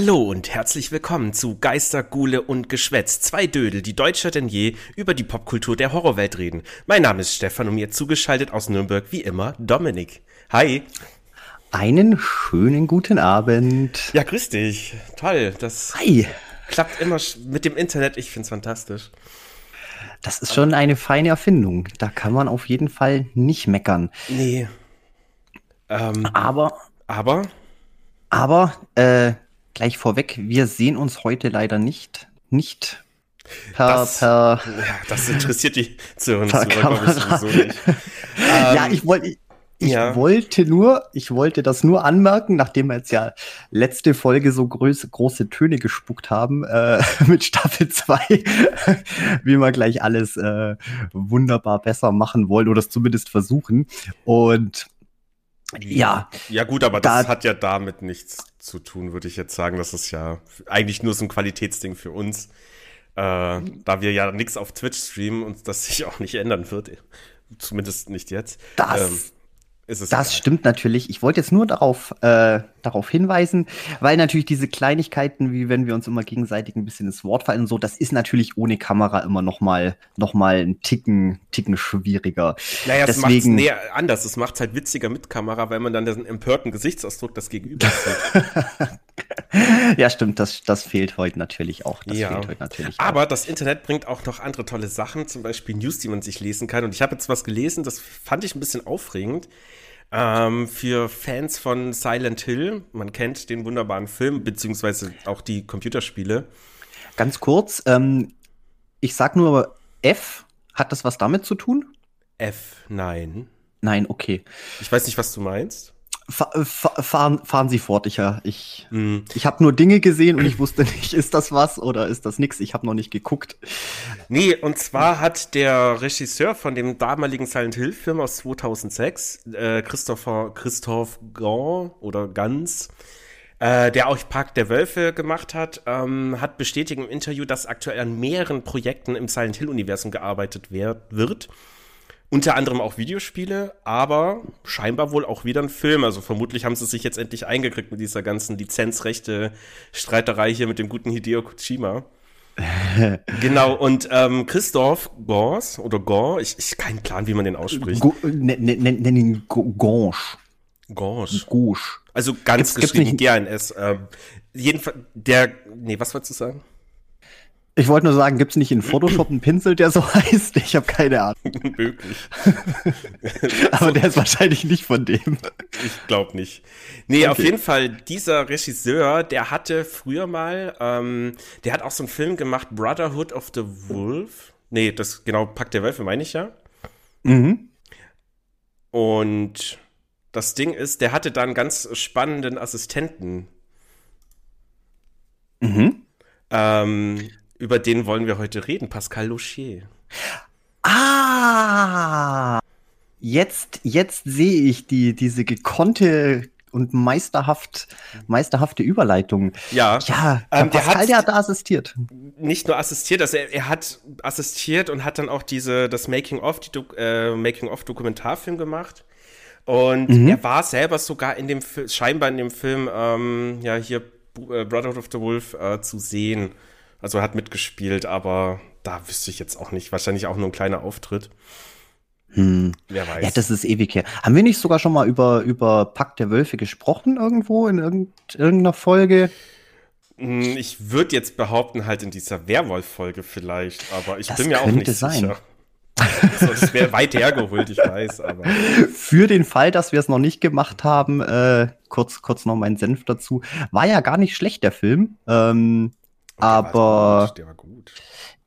Hallo und herzlich willkommen zu Geister, Gule und Geschwätz. Zwei Dödel, die deutscher denn je über die Popkultur der Horrorwelt reden. Mein Name ist Stefan und mir zugeschaltet aus Nürnberg wie immer Dominik. Hi. Einen schönen guten Abend. Ja, grüß dich. Toll, das Hi. klappt immer mit dem Internet. Ich find's fantastisch. Das ist schon eine feine Erfindung. Da kann man auf jeden Fall nicht meckern. Nee. Ähm, Aber, aber aber, äh, gleich vorweg, wir sehen uns heute leider nicht. Nicht per, Das- per, ja, das interessiert die Zuhörer sowieso nicht. ja, Ähm, ich wollte, ich, ich ja. wollte nur, ich wollte das nur anmerken, nachdem wir jetzt ja letzte Folge so große, große Töne gespuckt haben, äh, mit Staffel 2, wie wir gleich alles äh, wunderbar besser machen wollen oder es zumindest versuchen. Und ja, Ja gut, aber das Da- hat ja damit nichts zu tun, würde ich jetzt sagen. Das ist ja eigentlich nur so ein Qualitätsding für uns. Äh, da wir ja nichts auf Twitch streamen und das sich auch nicht ändern wird. Zumindest nicht jetzt. das, Ähm, Das egal. stimmt natürlich. Ich wollte jetzt nur darauf, äh, darauf hinweisen, weil natürlich diese Kleinigkeiten, wie wenn wir uns immer gegenseitig ein bisschen ins Wort fallen und so, das ist natürlich ohne Kamera immer noch mal, noch mal ein Ticken, Ticken schwieriger. Naja, es macht deswegen- nee, anders. Es macht halt witziger mit Kamera, weil man dann den empörten Gesichtsausdruck das Gegenüber sieht. Ja, stimmt. Das, das fehlt heute natürlich auch. Das Ja. fehlt heute natürlich. Aber das Internet bringt auch noch andere tolle Sachen, zum Beispiel News, die man sich lesen kann. Und ich habe jetzt was gelesen, das fand ich ein bisschen aufregend. Ähm, für Fans von Silent Hill, man kennt den wunderbaren Film, beziehungsweise auch die Computerspiele. auch. Ganz kurz, ähm, ich sag nur F. Hat das was damit zu tun? F, nein. Nein, okay. Ich weiß nicht, was du meinst. Fa fa fahren, fahren Sie fort. Ich, ja, ich, Hm. ich habe nur Dinge gesehen und ich wusste nicht, ist das was oder ist das nix? Ich habe noch nicht geguckt. Nee, und zwar hat der Regisseur von dem damaligen Silent Hill Film aus 2006, äh, Christopher, Christoph Gans oder Gans, äh, der auch Park der Wölfe gemacht hat, ähm, hat bestätigt im Interview, dass aktuell an mehreren Projekten im Silent Hill Universum gearbeitet wird. Unter anderem auch Videospiele, aber scheinbar wohl auch wieder ein Film. Also vermutlich haben sie sich jetzt endlich eingekriegt mit dieser ganzen Lizenzrechte Streiterei hier mit dem guten Hideo Kojima. Genau, und ähm, Christoph Gors oder Gor, ich, ich keinen Plan, wie man den ausspricht. Go, nenn, nenn, nenn ihn Go- Gonche. Gors. Gosch. Also ganz Gibt's- geschrieben, GNS. Ähm, jedenfalls, der, nee, was wolltest du sagen? Ich wollte nur sagen, gibt's nicht in Photoshop einen Pinsel, der so heißt? Ich habe keine Ahnung. Möglich. Aber der ist wahrscheinlich nicht von dem. Ich glaube nicht. Nee, auf Okay. jeden Fall, dieser Regisseur, der hatte früher mal, ähm, der hat auch so einen Film gemacht, Brotherhood of the Wolf. Nee, das genau, Pack der Wölfe meine ich ja. Mhm. Und das Ding ist, der hatte da einen ganz spannenden Assistenten. Mhm. Ähm, über den wollen wir heute reden, Pascal Lochier. Ah! Jetzt, jetzt sehe ich die, diese gekonnte und meisterhaft, meisterhafte Überleitung. Ja, Ja, der Ähm, der Pascal, hat- der hat da assistiert. nicht nur assistiert, also er, er hat assistiert und hat dann auch diese, das Making-of, die äh, Making-of-Dokumentarfilm gemacht. Und Mhm. er war selber sogar in dem Film, scheinbar in dem Film, ähm, ja, hier äh, Brotherhood of the Wolf äh, zu sehen. Also er hat mitgespielt, aber da wüsste ich jetzt auch nicht. Wahrscheinlich auch nur ein kleiner Auftritt. Hm. Wer weiß. Ja, das ist ewig her. Haben wir nicht sogar schon mal über, über Pack der Wölfe gesprochen irgendwo in irgend, irgendeiner Folge? Hm, Ich würde jetzt behaupten, halt in dieser Werwolf-Folge vielleicht, aber ich Das bin mir auch nicht sein. sicher. Also, das wäre weit hergeholt, ich weiß, aber. Für den Fall, dass wir es noch nicht gemacht haben, äh, kurz, kurz noch mein Senf dazu. War ja gar nicht schlecht, der Film. Ähm, Aber- Der war gut.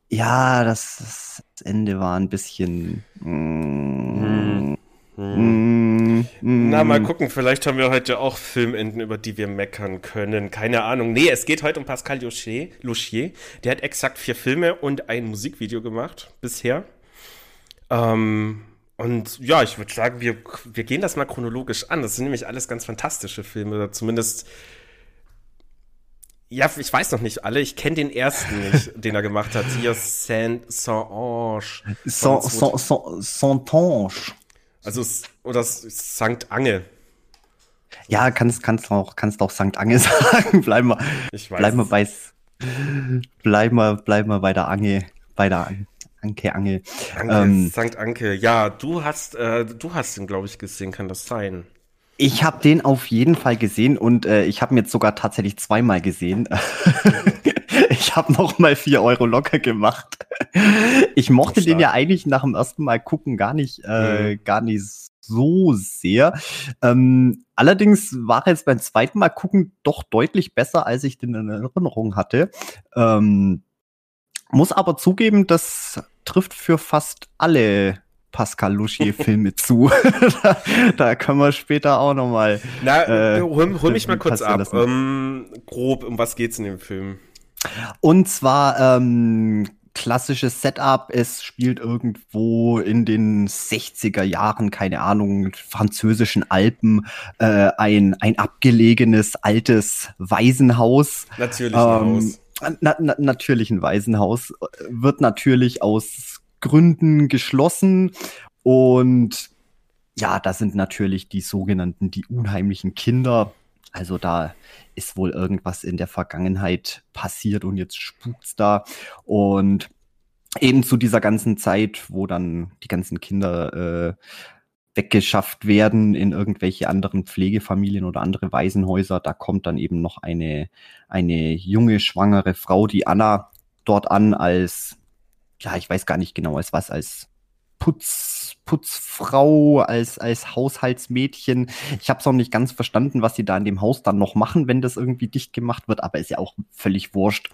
ja, das, das Ende war ein bisschen. Mm, Hm. mm, mm. Na, mal gucken, vielleicht haben wir heute auch Filmenden, über die wir meckern können. Keine Ahnung. Nee, es geht heute um Pascal Lochier. Lochier. Der hat exakt vier Filme und ein Musikvideo gemacht bisher. Ähm, und ja, ich würde sagen, wir, wir gehen das mal chronologisch an. Das sind nämlich alles ganz fantastische Filme, oder zumindest. Ja, ich weiß noch nicht alle. Ich kenne den ersten nicht, den er gemacht hat. Hier Saint Saint-Ange. Santonge. Also, oder Sankt Ange. Ja, kannst, kannst auch, kannst auch St. Ange sagen. bleiben wir, bleiben wir bei, bleiben wir, bleiben wir bei der Ange, bei der Anke Ange. Anke, ähm, St. Anke. Ja, du hast, äh, du hast ihn, glaube ich, gesehen. Kann das sein? Ich habe den auf jeden Fall gesehen und äh, ich habe ihn jetzt sogar tatsächlich zweimal gesehen. ich habe noch mal vier Euro locker gemacht. Ich mochte den ja eigentlich nach dem ersten Mal gucken gar nicht, äh, mhm. gar nicht so sehr. Ähm, allerdings war jetzt beim zweiten Mal gucken doch deutlich besser, als ich den in Erinnerung hatte. Ähm, muss aber zugeben, das trifft für fast alle Pascal Luschier-Filme zu. da, da, können wir später auch noch mal. Na, äh, hol, hol mich mal kurz ab. Ähm, grob, um was geht's in dem Film? Und zwar ähm, klassisches Setup. Es spielt irgendwo in den 60er Jahren, keine Ahnung, französischen Alpen, äh, ein, ein abgelegenes altes Waisenhaus. Natürlich ähm, Haus. Na, na, natürlich ein Waisenhaus. Wird natürlich aus Gründen geschlossen. Und ja, da sind natürlich die sogenannten, die unheimlichen Kinder. Also da ist wohl irgendwas in der Vergangenheit passiert und jetzt spukt's da. Und eben zu dieser ganzen Zeit, wo dann die ganzen Kinder äh, weggeschafft werden in irgendwelche anderen Pflegefamilien oder andere Waisenhäuser, da kommt dann eben noch eine, eine junge, schwangere Frau, die Anna, dort an als ja, ich weiß gar nicht genau, als was, als Putz, Putzfrau, als, als Haushaltsmädchen. Ich habe es auch nicht ganz verstanden, was sie da in dem Haus dann noch machen, wenn das irgendwie dicht gemacht wird, aber ist ja auch völlig wurscht.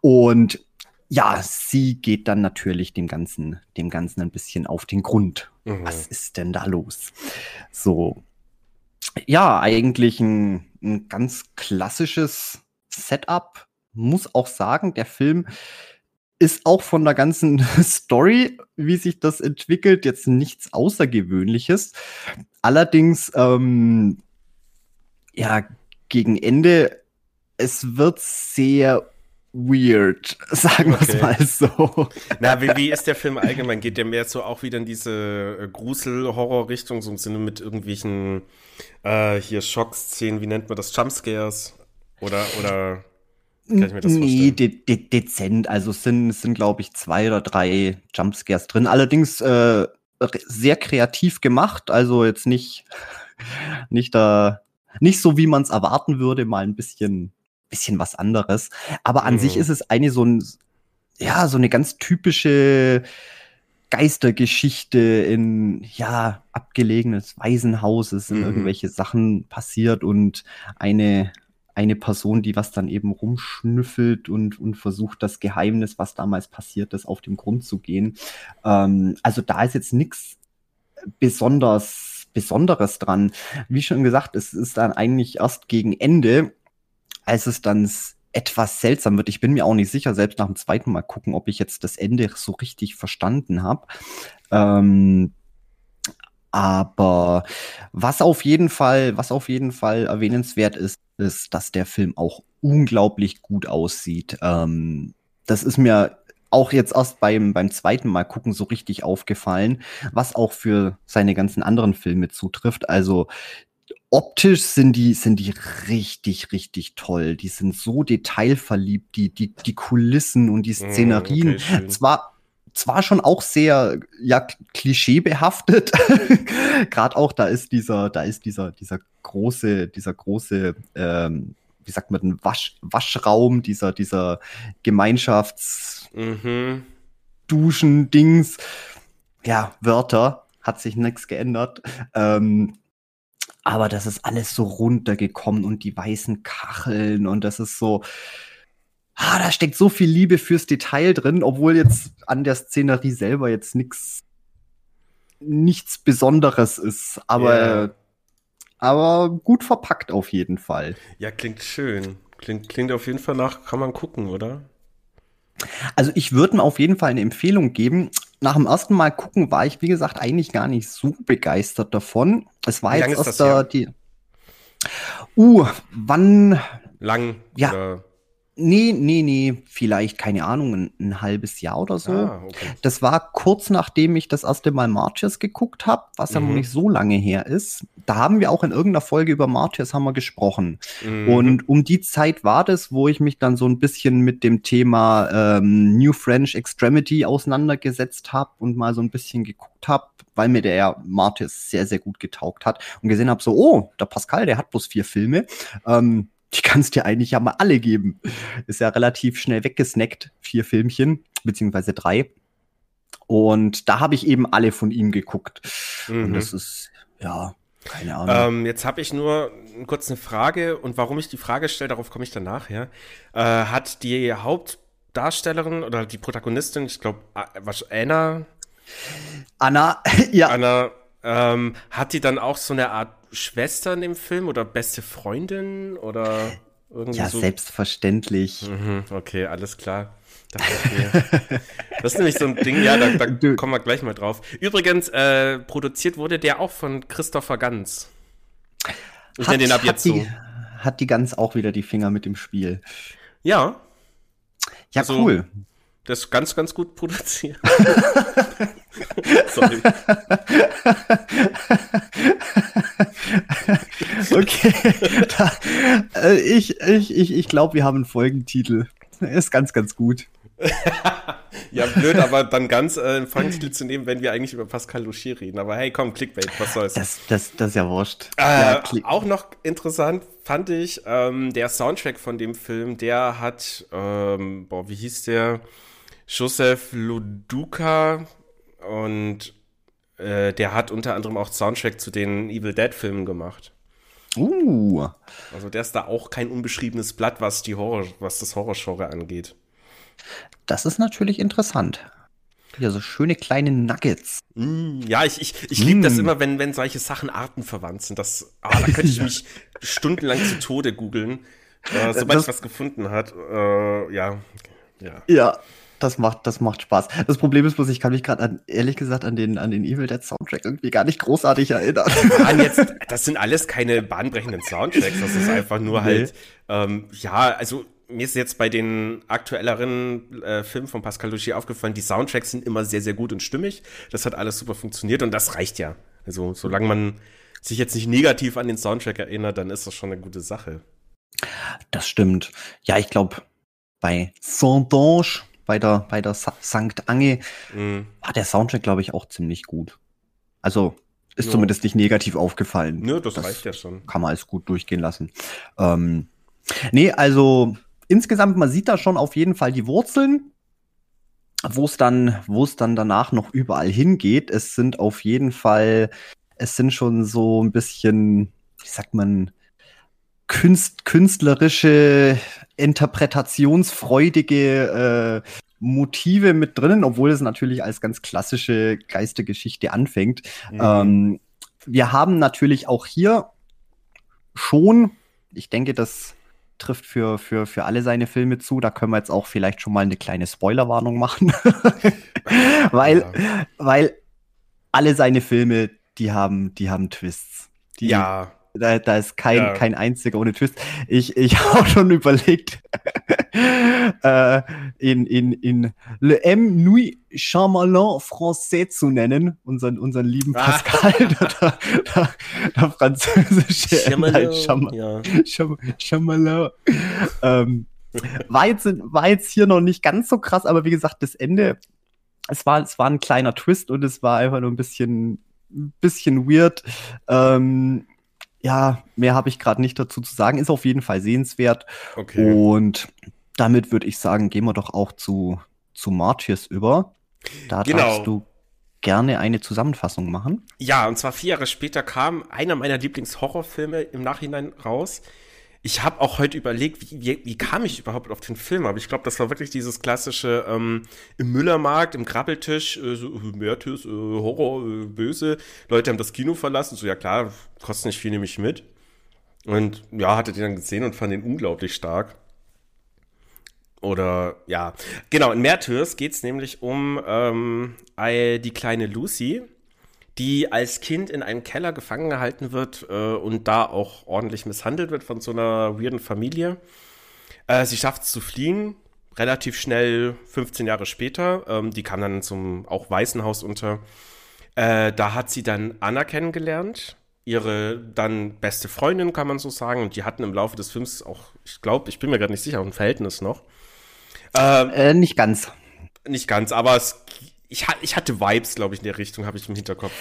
Und ja, sie geht dann natürlich dem Ganzen, dem Ganzen ein bisschen auf den Grund. Mhm. Was ist denn da los? So. Ja, eigentlich ein, ein ganz klassisches Setup. Muss auch sagen, der Film ist auch von der ganzen Story, wie sich das entwickelt, jetzt nichts Außergewöhnliches. Allerdings, ähm, ja, gegen Ende, es wird sehr weird, sagen wir es mal so. Na, wie, wie ist der Film allgemein? Geht der mehr so auch wieder in diese äh, Grusel-Horror-Richtung, so im Sinne mit irgendwelchen äh, hier Schockszenen, wie nennt man das, Jumpscares? Oder, oder kann ich mir das nee, de de dezent. Also es sind, es sind glaube ich, zwei oder drei Jumpscares drin. Allerdings äh, sehr kreativ gemacht. Also jetzt nicht, nicht da, nicht so, wie man es erwarten würde, mal ein bisschen, bisschen was anderes. Aber an mhm. sich ist es eine so ein, ja, so eine ganz typische Geistergeschichte in, ja, abgelegenes Waisenhaus. Es sind mhm. irgendwelche Sachen passiert und eine, eine Person, die was dann eben rumschnüffelt und, und versucht, das Geheimnis, was damals passiert ist, auf den Grund zu gehen. Ähm, also da ist jetzt nichts besonders Besonderes dran. Wie schon gesagt, es ist dann eigentlich erst gegen Ende, als es dann etwas seltsam wird. Ich bin mir auch nicht sicher, selbst nach dem zweiten Mal gucken, ob ich jetzt das Ende so richtig verstanden habe. Ähm, aber was auf jeden Fall, was auf jeden Fall erwähnenswert ist, ist, dass der Film auch unglaublich gut aussieht. Ähm, das ist mir auch jetzt erst beim, beim zweiten Mal gucken so richtig aufgefallen, was auch für seine ganzen anderen Filme zutrifft. Also optisch sind die, sind die richtig, richtig toll. Die sind so detailverliebt, die, die, die Kulissen und die mm, Szenerien. Okay, Zwar zwar schon auch sehr ja klischeebehaftet. Gerade auch da ist dieser, da ist dieser, dieser große, dieser große, ähm, wie sagt man, denn, Wasch, Waschraum, dieser, dieser Gemeinschafts mhm. Duschen Dings, ja Wörter, hat sich nichts geändert. Ähm, aber das ist alles so runtergekommen und die weißen Kacheln und das ist so, ah, da steckt so viel Liebe fürs Detail drin, obwohl jetzt an der Szenerie selber jetzt nichts nichts Besonderes ist, aber yeah. aber gut verpackt auf jeden Fall. Ja, klingt schön. Klingt, klingt auf jeden Fall nach, kann man gucken, oder? Also ich würde mir auf jeden Fall eine Empfehlung geben. Nach dem ersten Mal gucken war ich, wie gesagt, eigentlich gar nicht so begeistert davon. Es war jetzt aus der, die. Uh, wann? Lang. Ja. Oder? Nee, nee, nee, vielleicht, keine Ahnung, ein, ein halbes Jahr oder so. Ah, okay. Das war kurz nachdem ich das erste Mal Martyrs geguckt habe, was ja noch Mhm. nicht so lange her ist. Da haben wir auch in irgendeiner Folge über Martyrs haben wir gesprochen. Mhm. Und um die Zeit war das, wo ich mich dann so ein bisschen mit dem Thema ähm, New French Extremity auseinandergesetzt habe und mal so ein bisschen geguckt habe, weil mir der Martyrs sehr, sehr gut getaugt hat und gesehen habe, so, oh, der Pascal, der hat bloß vier Filme. Ähm, die kannst dir eigentlich ja mal alle geben. Ist ja relativ schnell weggesnackt, vier Filmchen, beziehungsweise drei. Und da habe ich eben alle von ihm geguckt. Und Mhm. das ist, ja, keine Ahnung. Ähm, jetzt habe ich nur kurz eine Frage und warum ich die Frage stelle, darauf komme ich dann nachher. Äh, hat die Hauptdarstellerin oder die Protagonistin, ich glaube, Anna, Anna, ja, Anna, ähm, hat die dann auch so eine Art Schwester in dem Film oder beste Freundin oder irgendwie ja, so? selbstverständlich. Mhm, okay, alles klar. Das ist nämlich so ein Ding, ja, da, da kommen wir gleich mal drauf. Übrigens, äh, produziert wurde der auch von Christopher Ganz. Ich nenne den ab jetzt die, so. Hat die ganz auch wieder die Finger mit dem Spiel. Ja, Ja, Also- cool. das ist ganz, ganz gut produziert. Sorry. Okay. da, äh, ich ich, ich, ich glaube, wir haben einen Folgentitel. Ist ganz, ganz gut. Ja, blöd, aber dann ganz äh, einen Folgentitel zu nehmen, wenn wir eigentlich über Pascal Louchier reden. Aber hey, komm, Clickbait, was soll's. Das, das, das ist ja wurscht. Äh, ja, auch noch interessant fand ich, ähm, der Soundtrack von dem Film, der hat, ähm, boah, wie hieß der? Joseph Luduka und äh, der hat unter anderem auch Soundtrack zu den Evil Dead Filmen gemacht. uh, Also der ist da auch kein unbeschriebenes Blatt, was die Horror, was das Horrorgenre angeht. das ist natürlich interessant. Ja, so schöne kleine Nuggets. Mm, ja, ich, ich, ich liebe das Mm. immer, wenn, wenn solche Sachen artenverwandt sind. Das, ah, da könnte ich mich stundenlang zu Tode googeln, äh, sobald Das- ich was gefunden hat. Äh, ja, ja. Ja, das macht, das macht Spaß. Das Problem ist bloß, ich kann mich gerade an, ehrlich gesagt, an den, an den Evil Dead Soundtrack irgendwie gar nicht großartig erinnern. Waren jetzt, das sind alles keine bahnbrechenden Soundtracks. Das ist einfach nur Nee. halt, ähm, ja, also mir ist jetzt bei den aktuelleren äh, Filmen von Pascal Louchier aufgefallen, die Soundtracks sind immer sehr, sehr gut und stimmig. Das hat alles super funktioniert und das reicht ja. Also, solange man sich jetzt nicht negativ an den Soundtrack erinnert, dann ist das schon eine gute Sache. Das stimmt. Ja, ich glaube, bei Saint-Ange, bei der, bei der Sa Sankt Ange, Mhm. war der Soundtrack, glaube ich, auch ziemlich gut. Also, ist Ja. zumindest nicht negativ aufgefallen. Nö, das, Das- reicht ja schon. Kann man alles gut durchgehen lassen. Ähm, nee, also, insgesamt, man sieht da schon auf jeden Fall die Wurzeln. Wo es dann, wo es dann danach noch überall hingeht. Es sind auf jeden Fall, es sind schon so ein bisschen, wie sagt man, Künst, künstlerische, interpretationsfreudige äh, Motive mit drinnen, obwohl es natürlich als ganz klassische Geistergeschichte anfängt. Mhm. Ähm, wir haben natürlich auch hier schon, ich denke, das trifft für, für, für alle seine Filme zu. Da können wir jetzt auch vielleicht schon mal eine kleine Spoilerwarnung machen. weil, Ja. weil alle seine Filme, die haben, die haben Twists. Die, ja, Da, da ist kein, Ja. kein einziger ohne Twist. Ich, ich habe schon überlegt, äh, in, in, in Le M Nuit Charmalant Français zu nennen, unseren, unseren lieben Ah. Pascal, der, der, der, französische M halt Chama- ja. Cham- ähm, war, jetzt, war jetzt hier noch nicht ganz so krass, aber wie gesagt, das Ende, es war, es war ein kleiner Twist und es war einfach nur ein bisschen, ein bisschen weird. Ähm, ja, mehr habe ich gerade nicht dazu zu sagen. Ist auf jeden Fall sehenswert. Okay. Und damit würde ich sagen, gehen wir doch auch zu, zu Martyrs über. Da Genau. darfst du gerne eine Zusammenfassung machen. Ja, und zwar vier Jahre später kam einer meiner Lieblingshorrorfilme im Nachhinein raus. Ich habe auch heute überlegt, wie, wie, wie kam ich überhaupt auf den Film? Aber ich glaube, das war wirklich dieses klassische ähm, im Müllermarkt, im Krabbeltisch, äh, so, äh, Mörtis, äh, Horror, äh, böse. Leute haben das Kino verlassen. So, ja klar, kostet nicht viel, nehme ich mit. Und ja, hatte den dann gesehen und fand den unglaublich stark. Oder ja, genau, in Märtyrs geht es nämlich um ähm, die kleine Lucy, die als Kind in einem Keller gefangen gehalten wird äh, und da auch ordentlich misshandelt wird von so einer weirden Familie. Äh, sie schafft es zu fliehen, relativ schnell, 15 Jahre später. Ähm, die kam dann zum auch Waisenhaus unter. Äh, da hat sie dann Anna kennengelernt, ihre dann beste Freundin, kann man so sagen. Und die hatten im Laufe des Films auch, ich glaube, ich bin mir gerade nicht sicher, ein Verhältnis noch. Ähm, äh, nicht ganz. Nicht ganz, aber es, ich, ich hatte Vibes, glaube ich, in der Richtung, habe ich im Hinterkopf.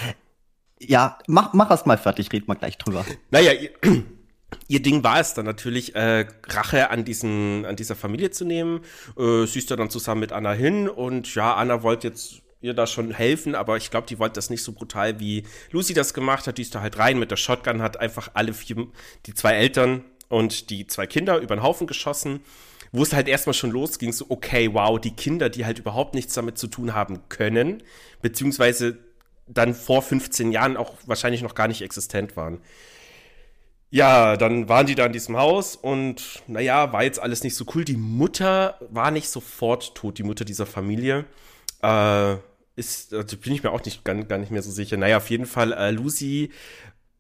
Ja, mach, mach erst mal fertig, red mal gleich drüber. Naja, ihr, ihr Ding war es dann natürlich, äh, Rache an, diesen, an dieser Familie zu nehmen. Äh, sie ist da dann zusammen mit Anna hin und ja, Anna wollte jetzt ihr da schon helfen, aber ich glaube, die wollte das nicht so brutal, wie Lucy das gemacht hat. Die ist da halt rein mit der Shotgun, hat einfach alle vier, die zwei Eltern und die zwei Kinder über den Haufen geschossen wo es halt erstmal schon losging, so, okay, wow, die Kinder, die halt überhaupt nichts damit zu tun haben können, beziehungsweise dann vor 15 Jahren auch wahrscheinlich noch gar nicht existent waren. Ja, dann waren die da in diesem Haus und naja, war jetzt alles nicht so cool. Die Mutter war nicht sofort tot, die Mutter dieser Familie. Äh, ist, also bin ich mir auch nicht, gar, gar nicht mehr so sicher. Naja, auf jeden Fall, äh, Lucy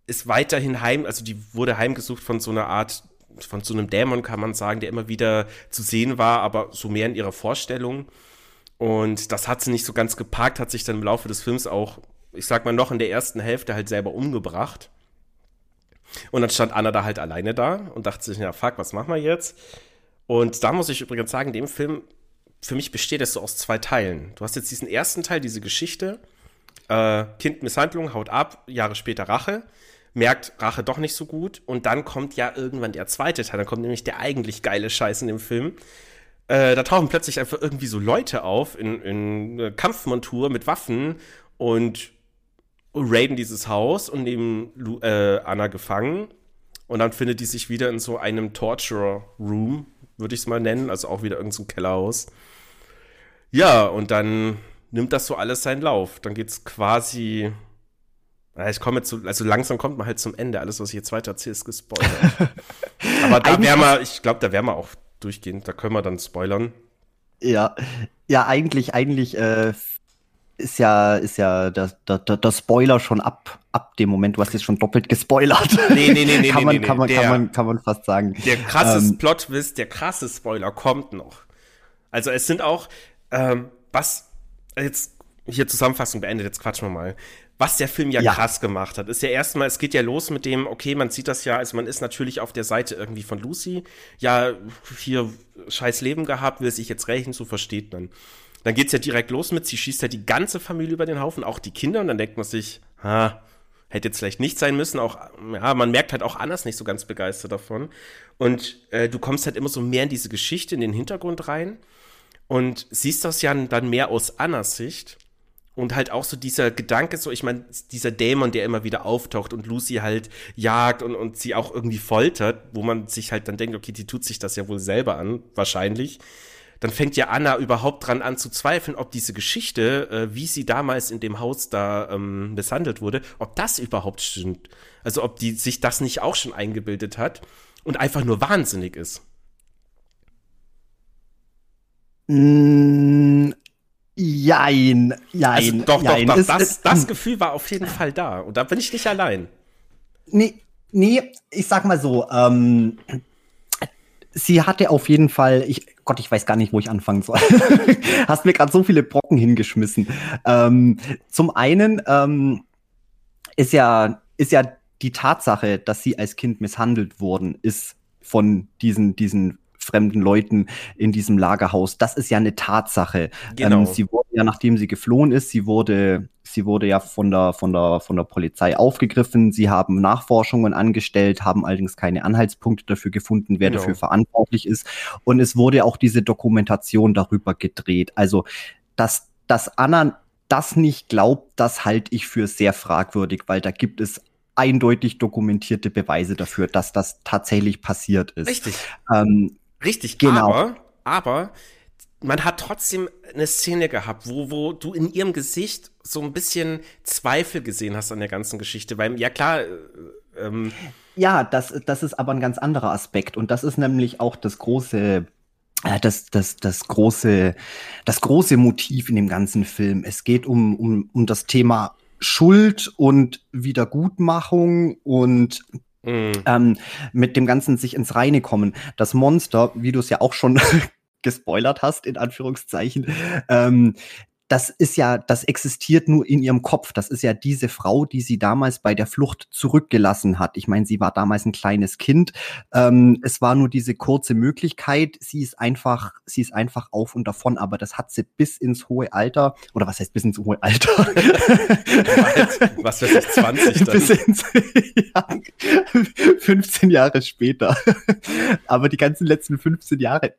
ist weiterhin heim, also die wurde heimgesucht von so einer Art von so einem Dämon, kann man sagen, der immer wieder zu sehen war, aber so mehr in ihrer Vorstellung. Und das hat sie nicht so ganz gepackt, hat sich dann im Laufe des Films auch, ich sag mal, noch in der ersten Hälfte halt selber umgebracht. Und dann stand Anna da halt alleine da und dachte sich, ja, fuck, was machen wir jetzt? Und da muss ich übrigens sagen, dem Film, für mich besteht es so aus zwei Teilen. Du hast jetzt diesen ersten Teil, diese Geschichte, äh, Kindmisshandlung, haut ab, Jahre später Rache merkt Rache doch nicht so gut. Und dann kommt ja irgendwann der zweite Teil. Dann kommt nämlich der eigentlich geile Scheiß in dem Film. Äh, da tauchen plötzlich einfach irgendwie so Leute auf in, in Kampfmontur mit Waffen und raiden dieses Haus und nehmen Lu äh, Anna gefangen. Und dann findet die sich wieder in so einem Torturer Room, würde ich es mal nennen. Also auch wieder irgendein so Kellerhaus. Ja, und dann nimmt das so alles seinen Lauf. Dann geht's quasi ich komme jetzt so, also langsam kommt man halt zum Ende. Alles, was ich jetzt weiter erzähle, ist gespoilert. Aber da wären wir, ich glaube, da wären wir auch durchgehend, da können wir dann spoilern. Ja, ja, eigentlich, eigentlich äh, ist ja, ist ja der, der, der Spoiler schon ab, ab dem Moment, du hast jetzt schon doppelt gespoilert. Nee, nee, nee, nee, kann, man, nee, nee, kann, man, der, kann, man, kann man fast sagen. Der krasse ähm, Plot-Twist, der krasse Spoiler kommt noch. Also es sind auch, ähm, was, jetzt hier Zusammenfassung beendet, jetzt quatschen wir mal was der Film ja, ja, krass gemacht hat. Ist ja erstmal, es geht ja los mit dem, okay, man sieht das ja, also man ist natürlich auf der Seite irgendwie von Lucy, ja, hier scheiß Leben gehabt, will sich jetzt rächen, so versteht man. Dann geht's ja direkt los mit, sie schießt ja die ganze Familie über den Haufen, auch die Kinder, und dann denkt man sich, ha, hätte jetzt vielleicht nicht sein müssen, auch, ja, man merkt halt auch anders nicht so ganz begeistert davon. Und äh, du kommst halt immer so mehr in diese Geschichte, in den Hintergrund rein und siehst das ja dann mehr aus Annas Sicht und halt auch so dieser Gedanke, so, ich meine, dieser Dämon, der immer wieder auftaucht und Lucy halt jagt und, und sie auch irgendwie foltert, wo man sich halt dann denkt, okay, die tut sich das ja wohl selber an, wahrscheinlich. Dann fängt ja Anna überhaupt dran an zu zweifeln, ob diese Geschichte, äh, wie sie damals in dem Haus da ähm, misshandelt wurde, ob das überhaupt stimmt. Also ob die sich das nicht auch schon eingebildet hat und einfach nur wahnsinnig ist. Jein, jein. Also doch, jein. doch, doch. Das, es, das Gefühl war auf jeden Fall da. Und da bin ich nicht allein. Nee, nee, ich sag mal so, ähm, sie hatte auf jeden Fall, ich, Gott, ich weiß gar nicht, wo ich anfangen soll. Hast mir gerade so viele Brocken hingeschmissen. Ähm, zum einen ähm, ist ja, ist ja die Tatsache, dass sie als Kind misshandelt worden ist von diesen, diesen fremden Leuten in diesem Lagerhaus. Das ist ja eine Tatsache. Genau. Ähm, sie wurde ja, nachdem sie geflohen ist, sie wurde, sie wurde ja von der, von der, von der Polizei aufgegriffen. Sie haben Nachforschungen angestellt, haben allerdings keine Anhaltspunkte dafür gefunden, wer genau. dafür verantwortlich ist. Und es wurde auch diese Dokumentation darüber gedreht. Also, dass, dass Anna das nicht glaubt, das halte ich für sehr fragwürdig, weil da gibt es eindeutig dokumentierte Beweise dafür, dass das tatsächlich passiert ist. Richtig. Ähm, Richtig, genau. aber, aber man hat trotzdem eine Szene gehabt, wo, wo du in ihrem Gesicht so ein bisschen Zweifel gesehen hast an der ganzen Geschichte, weil, ja klar, äh, ähm ja, das, das ist aber ein ganz anderer Aspekt und das ist nämlich auch das große äh, das, das, das, große, das große Motiv in dem ganzen Film. Es geht um, um, um das Thema Schuld und Wiedergutmachung und Mhm. Ähm, mit dem Ganzen sich ins Reine kommen. Das Monster, wie du es ja auch schon gespoilert hast, in Anführungszeichen, ähm, das ist ja, das existiert nur in ihrem Kopf. Das ist ja diese Frau, die sie damals bei der Flucht zurückgelassen hat. Ich meine, sie war damals ein kleines Kind. Ähm, es war nur diese kurze Möglichkeit. Sie ist einfach, sie ist einfach auf und davon. Aber das hat sie bis ins hohe Alter, oder was heißt bis ins hohe Alter? was weiß ich, 20 dann? Bis ins, ja, 15 Jahre später. Aber die ganzen letzten 15 Jahre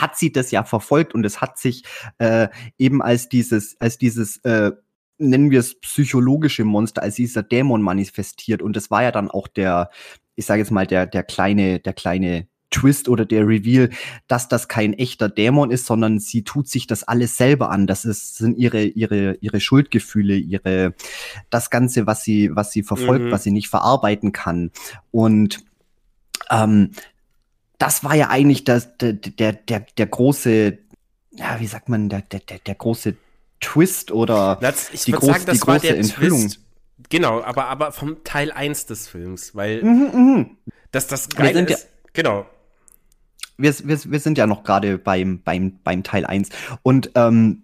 hat sie das ja verfolgt und es hat sich äh, eben als dieses, als dieses äh, nennen wir es psychologische Monster, als dieser Dämon manifestiert. Und das war ja dann auch der, ich sage jetzt mal, der, der kleine, der kleine Twist oder der Reveal, dass das kein echter Dämon ist, sondern sie tut sich das alles selber an. Das ist, sind ihre, ihre, ihre Schuldgefühle, ihre, das Ganze, was sie, was sie verfolgt, mhm. was sie nicht verarbeiten kann. Und ähm, das war ja eigentlich das, der, der, der, der große, ja, wie sagt man, der, der, der große Twist oder das, die, groß, sagen, die große Enthüllung. Twist. Genau, aber, aber vom Teil 1 des Films, weil mhm, mh. das, das Geile ist, ja, genau. Wir, wir, wir sind ja noch gerade beim, beim, beim Teil 1 und ähm,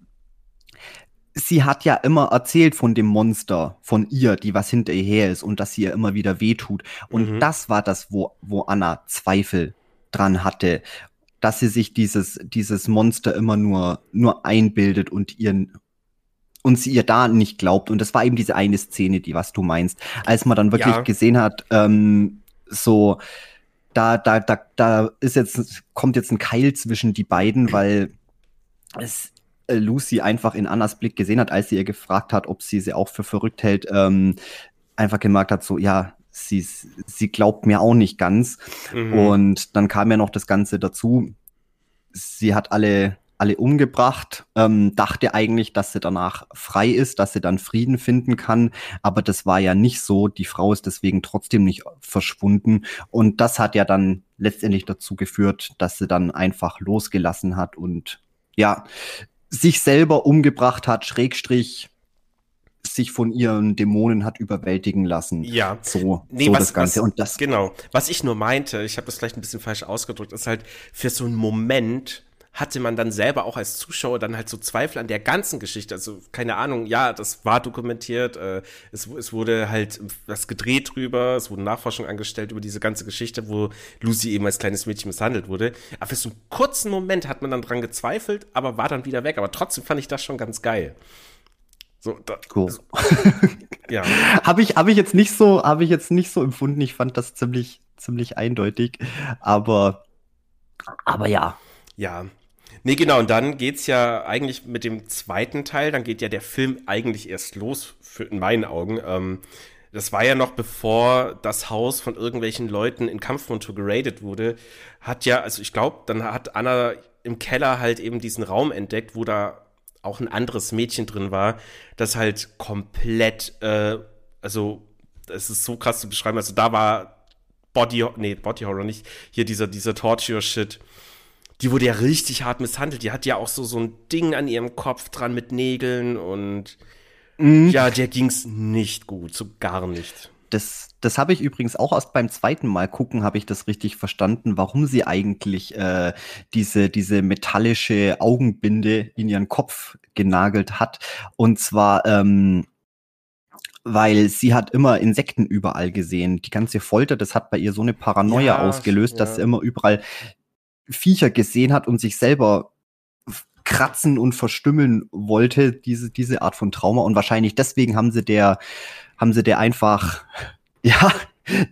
sie hat ja immer erzählt von dem Monster, von ihr, die was hinter ihr her ist und dass sie ihr immer wieder wehtut. Und mhm. das war das, wo, wo Anna Zweifel dran hatte, dass sie sich dieses, dieses Monster immer nur, nur einbildet und ihren und sie ihr da nicht glaubt. Und das war eben diese eine Szene, die was du meinst, als man dann wirklich ja. gesehen hat, ähm, so da, da, da, da ist jetzt, kommt jetzt ein Keil zwischen die beiden, weil es äh, Lucy einfach in Annas Blick gesehen hat, als sie ihr gefragt hat, ob sie sie auch für verrückt hält, ähm, einfach gemerkt hat, so, ja, sie, sie glaubt mir auch nicht ganz. Mhm. Und dann kam ja noch das Ganze dazu. Sie hat alle, alle umgebracht, ähm, dachte eigentlich, dass sie danach frei ist, dass sie dann Frieden finden kann. Aber das war ja nicht so. Die Frau ist deswegen trotzdem nicht verschwunden. Und das hat ja dann letztendlich dazu geführt, dass sie dann einfach losgelassen hat und ja, sich selber umgebracht hat, Schrägstrich sich von ihren Dämonen hat überwältigen lassen. Ja. So, nee, so was, das Ganze. Was, und das genau. Was ich nur meinte, ich habe das vielleicht ein bisschen falsch ausgedrückt, ist halt für so einen Moment hatte man dann selber auch als Zuschauer dann halt so Zweifel an der ganzen Geschichte. Also keine Ahnung, ja, das war dokumentiert, äh, es, es wurde halt was gedreht drüber, es wurden Nachforschungen angestellt über diese ganze Geschichte, wo Lucy eben als kleines Mädchen misshandelt wurde. Aber für so einen kurzen Moment hat man dann dran gezweifelt, aber war dann wieder weg. Aber trotzdem fand ich das schon ganz geil. So, da, cool. Also, ja. habe ich, habe ich jetzt nicht so, habe ich jetzt nicht so empfunden. Ich fand das ziemlich, ziemlich eindeutig. Aber, aber ja. Ja. Nee, genau. Und dann geht's ja eigentlich mit dem zweiten Teil. Dann geht ja der Film eigentlich erst los, für, in meinen Augen. Ähm, das war ja noch bevor das Haus von irgendwelchen Leuten in Kampfmontur geradet wurde, hat ja, also ich glaube, dann hat Anna im Keller halt eben diesen Raum entdeckt, wo da auch ein anderes Mädchen drin war, das halt komplett, äh, also es ist so krass zu beschreiben. Also da war Body, nee, Body Horror nicht, hier dieser, dieser Torture-Shit. Die wurde ja richtig hart misshandelt. Die hat ja auch so, so ein Ding an ihrem Kopf dran mit Nägeln und mhm. ja, der ging's nicht gut, so gar nicht. Das, das habe ich übrigens auch erst beim zweiten Mal gucken, habe ich das richtig verstanden, warum sie eigentlich äh, diese, diese metallische Augenbinde in ihren Kopf genagelt hat. Und zwar, ähm, weil sie hat immer Insekten überall gesehen. Die ganze Folter, das hat bei ihr so eine Paranoia ja, ausgelöst, ja. dass sie immer überall Viecher gesehen hat und sich selber kratzen und verstümmeln wollte, diese, diese Art von Trauma. Und wahrscheinlich deswegen haben sie der haben sie der einfach, ja,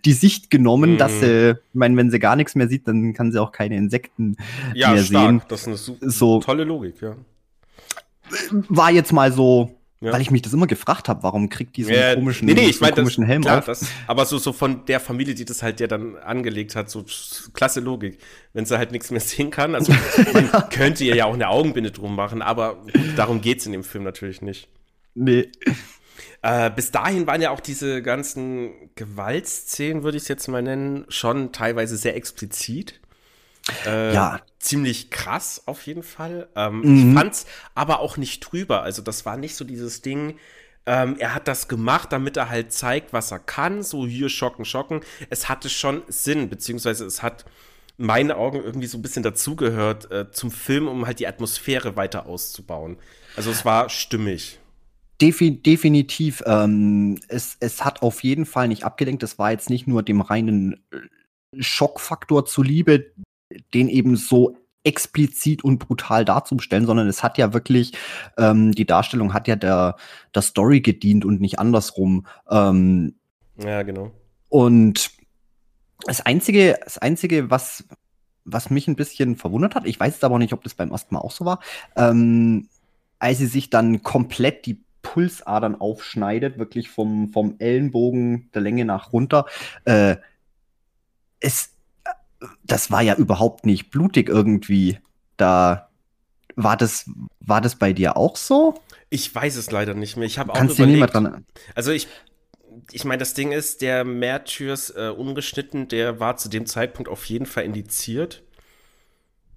die Sicht genommen, mhm. dass sie, ich meine, wenn sie gar nichts mehr sieht, dann kann sie auch keine Insekten ja, mehr stark. sehen. Das ist eine so, tolle Logik, ja. War jetzt mal so, ja. weil ich mich das immer gefragt habe, warum kriegt die so einen ja, komischen, nee, nee, ich mein, komischen das, Helm klar, auf? Das, aber so, so von der Familie, die das halt ja dann angelegt hat, so klasse Logik. Wenn sie halt nichts mehr sehen kann, also man könnte ihr ja auch eine Augenbinde drum machen, aber darum geht's in dem Film natürlich nicht. Nee. Äh, bis dahin waren ja auch diese ganzen Gewaltszenen, würde ich es jetzt mal nennen, schon teilweise sehr explizit. Äh, ja. Ziemlich krass auf jeden Fall. Ähm, mhm. Ich fand's aber auch nicht drüber. Also das war nicht so dieses Ding, Ähm, er hat das gemacht, damit er halt zeigt, was er kann. So hier schocken, schocken. Es hatte schon Sinn, beziehungsweise es hat in meinen Augen irgendwie so ein bisschen dazugehört äh, zum Film, um halt die Atmosphäre weiter auszubauen. Also es war stimmig. Defi definitiv. Ähm, es, es hat auf jeden Fall nicht abgelenkt. Es war jetzt nicht nur dem reinen äh, Schockfaktor zuliebe, den eben so explizit und brutal darzustellen, sondern es hat ja wirklich, ähm, die Darstellung hat ja der, der Story gedient und nicht andersrum. Ähm, ja, genau. Und das Einzige, das Einzige, was, was mich ein bisschen verwundert hat, ich weiß jetzt aber nicht, ob das beim ersten Mal auch so war, ähm, als sie sich dann komplett die Pulsadern aufschneidet, wirklich vom, vom Ellenbogen der Länge nach runter, äh, es, das war ja überhaupt nicht blutig irgendwie. Da war das, war das bei dir auch so? Ich weiß es leider nicht mehr. Ich habe auch Kannst überlegt. Mehr dran also ich, ich meine, das Ding ist, der Märtyrs äh, ungeschnitten, der war zu dem Zeitpunkt auf jeden Fall indiziert.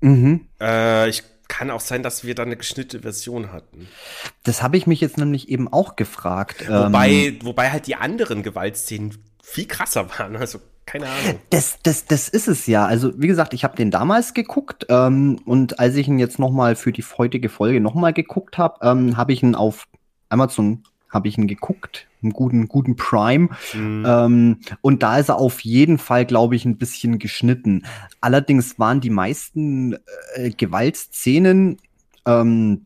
Mhm. Äh, ich kann auch sein, dass wir da eine geschnittene Version hatten. Das habe ich mich jetzt nämlich eben auch gefragt. Wobei, ähm, wobei halt die anderen Gewaltszenen viel krasser waren. Also keine Ahnung. Das, das, das ist es ja. Also wie gesagt, ich habe den damals geguckt ähm, und als ich ihn jetzt noch mal für die heutige Folge noch mal geguckt habe, ähm, habe ich ihn auf Amazon habe ich ihn geguckt, einen guten, guten Prime. Mhm. Ähm, und da ist er auf jeden Fall, glaube ich, ein bisschen geschnitten. Allerdings waren die meisten äh, Gewaltszenen ähm,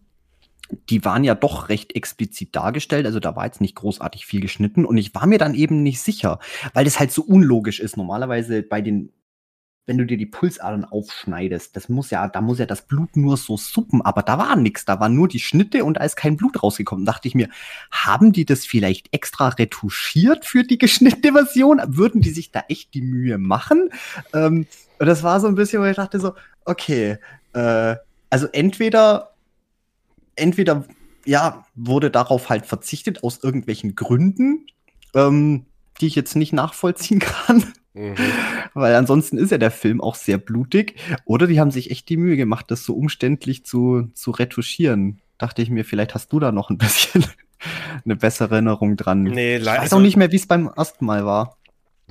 die waren ja doch recht explizit dargestellt. Also da war jetzt nicht großartig viel geschnitten. Und ich war mir dann eben nicht sicher, weil das halt so unlogisch ist. Normalerweise bei den, wenn du dir die Pulsadern aufschneidest, das muss ja, da muss ja das Blut nur so suppen. Aber da war nichts. Da waren nur die Schnitte und da ist kein Blut rausgekommen. Da dachte ich mir, haben die das vielleicht extra retuschiert für die geschnittene Version? Würden die sich da echt die Mühe machen? Ähm, und das war so ein bisschen, wo ich dachte so, okay, äh, also entweder entweder ja, wurde darauf halt verzichtet aus irgendwelchen Gründen, ähm, die ich jetzt nicht nachvollziehen kann. Mhm. Weil ansonsten ist ja der Film auch sehr blutig. Oder die haben sich echt die Mühe gemacht, das so umständlich zu, zu retuschieren. Dachte ich mir, vielleicht hast du da noch ein bisschen eine bessere Erinnerung dran. Nee, ich weiß auch nicht mehr, wie es beim ersten Mal war.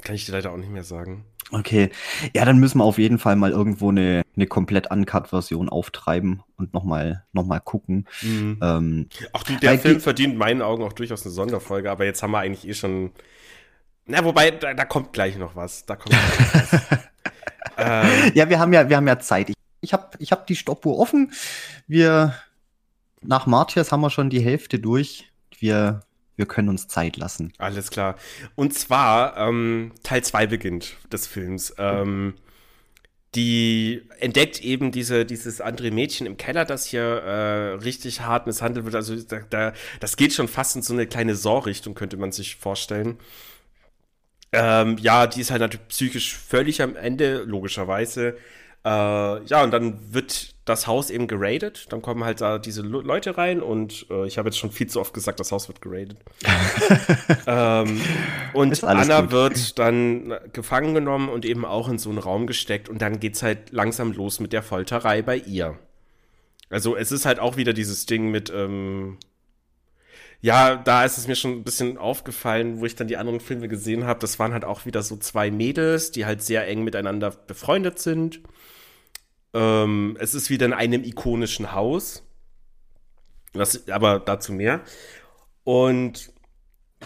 Kann ich dir leider auch nicht mehr sagen. Okay. Ja, dann müssen wir auf jeden Fall mal irgendwo eine, eine komplett Uncut-Version auftreiben und nochmal noch mal gucken. Mhm. Ähm, Ach du, der Film verdient in meinen Augen auch durchaus eine Sonderfolge, aber jetzt haben wir eigentlich eh schon. Na, wobei, da, da kommt gleich noch was. Da kommt gleich was. ähm, ja, wir haben ja, wir haben ja Zeit. Ich, ich habe ich hab die Stoppuhr offen. Wir nach Martyrs haben wir schon die Hälfte durch. Wir wir können uns Zeit lassen. Alles klar. Und zwar, ähm, Teil 2 beginnt des Films. Ähm, die entdeckt eben diese, dieses andere Mädchen im Keller, das hier äh, richtig hart misshandelt wird. Also da, da, das geht schon fast in so eine kleine Saw-Richtung, könnte man sich vorstellen. Ähm, ja, die ist halt natürlich psychisch völlig am Ende, logischerweise. Äh, ja, und dann wird das Haus eben geradet. Dann kommen halt da diese Le Leute rein und äh, ich habe jetzt schon viel zu oft gesagt, das Haus wird geradet. ähm, und Anna gut. wird dann gefangen genommen und eben auch in so einen Raum gesteckt und dann geht's halt langsam los mit der Folterei bei ihr. Also es ist halt auch wieder dieses Ding mit, ähm, ja, da ist es mir schon ein bisschen aufgefallen, wo ich dann die anderen Filme gesehen habe. Das waren halt auch wieder so zwei Mädels, die halt sehr eng miteinander befreundet sind. Ähm, es ist wieder in einem ikonischen Haus. Was, aber dazu mehr. Und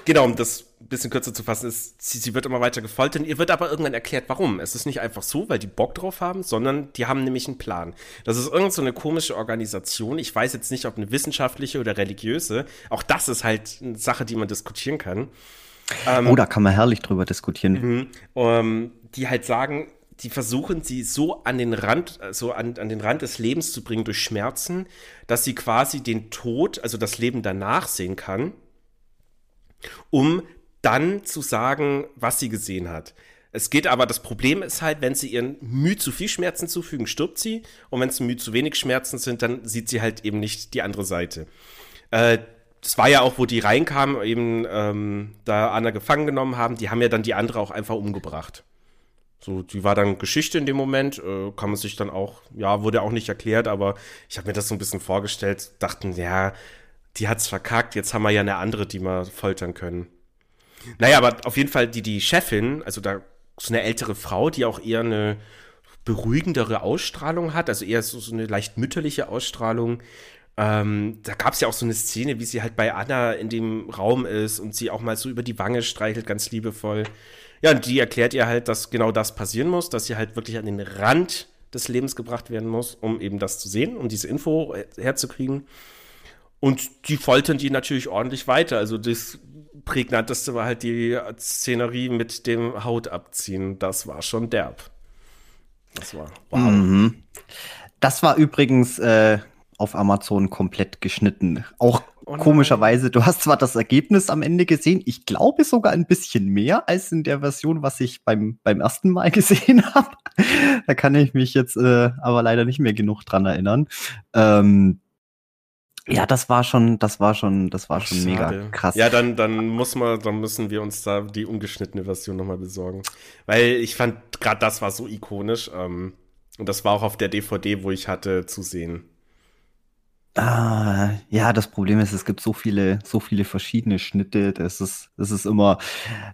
genau, das ein bisschen kürzer zu fassen, ist, sie, sie wird immer weiter gefoltert. Ihr wird aber irgendwann erklärt, warum. Es ist nicht einfach so, weil die Bock drauf haben, sondern die haben nämlich einen Plan. Das ist irgend so eine komische Organisation. Ich weiß jetzt nicht, ob eine wissenschaftliche oder religiöse. Auch das ist halt eine Sache, die man diskutieren kann. Ähm, oh, da kann man herrlich drüber diskutieren. Mhm. Ähm, die halt sagen, die versuchen sie so an den Rand, so an, an den Rand des Lebens zu bringen durch Schmerzen, dass sie quasi den Tod, also das Leben danach sehen kann, um dann zu sagen, was sie gesehen hat. Es geht aber, das Problem ist halt, wenn sie ihren Mühe zu viel Schmerzen zufügen, stirbt sie. Und wenn es Mühe zu wenig Schmerzen sind, dann sieht sie halt eben nicht die andere Seite. Äh, das war ja auch, wo die reinkamen, eben ähm, da Anna gefangen genommen haben, die haben ja dann die andere auch einfach umgebracht. So, die war dann Geschichte in dem Moment, äh, kann man sich dann auch, ja, wurde auch nicht erklärt, aber ich habe mir das so ein bisschen vorgestellt, dachten, ja, die hat's verkackt, jetzt haben wir ja eine andere, die wir foltern können. Naja, aber auf jeden Fall die, die Chefin, also da so eine ältere Frau, die auch eher eine beruhigendere Ausstrahlung hat, also eher so, so eine leicht mütterliche Ausstrahlung. Ähm, da gab es ja auch so eine Szene, wie sie halt bei Anna in dem Raum ist und sie auch mal so über die Wange streichelt, ganz liebevoll. Ja, und die erklärt ihr halt, dass genau das passieren muss, dass sie halt wirklich an den Rand des Lebens gebracht werden muss, um eben das zu sehen, um diese Info herzukriegen. Und die foltern die natürlich ordentlich weiter. Also das prägnanteste war halt die Szenerie mit dem Haut abziehen. Das war schon derb. Das war wow. Mhm. Das war übrigens äh, auf Amazon komplett geschnitten. Auch oh komischerweise, du hast zwar das Ergebnis am Ende gesehen, ich glaube sogar ein bisschen mehr als in der Version, was ich beim, beim ersten Mal gesehen habe. da kann ich mich jetzt äh, aber leider nicht mehr genug dran erinnern. Ähm, ja, das war schon, das war schon, das war schon Schade. mega krass. Ja, dann, dann muss man, dann müssen wir uns da die ungeschnittene Version nochmal besorgen. Weil ich fand, gerade das war so ikonisch. Ähm, und das war auch auf der DVD, wo ich hatte, zu sehen. Ah, ja, das Problem ist, es gibt so viele, so viele verschiedene Schnitte. Das ist, das ist immer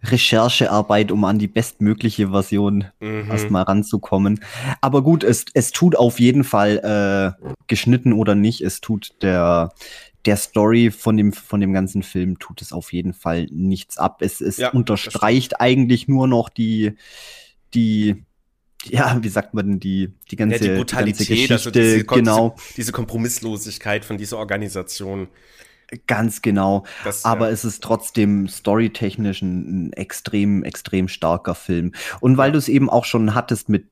Recherchearbeit, um an die bestmögliche Version mhm. erstmal ranzukommen. Aber gut, es, es tut auf jeden Fall äh, geschnitten oder nicht. Es tut der, der Story von dem, von dem ganzen Film tut es auf jeden Fall nichts ab. Es, es ja, unterstreicht eigentlich nur noch die, die, ja, wie sagt man denn, die, die ganze, ja, die Brutalität, die ganze also Geschichte, also diese, genau. Diese, diese, Kompromisslosigkeit von dieser Organisation. Ganz genau. Das, Aber ja. es ist trotzdem storytechnisch ein, ein, extrem, extrem starker Film. Und weil ja. du es eben auch schon hattest mit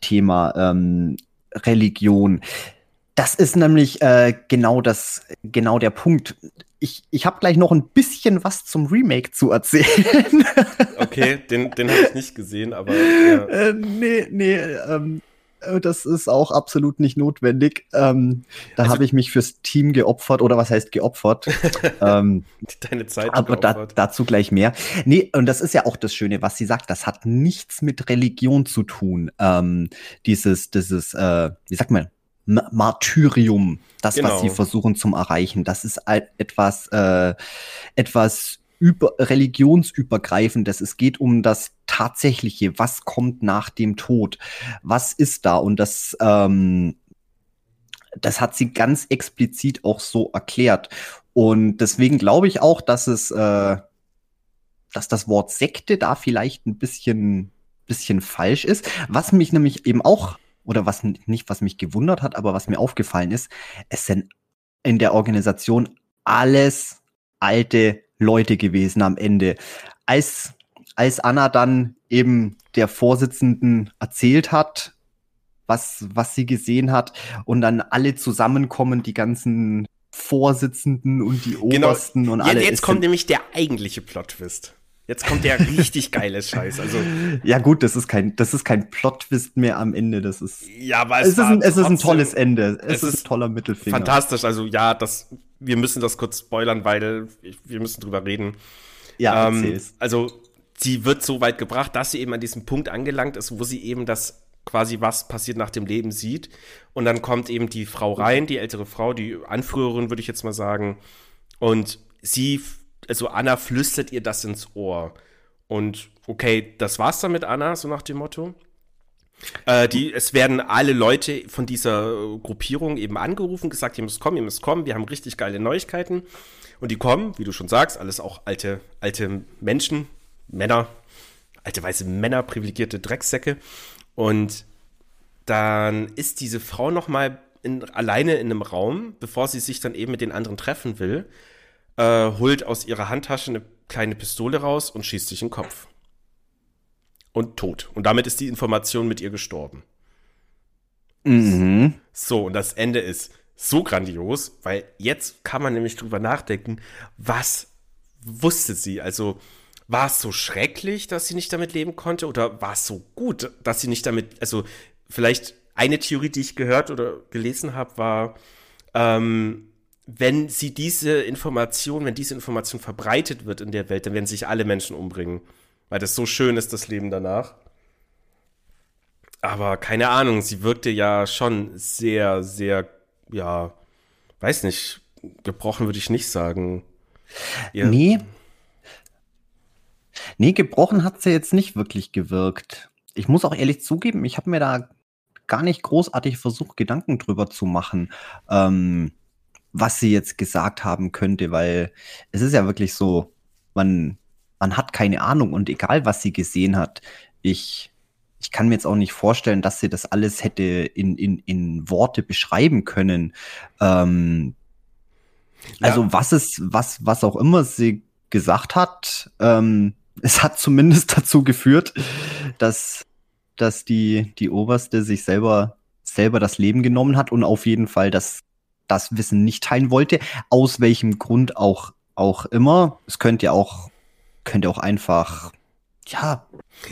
Thema ähm, Religion, das ist nämlich äh, genau das, genau der Punkt ich, ich habe gleich noch ein bisschen was zum Remake zu erzählen. okay, den, den habe ich nicht gesehen, aber. Ja. Äh, nee, nee, ähm, äh, das ist auch absolut nicht notwendig. Ähm, da also, habe ich mich fürs Team geopfert, oder was heißt geopfert? ähm, Deine Zeit. Aber da, dazu gleich mehr. Nee, und das ist ja auch das Schöne, was sie sagt. Das hat nichts mit Religion zu tun. Ähm, dieses, dieses, äh, wie sagt man, Martyrium, das, genau. was sie versuchen zum Erreichen. Das ist etwas, äh, etwas über, religionsübergreifendes. Es geht um das Tatsächliche. Was kommt nach dem Tod? Was ist da? Und das, ähm, das hat sie ganz explizit auch so erklärt. Und deswegen glaube ich auch, dass es, äh, dass das Wort Sekte da vielleicht ein bisschen, bisschen falsch ist. Was mich nämlich eben auch oder was nicht, was mich gewundert hat, aber was mir aufgefallen ist, es sind in der Organisation alles alte Leute gewesen am Ende. Als, als Anna dann eben der Vorsitzenden erzählt hat, was, was sie gesehen hat und dann alle zusammenkommen, die ganzen Vorsitzenden und die genau. Obersten genau. und alle. Jetzt, jetzt kommt nämlich der eigentliche Plot-Twist. Jetzt kommt der richtig geile Scheiß. Also ja gut, das ist kein, das ist kein Plot-Twist mehr am Ende. Das ist ja, aber es, es, ist, ein, es ist ein tolles Ende. Es, es ist ein toller Mittelfinger. Fantastisch. Also ja, das, wir müssen das kurz spoilern, weil wir müssen drüber reden. Ja, ähm, also sie wird so weit gebracht, dass sie eben an diesem Punkt angelangt ist, wo sie eben das quasi was passiert nach dem Leben sieht. Und dann kommt eben die Frau rein, die ältere Frau, die Anführerin, würde ich jetzt mal sagen. Und sie also Anna flüstert ihr das ins Ohr. Und okay, das war's dann mit Anna, so nach dem Motto. Äh, die, es werden alle Leute von dieser Gruppierung eben angerufen, gesagt, ihr müsst kommen, ihr müsst kommen, wir haben richtig geile Neuigkeiten. Und die kommen, wie du schon sagst, alles auch alte, alte Menschen, Männer, alte weiße Männer, privilegierte Drecksäcke. Und dann ist diese Frau noch mal in, alleine in einem Raum, bevor sie sich dann eben mit den anderen treffen will äh, holt aus ihrer Handtasche eine kleine Pistole raus und schießt sich in den Kopf. Und tot. Und damit ist die Information mit ihr gestorben. Mhm. So, und das Ende ist so grandios, weil jetzt kann man nämlich drüber nachdenken, was wusste sie? Also, war es so schrecklich, dass sie nicht damit leben konnte? Oder war es so gut, dass sie nicht damit, also, vielleicht eine Theorie, die ich gehört oder gelesen habe, war, ähm, wenn sie diese Information, wenn diese Information verbreitet wird in der Welt, dann werden sich alle Menschen umbringen. Weil das so schön ist, das Leben danach. Aber keine Ahnung, sie wirkte ja schon sehr, sehr, ja, weiß nicht, gebrochen würde ich nicht sagen. Ja. Nee. Nee, gebrochen hat sie jetzt nicht wirklich gewirkt. Ich muss auch ehrlich zugeben, ich habe mir da gar nicht großartig versucht, Gedanken drüber zu machen, ähm, was sie jetzt gesagt haben könnte, weil es ist ja wirklich so, man, man hat keine Ahnung und egal, was sie gesehen hat, ich, ich kann mir jetzt auch nicht vorstellen, dass sie das alles hätte in, in, in Worte beschreiben können. Ähm, ja. Also was es, was, was auch immer sie gesagt hat, ähm, es hat zumindest dazu geführt, dass, dass die, die Oberste sich selber, selber das Leben genommen hat und auf jeden Fall das, das Wissen nicht teilen wollte. Aus welchem Grund auch, auch immer. Es könnte ja auch, könnte auch einfach, ja.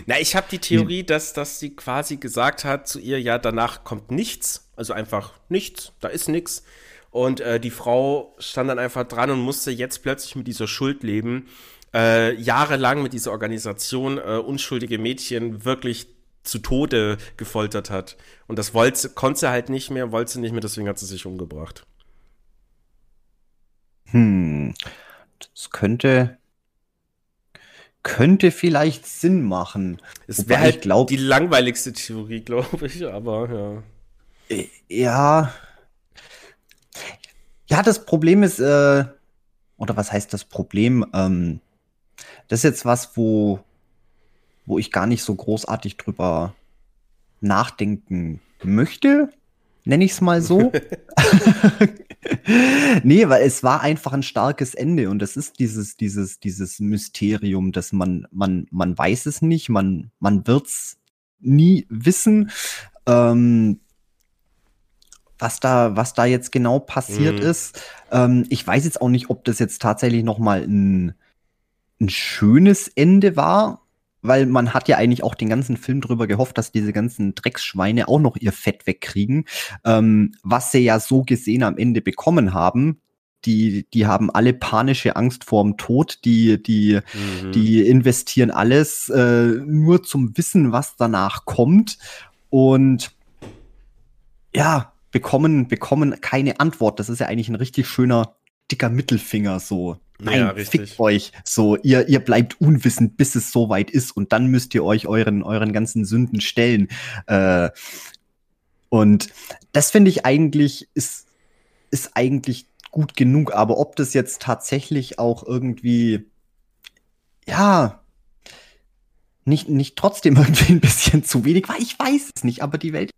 Na, ich habe die Theorie, dass, dass sie quasi gesagt hat zu ihr, ja, danach kommt nichts. Also einfach nichts, da ist nichts. Und äh, die Frau stand dann einfach dran und musste jetzt plötzlich mit dieser Schuld leben. Äh, jahrelang mit dieser Organisation äh, unschuldige Mädchen wirklich zu Tode gefoltert hat. Und das wollte, konnte sie halt nicht mehr, wollte sie nicht mehr, deswegen hat sie sich umgebracht. Hm, das könnte, könnte vielleicht Sinn machen. Es wäre halt glaub, die langweiligste Theorie, glaube ich, aber ja. Äh, ja, ja, das Problem ist, äh, oder was heißt das Problem? Ähm, das ist jetzt was, wo, wo ich gar nicht so großartig drüber nachdenken möchte, nenne ich es mal so. nee, weil es war einfach ein starkes Ende und das ist dieses, dieses, dieses Mysterium, dass man, man, man weiß es nicht, man, man wird's nie wissen. Ähm, was da, was da jetzt genau passiert mhm. ist. Ähm, ich weiß jetzt auch nicht, ob das jetzt tatsächlich noch mal ein, ein schönes Ende war, weil man hat ja eigentlich auch den ganzen Film drüber gehofft, dass diese ganzen Drecksschweine auch noch ihr Fett wegkriegen, ähm, was sie ja so gesehen am Ende bekommen haben. Die, die haben alle panische Angst vorm Tod, die, die, mhm. die investieren alles äh, nur zum Wissen, was danach kommt. Und ja, bekommen, bekommen keine Antwort. Das ist ja eigentlich ein richtig schöner, dicker Mittelfinger so. Nein, ja, fickt euch. So, ihr, ihr bleibt unwissend, bis es soweit ist und dann müsst ihr euch euren, euren ganzen Sünden stellen. Äh, und das finde ich eigentlich, ist, ist eigentlich gut genug. Aber ob das jetzt tatsächlich auch irgendwie, ja, nicht, nicht trotzdem irgendwie ein bisschen zu wenig war, ich weiß es nicht, aber die Welt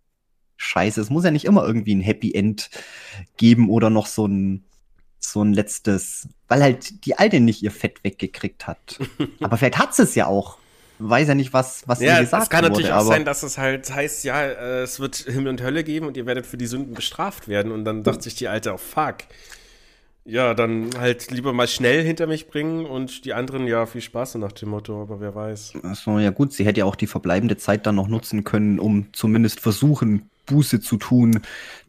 scheiße. Es muss ja nicht immer irgendwie ein Happy End geben oder noch so ein, so ein letztes, weil halt die Alte nicht ihr Fett weggekriegt hat. aber vielleicht hat sie es ja auch. Weiß ja nicht, was, was ja, gesagt wurde. Es kann wurde, natürlich auch sein, dass es halt heißt, ja, äh, es wird Himmel und Hölle geben und ihr werdet für die Sünden bestraft werden. Und dann dachte sich die Alte, oh fuck. Ja, dann halt lieber mal schnell hinter mich bringen und die anderen, ja, viel Spaß nach dem Motto, aber wer weiß. Achso, ja gut, sie hätte ja auch die verbleibende Zeit dann noch nutzen können, um zumindest versuchen, Buße zu tun,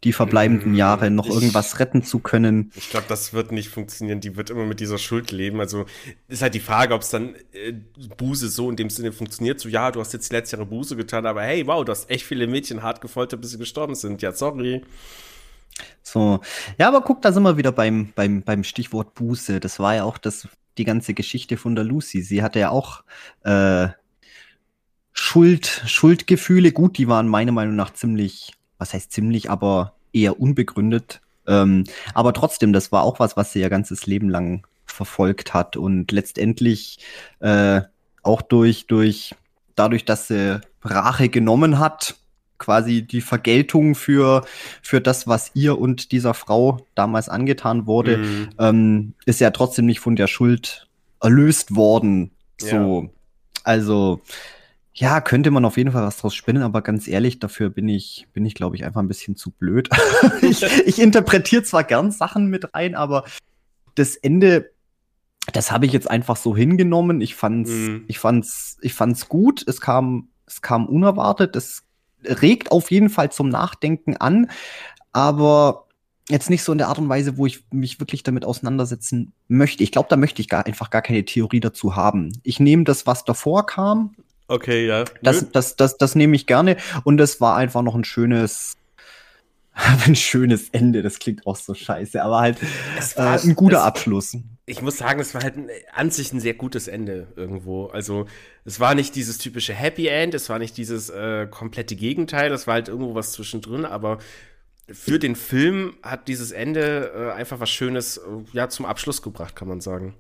die verbleibenden mm, Jahre noch ich, irgendwas retten zu können. Ich glaube, das wird nicht funktionieren. Die wird immer mit dieser Schuld leben. Also ist halt die Frage, ob es dann äh, Buße so in dem Sinne funktioniert. So, ja, du hast jetzt die letzte Jahre Buße getan, aber hey, wow, du hast echt viele Mädchen hart gefoltert, bis sie gestorben sind. Ja, sorry. So, ja, aber guck, da sind wir wieder beim, beim, beim Stichwort Buße. Das war ja auch das, die ganze Geschichte von der Lucy. Sie hatte ja auch äh, Schuld, Schuldgefühle, gut, die waren meiner Meinung nach ziemlich, was heißt ziemlich, aber eher unbegründet. Ähm, aber trotzdem, das war auch was, was sie ihr ganzes Leben lang verfolgt hat und letztendlich äh, auch durch, durch, dadurch, dass sie Rache genommen hat, quasi die Vergeltung für, für das, was ihr und dieser Frau damals angetan wurde, mhm. ähm, ist ja trotzdem nicht von der Schuld erlöst worden. So. Ja. Also, ja, könnte man auf jeden Fall was draus spinnen, aber ganz ehrlich, dafür bin ich, bin ich, glaube ich, einfach ein bisschen zu blöd. ich, ich interpretiere zwar gern Sachen mit rein, aber das Ende, das habe ich jetzt einfach so hingenommen. Ich fand's, mhm. ich fand's, ich fand's gut. Es kam, es kam unerwartet. Es regt auf jeden Fall zum Nachdenken an, aber jetzt nicht so in der Art und Weise, wo ich mich wirklich damit auseinandersetzen möchte. Ich glaube, da möchte ich gar einfach gar keine Theorie dazu haben. Ich nehme das, was davor kam, Okay, ja. Das, das, das, das nehme ich gerne. Und es war einfach noch ein schönes, ein schönes Ende, das klingt auch so scheiße, aber halt äh, ein guter es, Abschluss. Ich muss sagen, es war halt ein, an sich ein sehr gutes Ende irgendwo. Also es war nicht dieses typische Happy End, es war nicht dieses äh, komplette Gegenteil, es war halt irgendwo was zwischendrin, aber für den Film hat dieses Ende äh, einfach was Schönes äh, ja, zum Abschluss gebracht, kann man sagen.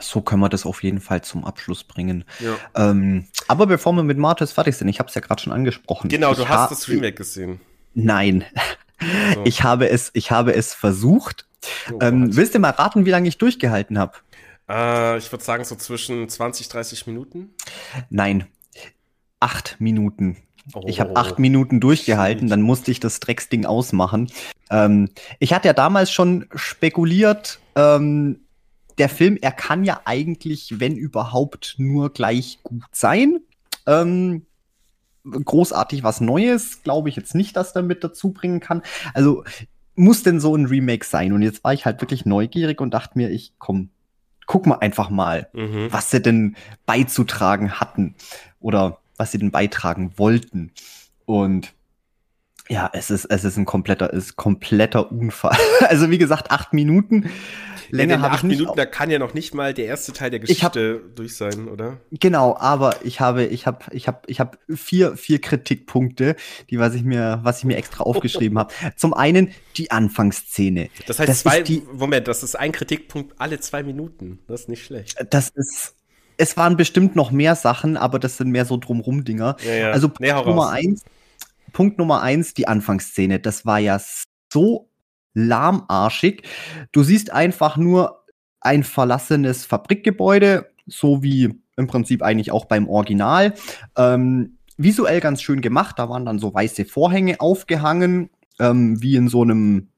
So können wir das auf jeden Fall zum Abschluss bringen. Ja. Ähm, aber bevor wir mit Martis fertig sind, ich habe es ja gerade schon angesprochen. Genau, du hast das Remake gesehen. Nein. So. Ich habe es, ich habe es versucht. Oh, ähm, willst du mal raten, wie lange ich durchgehalten habe? Äh, ich würde sagen so zwischen 20, 30 Minuten. Nein, acht Minuten. Oh, ich habe acht Minuten durchgehalten, dann musste ich das Drecksding ausmachen. Ähm, ich hatte ja damals schon spekuliert, ähm, der Film, er kann ja eigentlich, wenn überhaupt, nur gleich gut sein. Ähm, großartig was Neues, glaube ich jetzt nicht, dass er mit dazu bringen kann. Also muss denn so ein Remake sein? Und jetzt war ich halt wirklich neugierig und dachte mir, ich komm, guck mal einfach mal, mhm. was sie denn beizutragen hatten oder was sie denn beitragen wollten. Und ja, es ist, es ist ein kompletter, ist kompletter Unfall. Also wie gesagt, acht Minuten. Länger ja, acht Minuten, da kann ja noch nicht mal der erste Teil der Geschichte hab, durch sein, oder? Genau, aber ich habe, ich habe, ich habe, ich habe vier, vier Kritikpunkte, die was ich mir, was ich mir extra aufgeschrieben habe. Zum einen die Anfangsszene. Das heißt das zwei, die, Moment, das ist ein Kritikpunkt alle zwei Minuten. Das ist nicht schlecht. Das ist, es waren bestimmt noch mehr Sachen, aber das sind mehr so drumrum Dinger. Ja, ja. Also nee, Nummer eins, Punkt Nummer eins, die Anfangsszene. Das war ja so lahmarschig. Du siehst einfach nur ein verlassenes Fabrikgebäude, so wie im Prinzip eigentlich auch beim Original. Ähm, visuell ganz schön gemacht. Da waren dann so weiße Vorhänge aufgehangen, ähm, wie in so einem,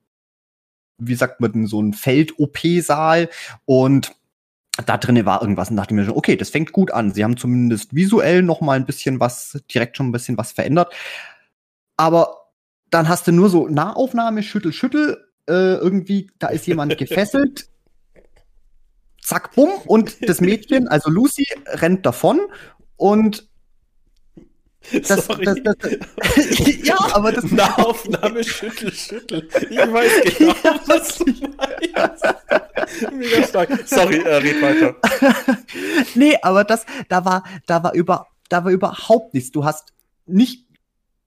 wie sagt man, in so einem Feld-OP-Saal. Und da drinnen war irgendwas und dachte mir schon, okay, das fängt gut an. Sie haben zumindest visuell noch mal ein bisschen was, direkt schon ein bisschen was verändert. Aber dann hast du nur so Nahaufnahme, Schüttel, Schüttel, äh, irgendwie, da ist jemand gefesselt. Zack, bumm, und das Mädchen, also Lucy, rennt davon und das, Sorry. Das, das, das, ja, aber das Nahaufnahme Schüttel, Schüttel. Ich weiß genau, ja, was du meinst. Mega stark. Sorry, äh, red weiter. nee, aber das, da war, da war über, da war überhaupt nichts. Du hast nicht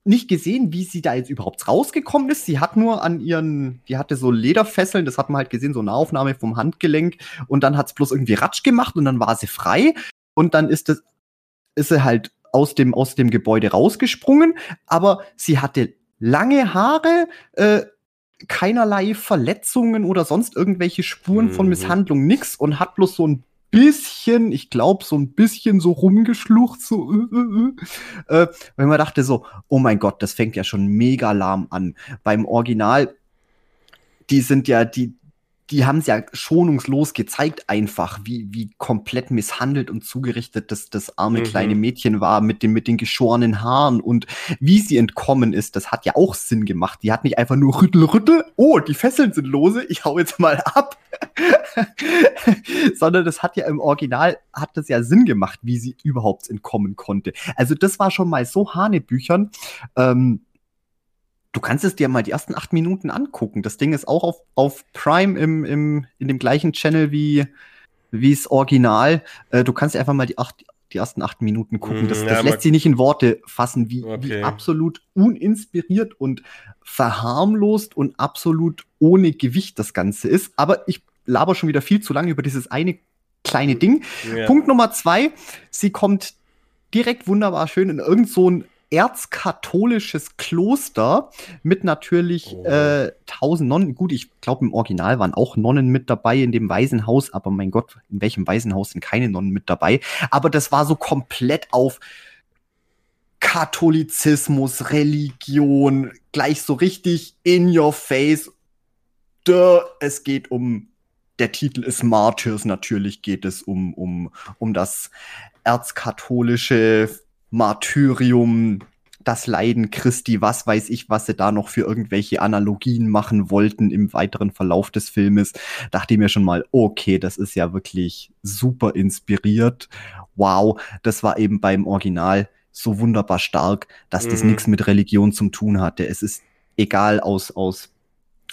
nicht gesehen, wie sie da jetzt überhaupt rausgekommen ist. Sie hat nur an ihren, die hatte so Lederfesseln, das hat man halt gesehen, so eine Aufnahme vom Handgelenk und dann hat es bloß irgendwie Ratsch gemacht und dann war sie frei und dann ist das, ist sie halt aus dem, aus dem Gebäude rausgesprungen, aber sie hatte lange Haare, äh, keinerlei Verletzungen oder sonst irgendwelche Spuren mhm. von Misshandlung, nix und hat bloß so ein bisschen, ich glaube, so ein bisschen so rumgeschlucht, so, äh, äh, äh, äh, weil man dachte so, oh mein Gott, das fängt ja schon mega lahm an. Beim Original, die sind ja, die, die haben es ja schonungslos gezeigt, einfach, wie, wie komplett misshandelt und zugerichtet das, das arme mhm. kleine Mädchen war mit, dem, mit den geschorenen Haaren und wie sie entkommen ist, das hat ja auch Sinn gemacht. Die hat nicht einfach nur rüttel, rüttel, oh, die Fesseln sind lose, ich hau jetzt mal ab. Sondern das hat ja im Original, hat das ja Sinn gemacht, wie sie überhaupt entkommen konnte. Also das war schon mal so Hanebüchern. Ähm, du kannst es dir mal die ersten acht Minuten angucken. Das Ding ist auch auf, auf Prime im, im, in dem gleichen Channel wie wie es Original. Äh, du kannst einfach mal die, acht, die ersten acht Minuten gucken. Das, mm, das ja, lässt sich nicht in Worte fassen, wie, okay. wie absolut uninspiriert und verharmlost und absolut ohne Gewicht das Ganze ist. Aber ich laber schon wieder viel zu lange über dieses eine kleine Ding. Ja. Punkt Nummer zwei, sie kommt direkt wunderbar schön in irgend so erzkatholisches Kloster mit natürlich oh. äh, tausend Nonnen. Gut, ich glaube, im Original waren auch Nonnen mit dabei in dem Waisenhaus, aber mein Gott, in welchem Waisenhaus sind keine Nonnen mit dabei? Aber das war so komplett auf Katholizismus, Religion, gleich so richtig in your face. Duh, es geht um, der Titel ist Martyrs, natürlich geht es um, um, um das erzkatholische Martyrium, das Leiden Christi, was weiß ich, was sie da noch für irgendwelche Analogien machen wollten im weiteren Verlauf des Filmes, dachte ich mir schon mal, okay, das ist ja wirklich super inspiriert. Wow, das war eben beim Original so wunderbar stark, dass mhm. das nichts mit Religion zu tun hatte. Es ist egal aus, aus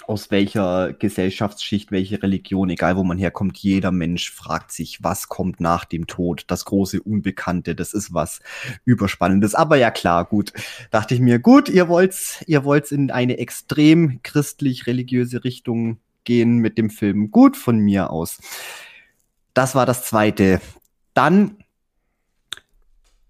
aus welcher Gesellschaftsschicht, welche Religion, egal wo man herkommt, jeder Mensch fragt sich, was kommt nach dem Tod? Das große Unbekannte, das ist was Überspannendes. Aber ja klar, gut. Dachte ich mir, gut, ihr wollt's, ihr wollt's in eine extrem christlich-religiöse Richtung gehen mit dem Film. Gut von mir aus. Das war das zweite. Dann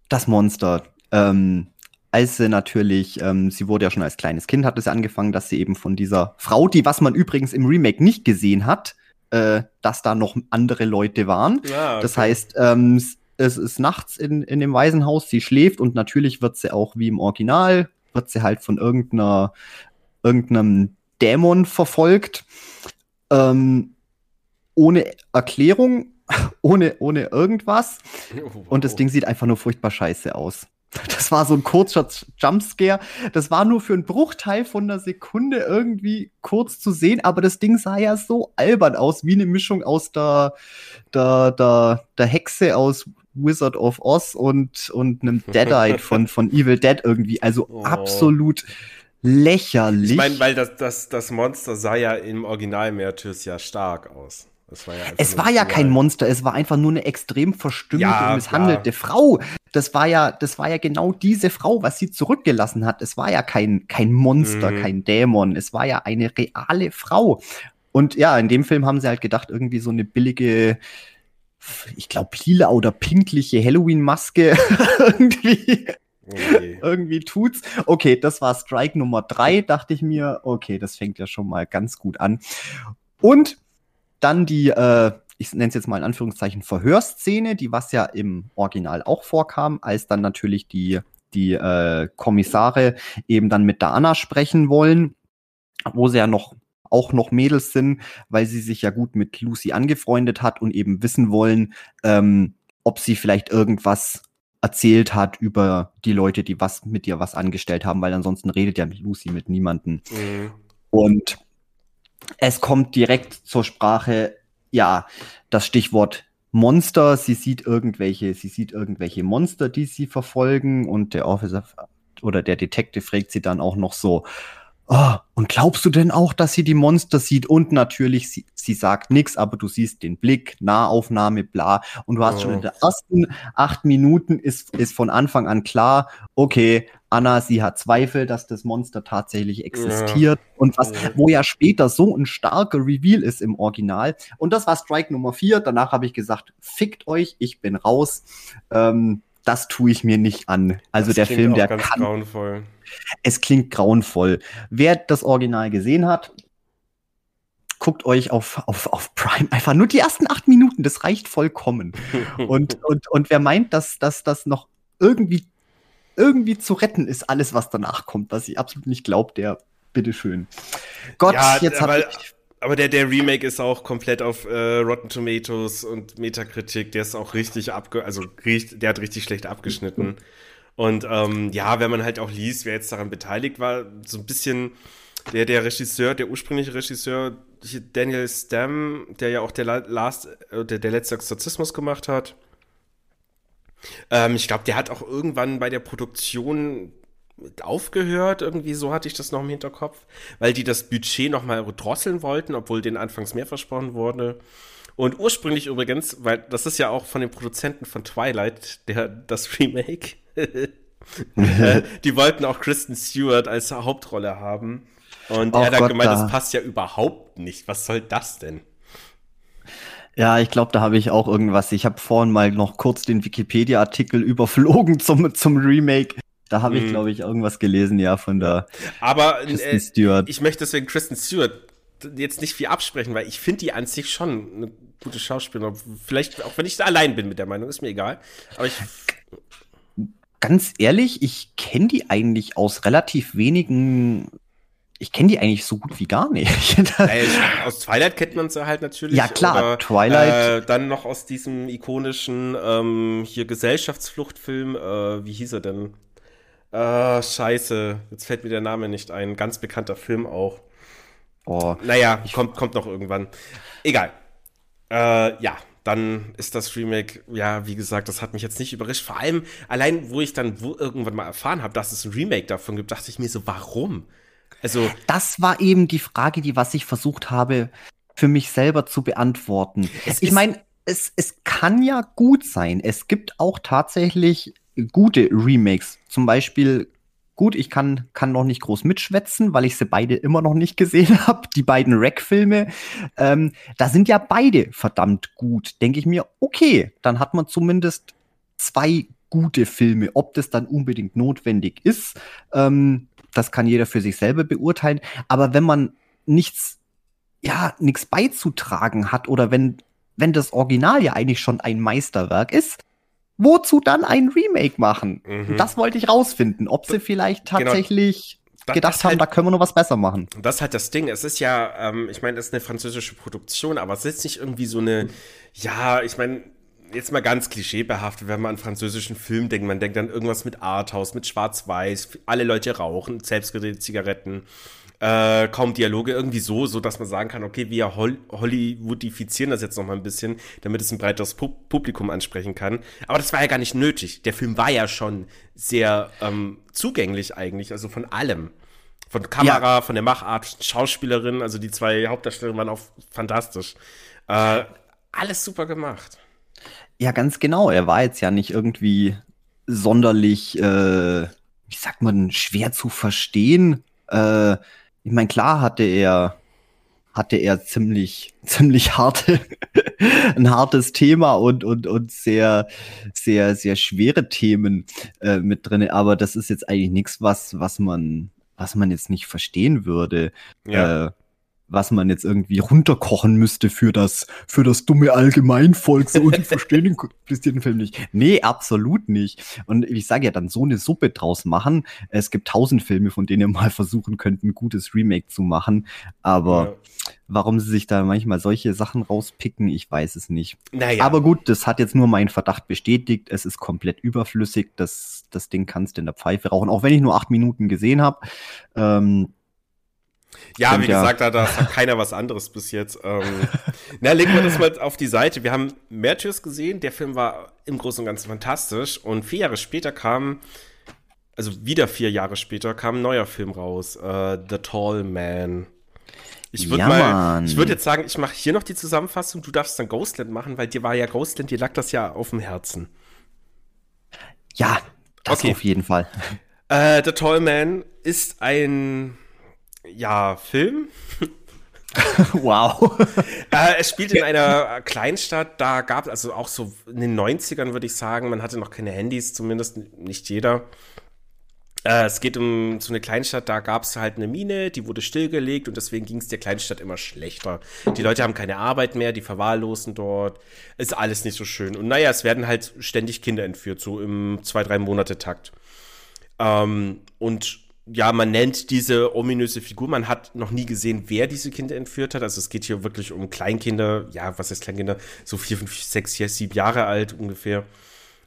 das Monster. Ähm, als sie natürlich, ähm, sie wurde ja schon als kleines Kind, hat es angefangen, dass sie eben von dieser Frau, die, was man übrigens im Remake nicht gesehen hat, äh, dass da noch andere Leute waren. Ja, okay. Das heißt, ähm, es ist nachts in, in dem Waisenhaus, sie schläft und natürlich wird sie auch wie im Original, wird sie halt von irgendeiner, irgendeinem Dämon verfolgt. Ähm, ohne Erklärung, ohne, ohne irgendwas. Oh, und das Ding sieht einfach nur furchtbar scheiße aus. Das war so ein kurzer Jumpscare. Das war nur für einen Bruchteil von einer Sekunde irgendwie kurz zu sehen, aber das Ding sah ja so albern aus, wie eine Mischung aus der, der, der, der Hexe aus Wizard of Oz und, und einem Deadite von, von Evil Dead irgendwie. Also oh. absolut lächerlich. Ich meine, weil das, das, das Monster sah ja im Original Meertys ja stark aus. War ja es war ja kein Monster, es war einfach nur eine extrem verstümmelte ja, und misshandelte klar. Frau. Das war ja, das war ja genau diese Frau, was sie zurückgelassen hat. Es war ja kein, kein Monster, mhm. kein Dämon. Es war ja eine reale Frau. Und ja, in dem Film haben sie halt gedacht, irgendwie so eine billige, ich glaube, lila oder pinkliche Halloween-Maske irgendwie. Okay. Irgendwie tut's. Okay, das war Strike Nummer drei, dachte ich mir. Okay, das fängt ja schon mal ganz gut an. Und dann die, äh, ich nenne es jetzt mal in Anführungszeichen, Verhörszene, die was ja im Original auch vorkam, als dann natürlich die, die äh, Kommissare eben dann mit der Anna sprechen wollen, wo sie ja noch auch noch Mädels sind, weil sie sich ja gut mit Lucy angefreundet hat und eben wissen wollen, ähm, ob sie vielleicht irgendwas erzählt hat über die Leute, die was mit ihr was angestellt haben, weil ansonsten redet ja Lucy mit niemanden. Mhm. Und es kommt direkt zur Sprache, ja, das Stichwort Monster. Sie sieht irgendwelche, sie sieht irgendwelche Monster, die sie verfolgen und der Officer oder der Detective fragt sie dann auch noch so, oh, und glaubst du denn auch, dass sie die Monster sieht? Und natürlich, sie, sie sagt nichts, aber du siehst den Blick, Nahaufnahme, bla. Und du hast oh. schon in den ersten acht Minuten ist, ist von Anfang an klar, okay, Anna, sie hat Zweifel, dass das Monster tatsächlich existiert. Ja. Und was, wo ja später so ein starker Reveal ist im Original. Und das war Strike Nummer vier. Danach habe ich gesagt, fickt euch, ich bin raus. Ähm, das tue ich mir nicht an. Also das der Film, der kann. Grauenvoll. Es klingt grauenvoll. Wer das Original gesehen hat, guckt euch auf, auf, auf Prime einfach nur die ersten acht Minuten, das reicht vollkommen. und, und, und wer meint, dass, dass das noch irgendwie, irgendwie zu retten ist, alles, was danach kommt, was ich absolut nicht glaube, der bitteschön. Gott, ja, jetzt habe ich aber der, der Remake ist auch komplett auf äh, Rotten Tomatoes und Metakritik. Der ist auch richtig abge... Also, der hat richtig schlecht abgeschnitten. Und ähm, ja, wenn man halt auch liest, wer jetzt daran beteiligt war, so ein bisschen der, der Regisseur, der ursprüngliche Regisseur, Daniel Stam, der ja auch der, Last, äh, der, der letzte Exorzismus gemacht hat. Ähm, ich glaube, der hat auch irgendwann bei der Produktion aufgehört, irgendwie so hatte ich das noch im Hinterkopf, weil die das Budget nochmal drosseln wollten, obwohl denen anfangs mehr versprochen wurde. Und ursprünglich übrigens, weil das ist ja auch von den Produzenten von Twilight, der das Remake, äh, die wollten auch Kristen Stewart als Hauptrolle haben. Und oh er hat Gott, gemeint, da. das passt ja überhaupt nicht. Was soll das denn? Ja, ich glaube, da habe ich auch irgendwas. Ich habe vorhin mal noch kurz den Wikipedia-Artikel überflogen zum, zum Remake. Da habe ich, hm. glaube ich, irgendwas gelesen, ja, von der Aber Kristen äh, Stewart. ich möchte deswegen Kristen Stewart jetzt nicht viel absprechen, weil ich finde die an sich schon eine gute Schauspielerin. Vielleicht, auch wenn ich da allein bin mit der Meinung, ist mir egal. Aber ich. Ganz ehrlich, ich kenne die eigentlich aus relativ wenigen ich kenne die eigentlich so gut wie gar nicht. aus Twilight kennt man sie halt natürlich. Ja klar, oder, Twilight. Äh, dann noch aus diesem ikonischen ähm, hier Gesellschaftsfluchtfilm, äh, wie hieß er denn? Äh, scheiße, jetzt fällt mir der Name nicht ein. Ganz bekannter Film auch. Oh, naja, kommt, kommt noch irgendwann. Egal. Äh, ja, dann ist das Remake, ja, wie gesagt, das hat mich jetzt nicht überrascht. Vor allem, allein, wo ich dann wo irgendwann mal erfahren habe, dass es ein Remake davon gibt, dachte ich mir so, warum? Also das war eben die Frage, die was ich versucht habe für mich selber zu beantworten. Ich meine, es, es kann ja gut sein. Es gibt auch tatsächlich gute Remakes. Zum Beispiel, gut, ich kann, kann noch nicht groß mitschwätzen, weil ich sie beide immer noch nicht gesehen habe. Die beiden Rack-Filme, ähm, da sind ja beide verdammt gut. Denke ich mir, okay, dann hat man zumindest zwei gute Filme. Ob das dann unbedingt notwendig ist, ähm, das kann jeder für sich selber beurteilen. Aber wenn man nichts, ja, nichts beizutragen hat oder wenn, wenn das Original ja eigentlich schon ein Meisterwerk ist, wozu dann ein Remake machen? Mhm. Das wollte ich rausfinden, ob sie vielleicht genau. tatsächlich genau. gedacht haben, halt, da können wir noch was besser machen. Das ist halt das Ding. Es ist ja, ähm, ich meine, es ist eine französische Produktion, aber es ist nicht irgendwie so eine, ja, ich meine, jetzt mal ganz klischeebehaftet, wenn man an französischen Film denkt, man denkt an irgendwas mit Arthouse, mit Schwarz-Weiß, alle Leute rauchen, selbstgedrehte Zigaretten, äh, kaum Dialoge, irgendwie so, so dass man sagen kann, okay, wir Hol Hollywoodifizieren das jetzt noch mal ein bisschen, damit es ein breiteres Pu Publikum ansprechen kann. Aber das war ja gar nicht nötig. Der Film war ja schon sehr ähm, zugänglich eigentlich, also von allem. Von Kamera, ja. von der Machart, Schauspielerin, also die zwei Hauptdarstellerinnen waren auch fantastisch. Äh, alles super gemacht. Ja, ganz genau. Er war jetzt ja nicht irgendwie sonderlich, äh, wie sagt man, schwer zu verstehen. Äh, ich meine, klar hatte er hatte er ziemlich ziemlich harte ein hartes Thema und und und sehr sehr sehr schwere Themen äh, mit drin. Aber das ist jetzt eigentlich nichts, was was man was man jetzt nicht verstehen würde. Ja. Äh, was man jetzt irgendwie runterkochen müsste für das, für das dumme Allgemeinvolk. So, die verstehen den komplizierten Film nicht. Nee, absolut nicht. Und ich sage ja dann so eine Suppe draus machen. Es gibt tausend Filme, von denen ihr mal versuchen könnt, ein gutes Remake zu machen. Aber ja. warum sie sich da manchmal solche Sachen rauspicken, ich weiß es nicht. Naja. Aber gut, das hat jetzt nur meinen Verdacht bestätigt. Es ist komplett überflüssig. Das, das Ding kannst du in der Pfeife rauchen. Auch wenn ich nur acht Minuten gesehen habe. Ähm, ja, Stimmt, wie gesagt, ja. da, hat keiner was anderes bis jetzt. Ähm, na, legen wir das mal auf die Seite. Wir haben Matthews gesehen. Der Film war im Großen und Ganzen fantastisch. Und vier Jahre später kam, also wieder vier Jahre später, kam ein neuer Film raus. Äh, The Tall Man. Ich würde ja, mal, ich würde jetzt sagen, ich mache hier noch die Zusammenfassung. Du darfst dann Ghostland machen, weil dir war ja Ghostland, dir lag das ja auf dem Herzen. Ja, das okay. auf jeden Fall. Äh, The Tall Man ist ein ja, Film. wow. äh, es spielt in einer Kleinstadt, da gab es also auch so in den 90ern, würde ich sagen, man hatte noch keine Handys, zumindest nicht jeder. Äh, es geht um so eine Kleinstadt, da gab es halt eine Mine, die wurde stillgelegt und deswegen ging es der Kleinstadt immer schlechter. Die Leute haben keine Arbeit mehr, die verwahrlosen dort. Ist alles nicht so schön. Und naja, es werden halt ständig Kinder entführt, so im zwei, drei Monate Takt. Ähm, und ja, man nennt diese ominöse Figur. Man hat noch nie gesehen, wer diese Kinder entführt hat. Also es geht hier wirklich um Kleinkinder. Ja, was heißt Kleinkinder? So vier, fünf, sechs, sieben Jahre alt ungefähr.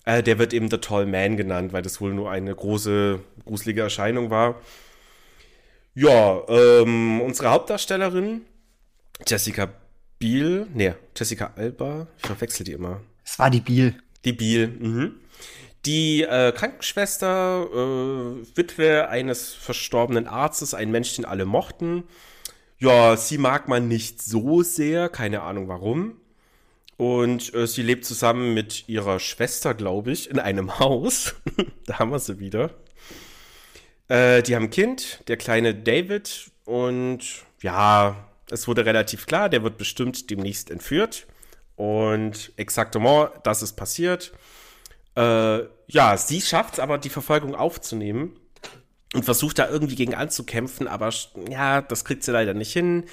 Äh, der wird eben The Tall Man genannt, weil das wohl nur eine große, gruselige Erscheinung war. Ja, ähm, unsere Hauptdarstellerin, Jessica Biel, nee, Jessica Alba, ich verwechsel die immer. Es war die Biel. Die Biel, mhm. Die äh, Krankenschwester, äh, Witwe eines verstorbenen Arztes, ein Mensch, den alle mochten. Ja, sie mag man nicht so sehr, keine Ahnung warum. Und äh, sie lebt zusammen mit ihrer Schwester, glaube ich, in einem Haus. da haben wir sie wieder. Äh, die haben ein Kind, der kleine David. Und ja, es wurde relativ klar, der wird bestimmt demnächst entführt. Und exaktement, das ist passiert. Äh, ja, sie schafft es aber, die Verfolgung aufzunehmen und versucht da irgendwie gegen anzukämpfen, aber ja, das kriegt sie leider nicht hin.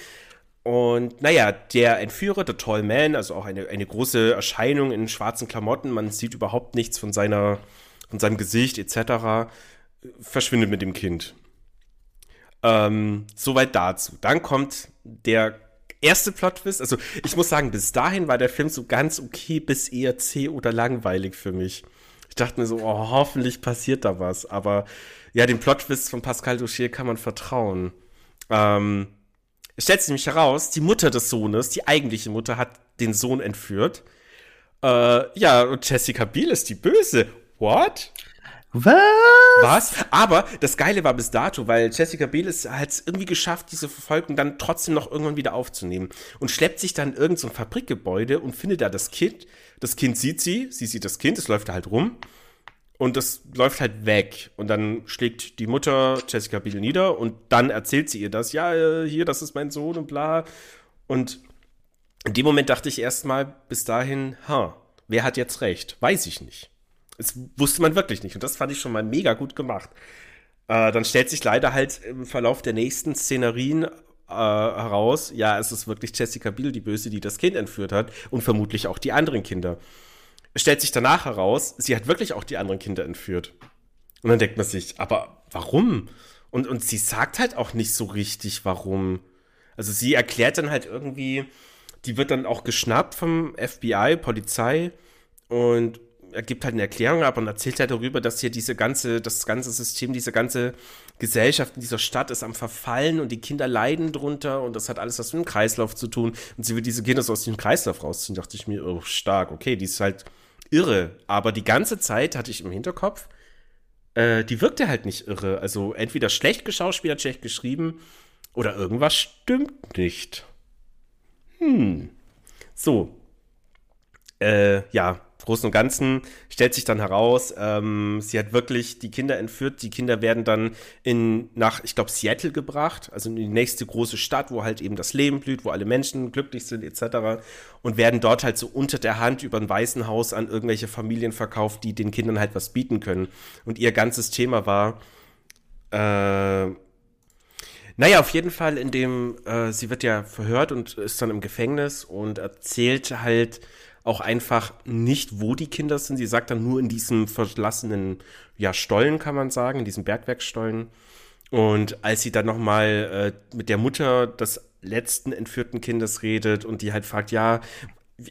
Und naja, der Entführer, der Tall Man, also auch eine, eine große Erscheinung in schwarzen Klamotten, man sieht überhaupt nichts von seiner, von seinem Gesicht etc., verschwindet mit dem Kind. Ähm, soweit dazu. Dann kommt der erste Plot-Twist. Also ich muss sagen, bis dahin war der Film so ganz okay, bis eher zäh oder langweilig für mich. Ich dachte mir so, oh, hoffentlich passiert da was. Aber ja, dem Plot-Twist von Pascal Duchier kann man vertrauen. Ähm, es stellt sich nämlich heraus, die Mutter des Sohnes, die eigentliche Mutter, hat den Sohn entführt. Äh, ja, und Jessica Biel ist die Böse. What? Was? Was? Aber das Geile war bis dato, weil Jessica Biel es hat irgendwie geschafft, diese Verfolgung dann trotzdem noch irgendwann wieder aufzunehmen und schleppt sich dann irgend so ein Fabrikgebäude und findet da das Kind. Das Kind sieht sie, sie sieht das Kind, es läuft da halt rum und das läuft halt weg. Und dann schlägt die Mutter Jessica Biel nieder und dann erzählt sie ihr das. Ja, äh, hier, das ist mein Sohn und bla. Und in dem Moment dachte ich erstmal bis dahin, ha, wer hat jetzt recht? Weiß ich nicht. Das wusste man wirklich nicht. Und das fand ich schon mal mega gut gemacht. Äh, dann stellt sich leider halt im Verlauf der nächsten Szenerien äh, heraus, ja, es ist wirklich Jessica Biel, die Böse, die das Kind entführt hat und vermutlich auch die anderen Kinder stellt sich danach heraus, sie hat wirklich auch die anderen Kinder entführt. Und dann denkt man sich, aber warum? Und, und sie sagt halt auch nicht so richtig, warum. Also sie erklärt dann halt irgendwie, die wird dann auch geschnappt vom FBI, Polizei und er gibt halt eine Erklärung ab und erzählt halt darüber, dass hier diese ganze, das ganze System, diese ganze Gesellschaft in dieser Stadt ist am Verfallen und die Kinder leiden drunter und das hat alles was mit dem Kreislauf zu tun und sie will diese Kinder so aus dem Kreislauf rausziehen, dachte ich mir, oh, stark, okay, die ist halt irre. Aber die ganze Zeit hatte ich im Hinterkopf, äh, die wirkte halt nicht irre. Also entweder schlecht geschauspielert, schlecht geschrieben oder irgendwas stimmt nicht. Hm. So. Äh, ja, Großen und Ganzen stellt sich dann heraus, ähm, sie hat wirklich die Kinder entführt. Die Kinder werden dann in, nach, ich glaube, Seattle gebracht, also in die nächste große Stadt, wo halt eben das Leben blüht, wo alle Menschen glücklich sind, etc. Und werden dort halt so unter der Hand über ein Waisenhaus an irgendwelche Familien verkauft, die den Kindern halt was bieten können. Und ihr ganzes Thema war, äh, naja, auf jeden Fall, in dem, äh, sie wird ja verhört und ist dann im Gefängnis und erzählt halt, auch einfach nicht, wo die Kinder sind. Sie sagt dann nur in diesem verlassenen ja, Stollen, kann man sagen, in diesem Bergwerkstollen. Und als sie dann nochmal äh, mit der Mutter des letzten entführten Kindes redet und die halt fragt, ja,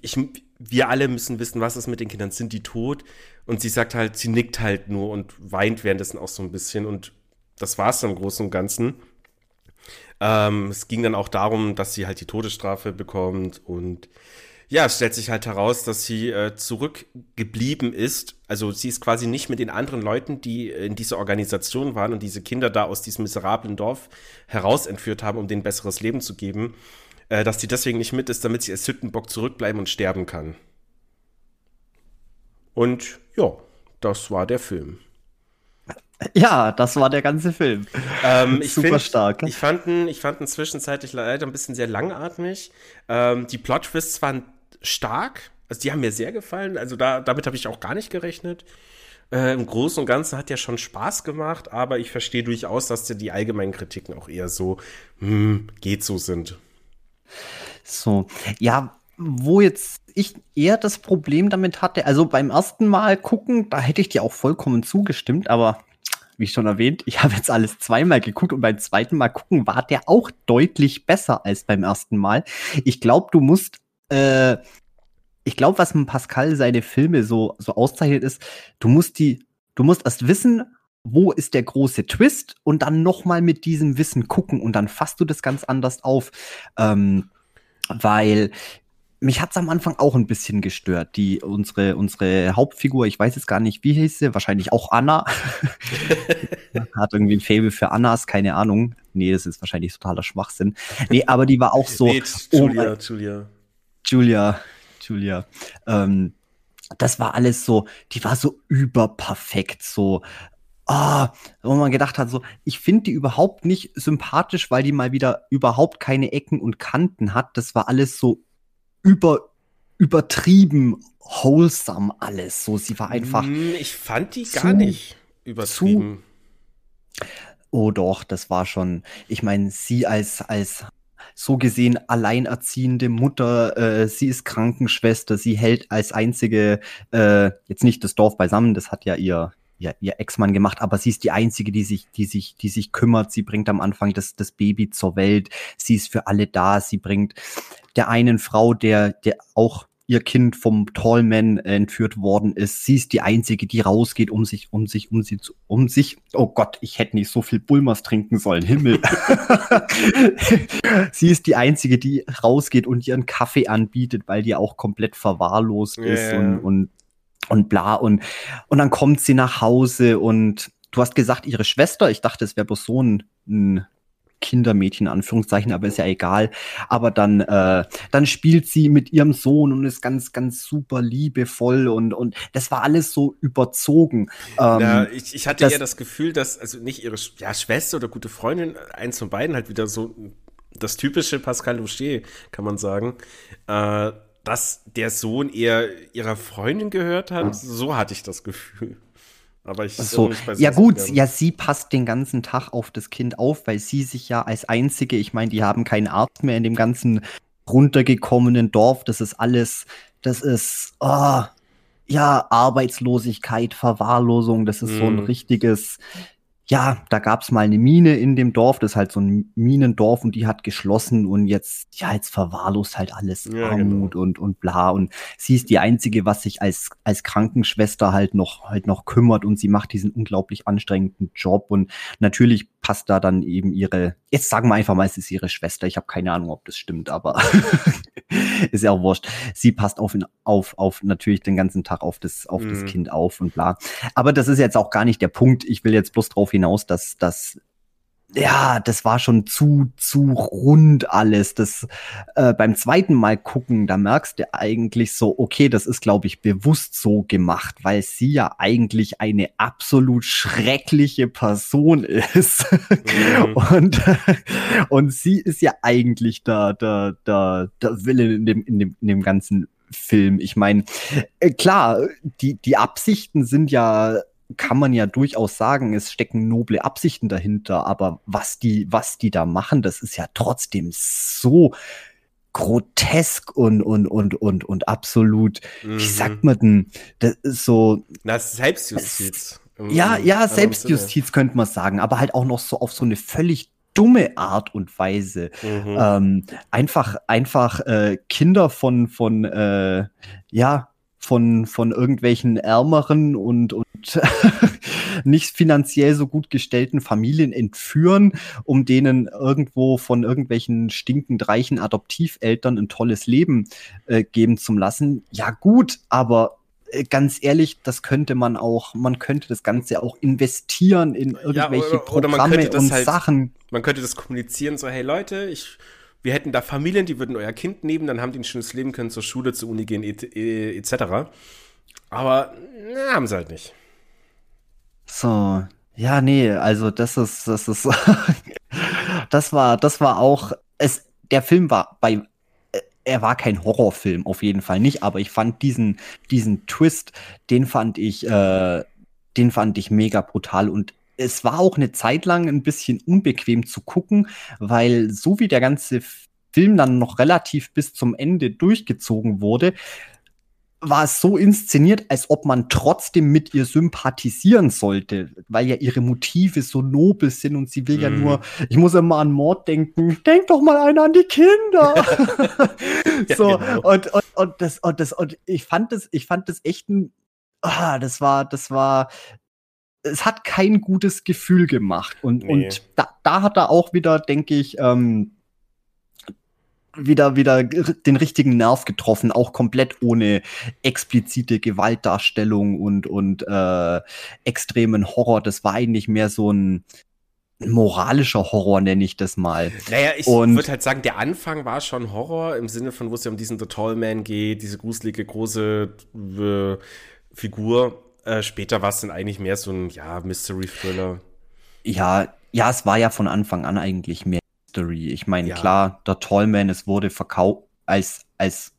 ich, wir alle müssen wissen, was ist mit den Kindern, sind die tot? Und sie sagt halt, sie nickt halt nur und weint währenddessen auch so ein bisschen und das war es dann im Großen und Ganzen. Ähm, es ging dann auch darum, dass sie halt die Todesstrafe bekommt und ja, es stellt sich halt heraus, dass sie äh, zurückgeblieben ist. Also sie ist quasi nicht mit den anderen Leuten, die in dieser Organisation waren und diese Kinder da aus diesem miserablen Dorf herausentführt haben, um denen besseres Leben zu geben, äh, dass sie deswegen nicht mit ist, damit sie als Hüttenbock zurückbleiben und sterben kann. Und ja, das war der Film. Ja, das war der ganze Film. Ähm, ich Super find, stark. Ich fand, ihn, ich fand ihn zwischenzeitlich leider ein bisschen sehr langatmig. Ähm, die Plot-Twists waren stark. Also die haben mir sehr gefallen. Also da, damit habe ich auch gar nicht gerechnet. Äh, Im Großen und Ganzen hat ja schon Spaß gemacht, aber ich verstehe durchaus, dass die allgemeinen Kritiken auch eher so, hm, geht so sind. So, ja, wo jetzt ich eher das Problem damit hatte, also beim ersten Mal gucken, da hätte ich dir auch vollkommen zugestimmt, aber wie schon erwähnt, ich habe jetzt alles zweimal geguckt und beim zweiten Mal gucken war der auch deutlich besser als beim ersten Mal. Ich glaube, du musst äh, ich glaube, was mit Pascal seine Filme so, so auszeichnet, ist, du musst die, du musst erst wissen, wo ist der große Twist und dann nochmal mit diesem Wissen gucken und dann fasst du das ganz anders auf. Ähm, weil mich hat's am Anfang auch ein bisschen gestört. Die, unsere, unsere Hauptfigur, ich weiß jetzt gar nicht, wie hieß sie, wahrscheinlich auch Anna. Hat irgendwie ein Fable für Annas, keine Ahnung. Nee, das ist wahrscheinlich totaler Schwachsinn. Nee, aber die war auch so. Nee, Julia, oh, Julia. Julia, Julia. Ähm, das war alles so, die war so überperfekt, so, ah, wo man gedacht hat, so, ich finde die überhaupt nicht sympathisch, weil die mal wieder überhaupt keine Ecken und Kanten hat. Das war alles so über, übertrieben wholesome alles. So, sie war einfach. Hm, ich fand die gar nicht übertrieben. Zu, oh doch, das war schon. Ich meine, sie als, als so gesehen alleinerziehende Mutter, äh, sie ist Krankenschwester, sie hält als einzige äh, jetzt nicht das Dorf beisammen, das hat ja ihr ihr, ihr Ex-Mann gemacht, aber sie ist die einzige, die sich, die sich, die sich kümmert. Sie bringt am Anfang das, das Baby zur Welt. Sie ist für alle da. Sie bringt der einen Frau, der, der auch ihr Kind vom Tallman entführt worden ist. Sie ist die einzige, die rausgeht, um sich, um sich, um sie zu, um sich. Oh Gott, ich hätte nicht so viel Bulmers trinken sollen. Himmel. sie ist die einzige, die rausgeht und ihren Kaffee anbietet, weil die auch komplett verwahrlost yeah. ist und, und und bla und und dann kommt sie nach Hause und du hast gesagt ihre Schwester. Ich dachte, es wäre bloß so ein, ein Kindermädchen, Anführungszeichen, aber ist ja egal. Aber dann, äh, dann spielt sie mit ihrem Sohn und ist ganz, ganz super liebevoll und, und das war alles so überzogen. Ähm, ja, ich, ich hatte eher das Gefühl, dass, also nicht ihre ja, Schwester oder gute Freundin, eins von beiden halt wieder so das typische Pascal Loucher, kann man sagen, äh, dass der Sohn eher ihrer Freundin gehört hat. So hatte ich das Gefühl. Aber ich so, ja gut, ja, sie passt den ganzen Tag auf das Kind auf, weil sie sich ja als einzige, ich meine, die haben keinen Arzt mehr in dem ganzen runtergekommenen Dorf. Das ist alles, das ist, oh, ja, Arbeitslosigkeit, Verwahrlosung, das ist mhm. so ein mhm. richtiges, ja, da gab's mal eine Mine in dem Dorf, das ist halt so ein Minendorf und die hat geschlossen und jetzt, ja, jetzt verwahrlost halt alles ja, Armut genau. und, und bla. Und sie ist die Einzige, was sich als, als Krankenschwester halt noch, halt noch kümmert und sie macht diesen unglaublich anstrengenden Job und natürlich passt da dann eben ihre, jetzt sagen wir einfach mal, es ist ihre Schwester. Ich habe keine Ahnung, ob das stimmt, aber ist ja auch wurscht. Sie passt auf, auf, auf natürlich den ganzen Tag auf das, auf mhm. das Kind auf und bla. Aber das ist jetzt auch gar nicht der Punkt. Ich will jetzt bloß darauf hinaus, dass, dass ja, das war schon zu, zu rund alles. Das äh, beim zweiten Mal gucken, da merkst du eigentlich so, okay, das ist, glaube ich, bewusst so gemacht, weil sie ja eigentlich eine absolut schreckliche Person ist. Mhm. und, und sie ist ja eigentlich der, der, der, der Wille in dem, in dem, in dem ganzen Film. Ich meine, äh, klar, die, die Absichten sind ja kann man ja durchaus sagen, es stecken noble Absichten dahinter, aber was die, was die da machen, das ist ja trotzdem so grotesk und, und, und, und, und absolut, mhm. wie sagt man denn, das ist so. Na, Selbstjustiz. ja, ja, Selbstjustiz könnte man sagen, aber halt auch noch so auf so eine völlig dumme Art und Weise. Mhm. Ähm, einfach, einfach äh, Kinder von, von äh, ja, von, von irgendwelchen ärmeren und, und nicht finanziell so gut gestellten Familien entführen, um denen irgendwo von irgendwelchen stinkend reichen Adoptiveltern ein tolles Leben äh, geben zu lassen. Ja gut, aber äh, ganz ehrlich, das könnte man auch, man könnte das Ganze auch investieren in irgendwelche ja, oder, oder Programme und halt, Sachen. Man könnte das kommunizieren, so, hey Leute, ich wir hätten da Familien, die würden euer Kind nehmen, dann haben die ein schönes Leben, können zur Schule, zur Uni gehen, etc. Et, Aber na, haben sie halt nicht. So, ja, nee, also das ist, das ist, das war, das war auch, es, der Film war bei, äh, er war kein Horrorfilm, auf jeden Fall nicht, aber ich fand diesen, diesen Twist, den fand ich, äh, den fand ich mega brutal und es war auch eine Zeit lang ein bisschen unbequem zu gucken, weil so wie der ganze Film dann noch relativ bis zum Ende durchgezogen wurde, war es so inszeniert, als ob man trotzdem mit ihr sympathisieren sollte, weil ja ihre Motive so nobel sind und sie will mm. ja nur, mhm. ich muss immer an Mord denken, denk doch mal einer an die Kinder. ja, so, genau. und, und, und, das, und das, und ich fand das, ich fand das echt ein, ah, das war, das war, es hat kein gutes Gefühl gemacht. Und, nee. und da, da hat er auch wieder, denke ich, ähm, wieder, wieder den richtigen Nerv getroffen, auch komplett ohne explizite Gewaltdarstellung und, und äh, extremen Horror. Das war eigentlich mehr so ein moralischer Horror, nenne ich das mal. Naja, ich würde halt sagen, der Anfang war schon Horror im Sinne von, wo es ja um diesen The Tall Man geht, diese gruselige große äh, Figur. Äh, später war es dann eigentlich mehr so ein, ja, Mystery-Thriller. Ja, ja, es war ja von Anfang an eigentlich mehr Mystery. Ich meine, ja. klar, der Tallman, es wurde verkauft als, als,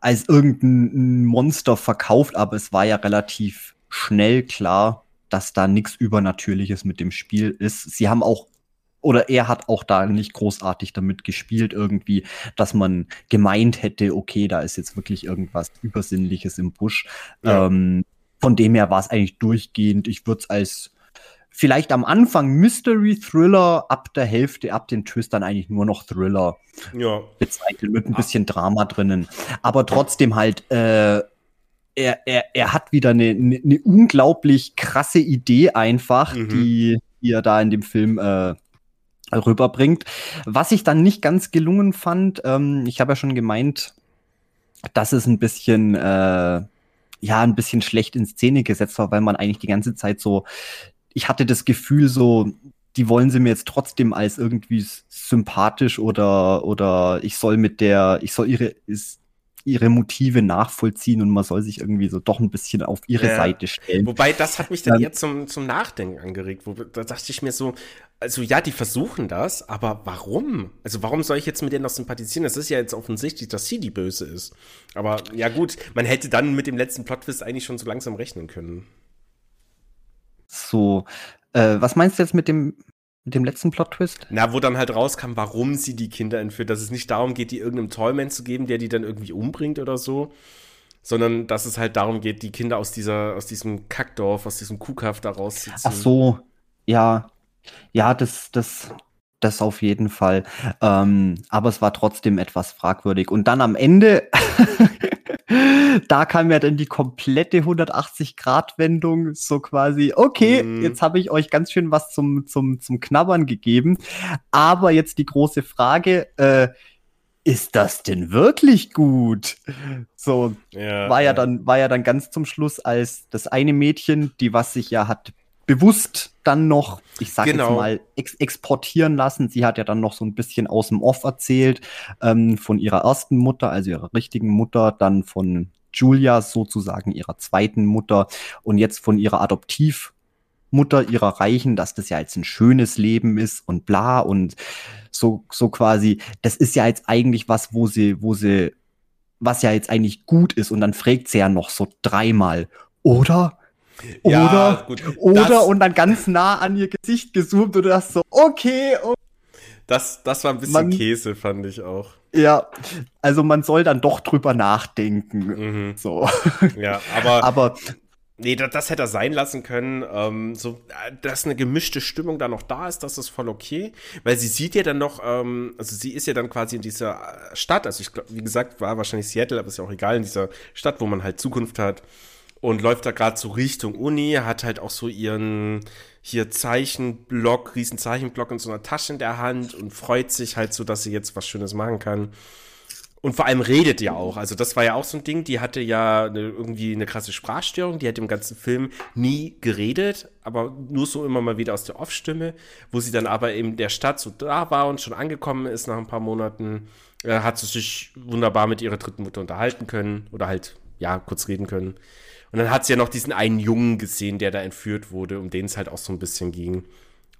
als irgendein Monster verkauft, aber es war ja relativ schnell klar, dass da nichts Übernatürliches mit dem Spiel ist. Sie haben auch oder er hat auch da nicht großartig damit gespielt, irgendwie, dass man gemeint hätte, okay, da ist jetzt wirklich irgendwas Übersinnliches im Busch. Ja. Ähm, von dem her war es eigentlich durchgehend. Ich würde es als vielleicht am Anfang Mystery Thriller, ab der Hälfte, ab den Twist dann eigentlich nur noch Thriller ja. bezeichnet mit ein bisschen Drama drinnen. Aber trotzdem halt, äh, er, er, er hat wieder eine, eine, eine unglaublich krasse Idee einfach, mhm. die, die er da in dem Film äh, rüberbringt. Was ich dann nicht ganz gelungen fand, ähm, ich habe ja schon gemeint, dass es ein bisschen äh, ja ein bisschen schlecht in Szene gesetzt war, weil man eigentlich die ganze Zeit so, ich hatte das Gefühl so, die wollen sie mir jetzt trotzdem als irgendwie sympathisch oder oder ich soll mit der, ich soll ihre ist, ihre Motive nachvollziehen und man soll sich irgendwie so doch ein bisschen auf ihre ja. Seite stellen. Wobei, das hat mich dann, dann eher zum, zum Nachdenken angeregt. Wo, da dachte ich mir so, also ja, die versuchen das, aber warum? Also warum soll ich jetzt mit denen noch sympathisieren? Das ist ja jetzt offensichtlich, dass sie die Böse ist. Aber ja gut, man hätte dann mit dem letzten Plot-Twist eigentlich schon so langsam rechnen können. So, äh, was meinst du jetzt mit dem mit dem letzten Plot-Twist? Na, wo dann halt rauskam, warum sie die Kinder entführt. Dass es nicht darum geht, die irgendeinem Tollman zu geben, der die dann irgendwie umbringt oder so. Sondern dass es halt darum geht, die Kinder aus dieser, aus diesem Kackdorf, aus diesem Kuhkaff da rauszuziehen. Ach so, ja. Ja, das, das, das auf jeden Fall. Ähm, aber es war trotzdem etwas fragwürdig. Und dann am Ende da kam ja dann die komplette 180-Grad-Wendung, so quasi, okay, mm. jetzt habe ich euch ganz schön was zum, zum, zum Knabbern gegeben. Aber jetzt die große Frage, äh, ist das denn wirklich gut? So ja, war ja, ja, dann war ja dann ganz zum Schluss als das eine Mädchen, die was sich ja hat bewusst dann noch, ich sag genau. jetzt mal, ex exportieren lassen. Sie hat ja dann noch so ein bisschen aus dem Off erzählt ähm, von ihrer ersten Mutter, also ihrer richtigen Mutter, dann von Julia sozusagen ihrer zweiten Mutter und jetzt von ihrer Adoptivmutter ihrer Reichen, dass das ja jetzt ein schönes Leben ist und bla und so, so quasi, das ist ja jetzt eigentlich was, wo sie, wo sie, was ja jetzt eigentlich gut ist und dann fragt sie ja noch so dreimal, oder? Oder, ja, gut. oder das, und dann ganz nah an ihr Gesicht gezoomt und du dachtest so, okay. okay. Das, das war ein bisschen man, Käse, fand ich auch. Ja, also man soll dann doch drüber nachdenken. Mhm. So. Ja, aber, aber Nee, das, das, hätte er sein lassen können. Ähm, so, dass eine gemischte Stimmung da noch da ist, das ist voll okay. Weil sie sieht ja dann noch, ähm, also sie ist ja dann quasi in dieser Stadt, also ich glaube, wie gesagt, war wahrscheinlich Seattle, aber ist ja auch egal, in dieser Stadt, wo man halt Zukunft hat und läuft da gerade so Richtung Uni, hat halt auch so ihren hier Zeichenblock, riesen Zeichenblock in so einer Tasche in der Hand und freut sich halt so, dass sie jetzt was Schönes machen kann. Und vor allem redet ja auch. Also das war ja auch so ein Ding, die hatte ja eine, irgendwie eine krasse Sprachstörung, die hat im ganzen Film nie geredet, aber nur so immer mal wieder aus der Off-Stimme, wo sie dann aber in der Stadt so da war und schon angekommen ist nach ein paar Monaten, äh, hat sie sich wunderbar mit ihrer dritten Mutter unterhalten können oder halt, ja, kurz reden können. Und dann hat sie ja noch diesen einen Jungen gesehen, der da entführt wurde, um den es halt auch so ein bisschen ging.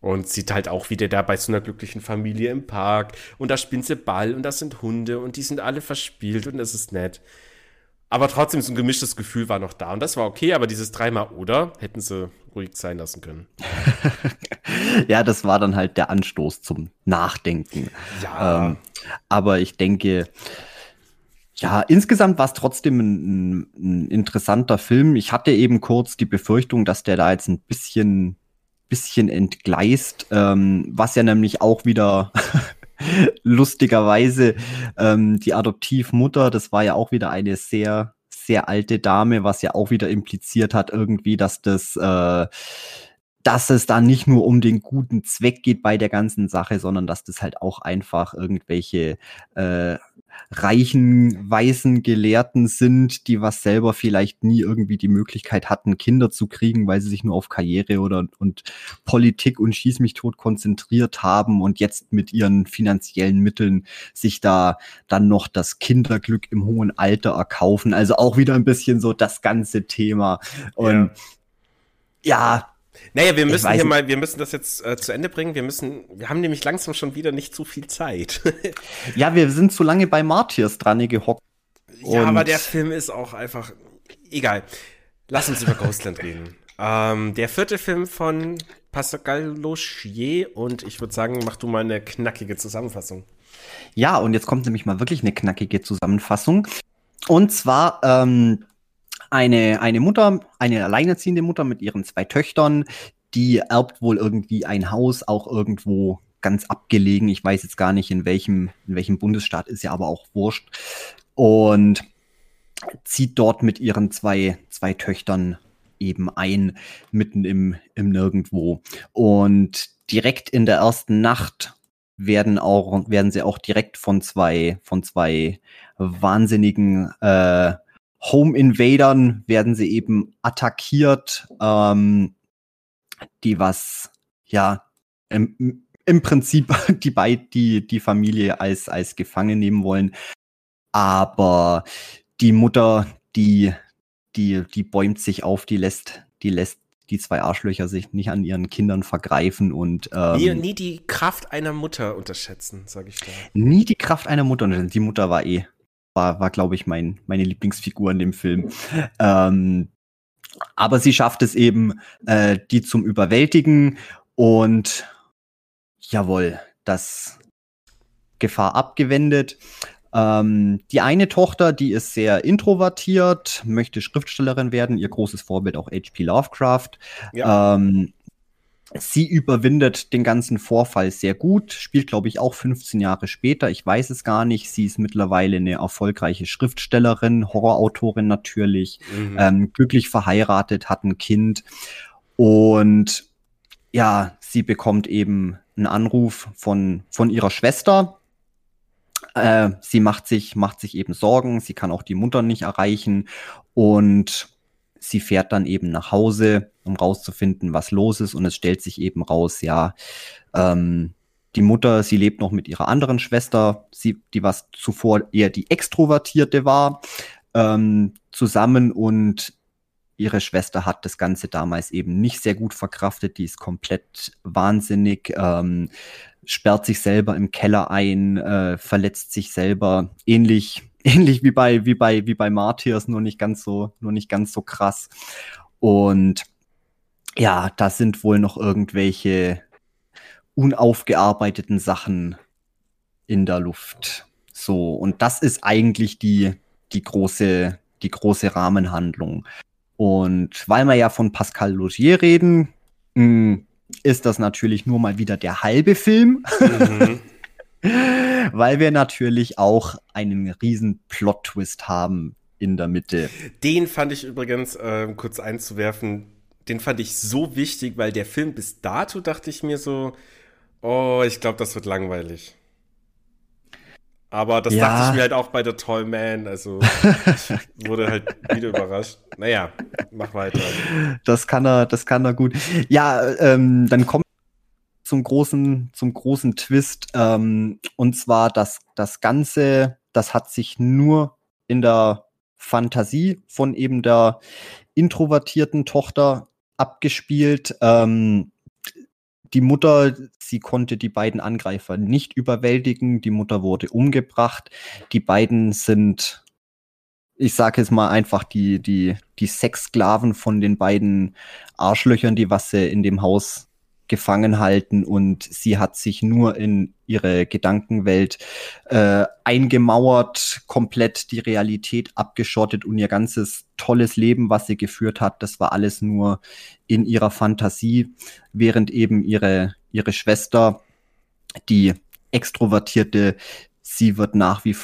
Und sieht halt auch wieder da bei so einer glücklichen Familie im Park. Und da spinnt sie Ball und das sind Hunde und die sind alle verspielt und das ist nett. Aber trotzdem, so ein gemischtes Gefühl war noch da. Und das war okay, aber dieses dreimal oder hätten sie ruhig sein lassen können. ja, das war dann halt der Anstoß zum Nachdenken. Ja. Ähm, aber ich denke, ja, insgesamt war es trotzdem ein, ein, interessanter Film. Ich hatte eben kurz die Befürchtung, dass der da jetzt ein bisschen, bisschen entgleist, ähm, was ja nämlich auch wieder lustigerweise ähm, die Adoptivmutter, das war ja auch wieder eine sehr, sehr alte Dame, was ja auch wieder impliziert hat irgendwie, dass das äh, dass es da nicht nur um den guten Zweck geht bei der ganzen Sache, sondern dass das halt auch einfach irgendwelche äh, reichen, weißen Gelehrten sind, die was selber vielleicht nie irgendwie die Möglichkeit hatten, Kinder zu kriegen, weil sie sich nur auf Karriere oder und Politik und Schieß mich tot konzentriert haben und jetzt mit ihren finanziellen Mitteln sich da dann noch das Kinderglück im hohen Alter erkaufen. Also auch wieder ein bisschen so das ganze Thema. Und ja, ja naja, wir müssen hier mal, wir müssen das jetzt äh, zu Ende bringen. Wir müssen, wir haben nämlich langsam schon wieder nicht zu viel Zeit. ja, wir sind zu lange bei Martyrs dran gehockt. Ja, aber der Film ist auch einfach egal. Lass uns über Ghostland reden. Ähm, der vierte Film von Pascal Lochier und ich würde sagen, mach du mal eine knackige Zusammenfassung. Ja, und jetzt kommt nämlich mal wirklich eine knackige Zusammenfassung. Und zwar ähm, eine, eine Mutter, eine alleinerziehende Mutter mit ihren zwei Töchtern, die erbt wohl irgendwie ein Haus, auch irgendwo ganz abgelegen. Ich weiß jetzt gar nicht, in welchem, in welchem Bundesstaat, ist ja aber auch wurscht. Und zieht dort mit ihren zwei, zwei Töchtern eben ein, mitten im, im Nirgendwo. Und direkt in der ersten Nacht werden auch, werden sie auch direkt von zwei, von zwei wahnsinnigen äh, Home Invadern werden sie eben attackiert, ähm, die was, ja, im, im Prinzip die, die, die Familie als, als Gefangen nehmen wollen. Aber die Mutter, die, die, die bäumt sich auf, die lässt, die lässt die zwei Arschlöcher sich nicht an ihren Kindern vergreifen und ähm, nie, nie die Kraft einer Mutter unterschätzen, sage ich da. Nie die Kraft einer Mutter unterschätzen. Die Mutter war eh, war, war glaube ich, mein, meine Lieblingsfigur in dem Film. Ähm, aber sie schafft es eben, äh, die zum Überwältigen und jawohl, das Gefahr abgewendet. Ähm, die eine Tochter, die ist sehr introvertiert, möchte Schriftstellerin werden, ihr großes Vorbild auch H.P. Lovecraft. Ja. Ähm, sie überwindet den ganzen Vorfall sehr gut, spielt, glaube ich, auch 15 Jahre später. Ich weiß es gar nicht. Sie ist mittlerweile eine erfolgreiche Schriftstellerin, Horrorautorin natürlich, mhm. ähm, glücklich verheiratet, hat ein Kind und ja, sie bekommt eben einen Anruf von, von ihrer Schwester, äh, sie macht sich, macht sich eben Sorgen, sie kann auch die Mutter nicht erreichen und sie fährt dann eben nach Hause, um rauszufinden, was los ist. Und es stellt sich eben raus, ja, ähm, die Mutter, sie lebt noch mit ihrer anderen Schwester, sie, die was zuvor eher die Extrovertierte war, ähm, zusammen und ihre Schwester hat das Ganze damals eben nicht sehr gut verkraftet, die ist komplett wahnsinnig, ähm, sperrt sich selber im Keller ein, äh, verletzt sich selber, ähnlich, ähnlich wie bei, wie bei, wie bei Martyrs, nur nicht ganz so, nur nicht ganz so krass. Und ja, da sind wohl noch irgendwelche unaufgearbeiteten Sachen in der Luft. So, und das ist eigentlich die, die große, die große Rahmenhandlung. Und weil wir ja von Pascal Logier reden, mh, hm, ist das natürlich nur mal wieder der halbe Film. Mhm. weil wir natürlich auch einen riesen Plot-Twist haben in der Mitte. Den fand ich übrigens, äh, kurz einzuwerfen, den fand ich so wichtig, weil der Film bis dato dachte ich mir so, oh, ich glaube, das wird langweilig. Aber das ja. dachte ich mir halt auch bei The Tall Man. Also ich wurde halt wieder überrascht. Naja, mach weiter. Das kann er, das kann er gut. Ja, ähm, dann kommt zum großen, zum großen Twist. Ähm, und zwar, dass das Ganze, das hat sich nur in der Fantasie von eben der introvertierten Tochter abgespielt. Ähm, die Mutter, sie konnte die beiden Angreifer nicht überwältigen. Die Mutter wurde umgebracht. Die beiden sind, ich sage jetzt mal einfach die, die, die Sexsklaven von den beiden Arschlöchern, die was sie in dem Haus gefangen halten und sie hat sich nur in ihre Gedankenwelt äh, eingemauert, komplett die Realität abgeschottet und ihr ganzes tolles Leben, was sie geführt hat, das war alles nur in ihrer Fantasie, während eben ihre, ihre Schwester, die extrovertierte, sie wird nach wie,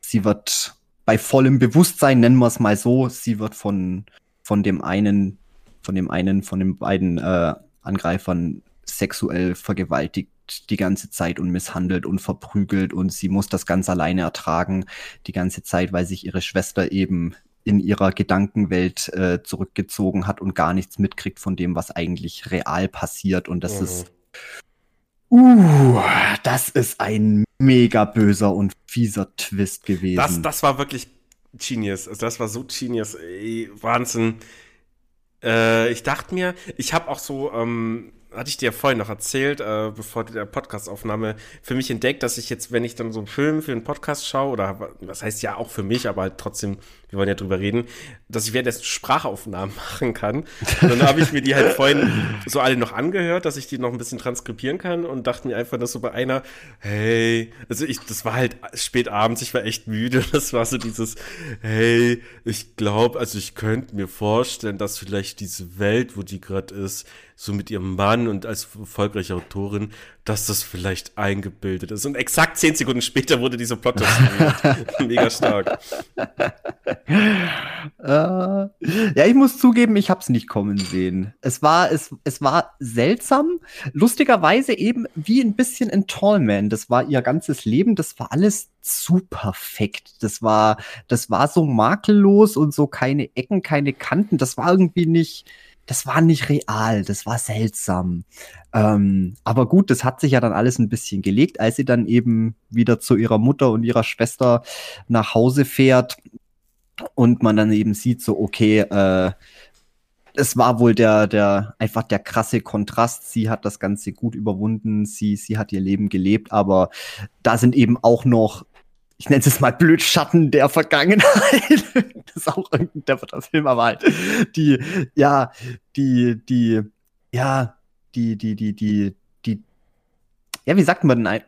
sie wird bei vollem Bewusstsein, nennen wir es mal so, sie wird von, von dem einen, von dem einen, von den beiden äh, Angreifern sexuell vergewaltigt die ganze Zeit und misshandelt und verprügelt und sie muss das ganz alleine ertragen die ganze Zeit, weil sich ihre Schwester eben in ihrer Gedankenwelt äh, zurückgezogen hat und gar nichts mitkriegt von dem, was eigentlich real passiert und das mhm. ist Uh, das ist ein mega böser und fieser Twist gewesen. Das, das war wirklich Genius. Also das war so Genius. Ey, Wahnsinn. Äh, ich dachte mir, ich habe auch so ähm, hatte ich dir vorhin noch erzählt, äh, bevor der Podcastaufnahme, für mich entdeckt, dass ich jetzt, wenn ich dann so einen Film für einen Podcast schaue, oder was heißt ja auch für mich, aber halt trotzdem, wir wollen ja drüber reden, dass ich währenddessen Sprachaufnahmen machen kann. Und dann habe ich mir die halt vorhin so alle noch angehört, dass ich die noch ein bisschen transkribieren kann und dachte mir einfach, dass so bei einer, hey, also ich, das war halt spät abends, ich war echt müde, das war so dieses, hey, ich glaube, also ich könnte mir vorstellen, dass vielleicht diese Welt, wo die gerade ist, so mit ihrem Mann und als erfolgreiche Autorin, dass das vielleicht eingebildet ist. Und exakt zehn Sekunden später wurde dieser Plot mega stark. äh, ja, ich muss zugeben, ich habe es nicht kommen sehen. Es war, es, es war seltsam. Lustigerweise eben wie ein bisschen in Tallman. Das war ihr ganzes Leben. Das war alles zu perfekt. Das war, das war so makellos und so keine Ecken, keine Kanten. Das war irgendwie nicht, das war nicht real, das war seltsam. Ähm, aber gut, das hat sich ja dann alles ein bisschen gelegt, als sie dann eben wieder zu ihrer Mutter und ihrer Schwester nach Hause fährt und man dann eben sieht, so, okay, äh, es war wohl der, der, einfach der krasse Kontrast. Sie hat das Ganze gut überwunden, sie, sie hat ihr Leben gelebt, aber da sind eben auch noch ich nenne es mal blöd Schatten der Vergangenheit. das ist auch irgendein depperter Film, aber halt die, ja, die, die, ja, die, die, die, die, die, ja, wie sagt man denn,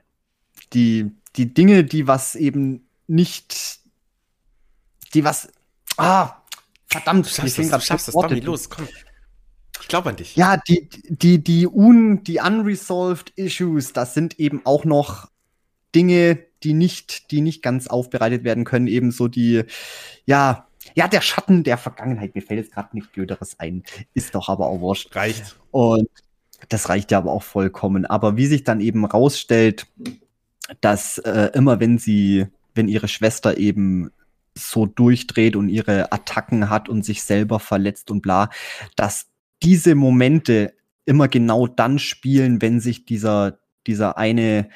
die, die Dinge, die was eben nicht, die was, ah, verdammt, du schaffst das, du schaffst das, Tommy, los, komm. Ich glaube an dich. Ja, die, die, die, un, die unresolved issues, das sind eben auch noch Dinge, die nicht, die nicht ganz aufbereitet werden können, ebenso die, ja, ja, der Schatten der Vergangenheit. Mir fällt jetzt gerade nichts Blöderes ein. Ist doch aber auch wurscht. Reicht. Und das reicht ja aber auch vollkommen. Aber wie sich dann eben rausstellt, dass äh, immer wenn sie, wenn ihre Schwester eben so durchdreht und ihre Attacken hat und sich selber verletzt und bla, dass diese Momente immer genau dann spielen, wenn sich dieser, dieser eine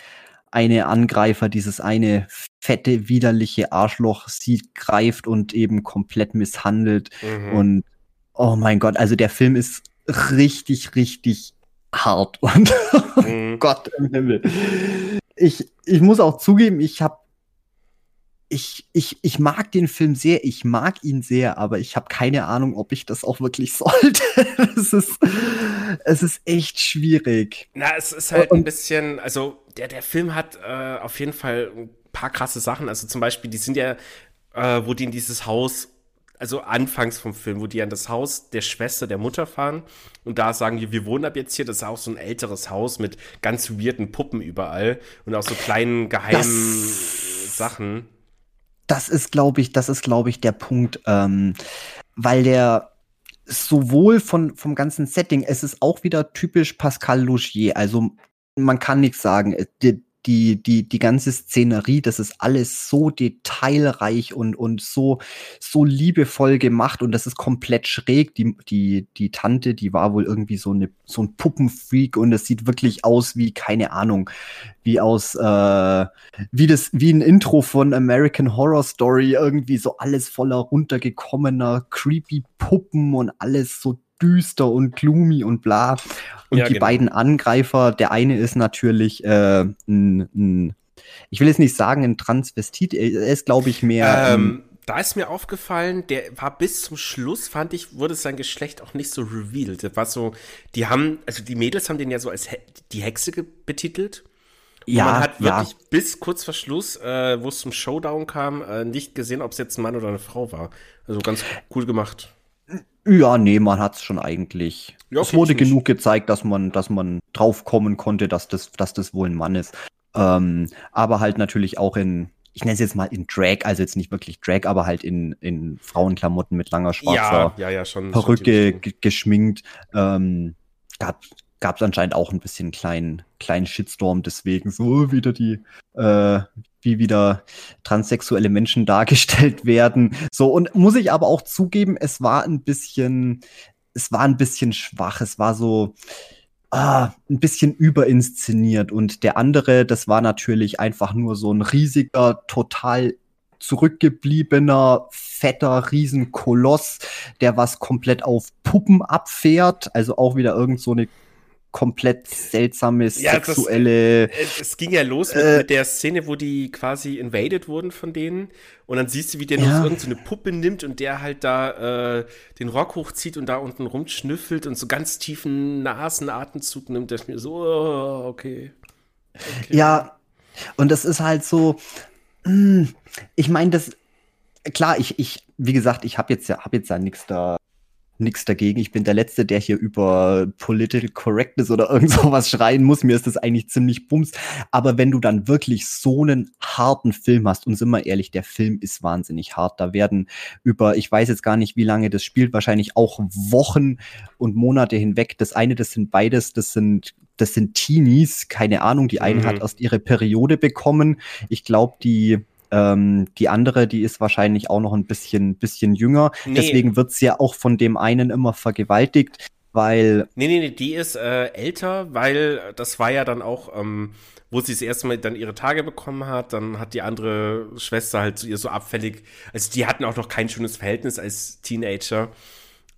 eine Angreifer, dieses eine fette, widerliche Arschloch sieht, greift und eben komplett misshandelt. Mhm. Und oh mein Gott, also der Film ist richtig, richtig hart. Und mhm. Gott im Himmel. Ich, ich muss auch zugeben, ich habe ich, ich, ich mag den Film sehr, ich mag ihn sehr, aber ich habe keine Ahnung, ob ich das auch wirklich sollte. es, ist, es ist echt schwierig. Na, es ist halt Und, ein bisschen, also der, der Film hat äh, auf jeden Fall ein paar krasse Sachen. Also zum Beispiel, die sind ja, äh, wo die in dieses Haus, also anfangs vom Film, wo die an das Haus der Schwester, der Mutter fahren und da sagen die, wir wohnen ab jetzt hier. Das ist auch so ein älteres Haus mit ganz weirden Puppen überall und auch so kleinen geheimen das Sachen das ist, glaube ich, das ist, glaube ich, der Punkt, ähm, weil der sowohl von, vom ganzen Setting, es ist auch wieder typisch Pascal Logier. Also man kann nichts sagen. Die, die, die, die ganze Szenerie, das ist alles so detailreich und, und so, so liebevoll gemacht und das ist komplett schräg. Die, die, die Tante, die war wohl irgendwie so, eine, so ein Puppenfreak und es sieht wirklich aus wie, keine Ahnung, wie aus, äh, wie das, wie ein Intro von American Horror Story, irgendwie so alles voller runtergekommener, creepy Puppen und alles so düster und gloomy und bla. Und ja, die genau. beiden Angreifer, der eine ist natürlich äh, ein, ein, ich will jetzt nicht sagen ein Transvestit, er ist, glaube ich, mehr. Ähm, da ist mir aufgefallen, der war bis zum Schluss, fand ich, wurde sein Geschlecht auch nicht so revealed. Das war so, die haben, also die Mädels haben den ja so als He die Hexe betitelt. Und ja, man hat wirklich ja. bis kurz vor Schluss, äh, wo es zum Showdown kam, äh, nicht gesehen, ob es jetzt ein Mann oder eine Frau war. Also ganz cool gemacht. Ja, nee, man hat es schon eigentlich. Ja, es wurde genug gezeigt, dass man, dass man drauf kommen konnte, dass das, dass das wohl ein Mann ist. Ähm, aber halt natürlich auch in, ich nenne es jetzt mal in Drag, also jetzt nicht wirklich Drag, aber halt in, in Frauenklamotten mit langer schwarzer ja, ja, schon, Perücke schon geschminkt. Ähm, gab gab es anscheinend auch ein bisschen kleinen kleinen Shitstorm deswegen so wieder die äh, wie wieder transsexuelle Menschen dargestellt werden. So, und muss ich aber auch zugeben, es war ein bisschen, es war ein bisschen schwach. Es war so, ah, ein bisschen überinszeniert. Und der andere, das war natürlich einfach nur so ein riesiger, total zurückgebliebener, fetter Riesenkoloss, der was komplett auf Puppen abfährt. Also auch wieder irgend so eine komplett seltsame ja, sexuelle. Das, es ging ja los mit, äh, mit, der Szene, wo die quasi invaded wurden von denen. Und dann siehst du, wie der ja. noch irgendeine so Puppe nimmt und der halt da äh, den Rock hochzieht und da unten rumschnüffelt und so ganz tiefen Nasenatemzug nimmt. Das mir so, oh, okay. okay. Ja, und das ist halt so. Mh, hm, ich meine, das. Klar, ich, ich, wie gesagt, ich habe jetzt ja, hab jetzt ja nichts da nichts dagegen. Ich bin der Letzte, der hier über Political Correctness oder irgend sowas schreien muss. Mir ist das eigentlich ziemlich bums. Aber wenn du dann wirklich so einen harten Film hast, und sind wir ehrlich, der Film ist wahnsinnig hart. Da werden über, ich weiß jetzt gar nicht, wie lange das spielt, wahrscheinlich auch Wochen und Monate hinweg. Das eine, das sind beides, das sind das sind Teenies, keine Ahnung. Die eine mhm. hat erst ihre Periode bekommen. Ich glaube, die ähm, die andere, die ist wahrscheinlich auch noch ein bisschen, bisschen jünger. Nee. Deswegen wird sie ja auch von dem einen immer vergewaltigt, weil. Nee, nee, nee, die ist äh, älter, weil das war ja dann auch, ähm, wo sie das erste Mal dann ihre Tage bekommen hat, dann hat die andere Schwester halt zu ihr so abfällig, also die hatten auch noch kein schönes Verhältnis als Teenager.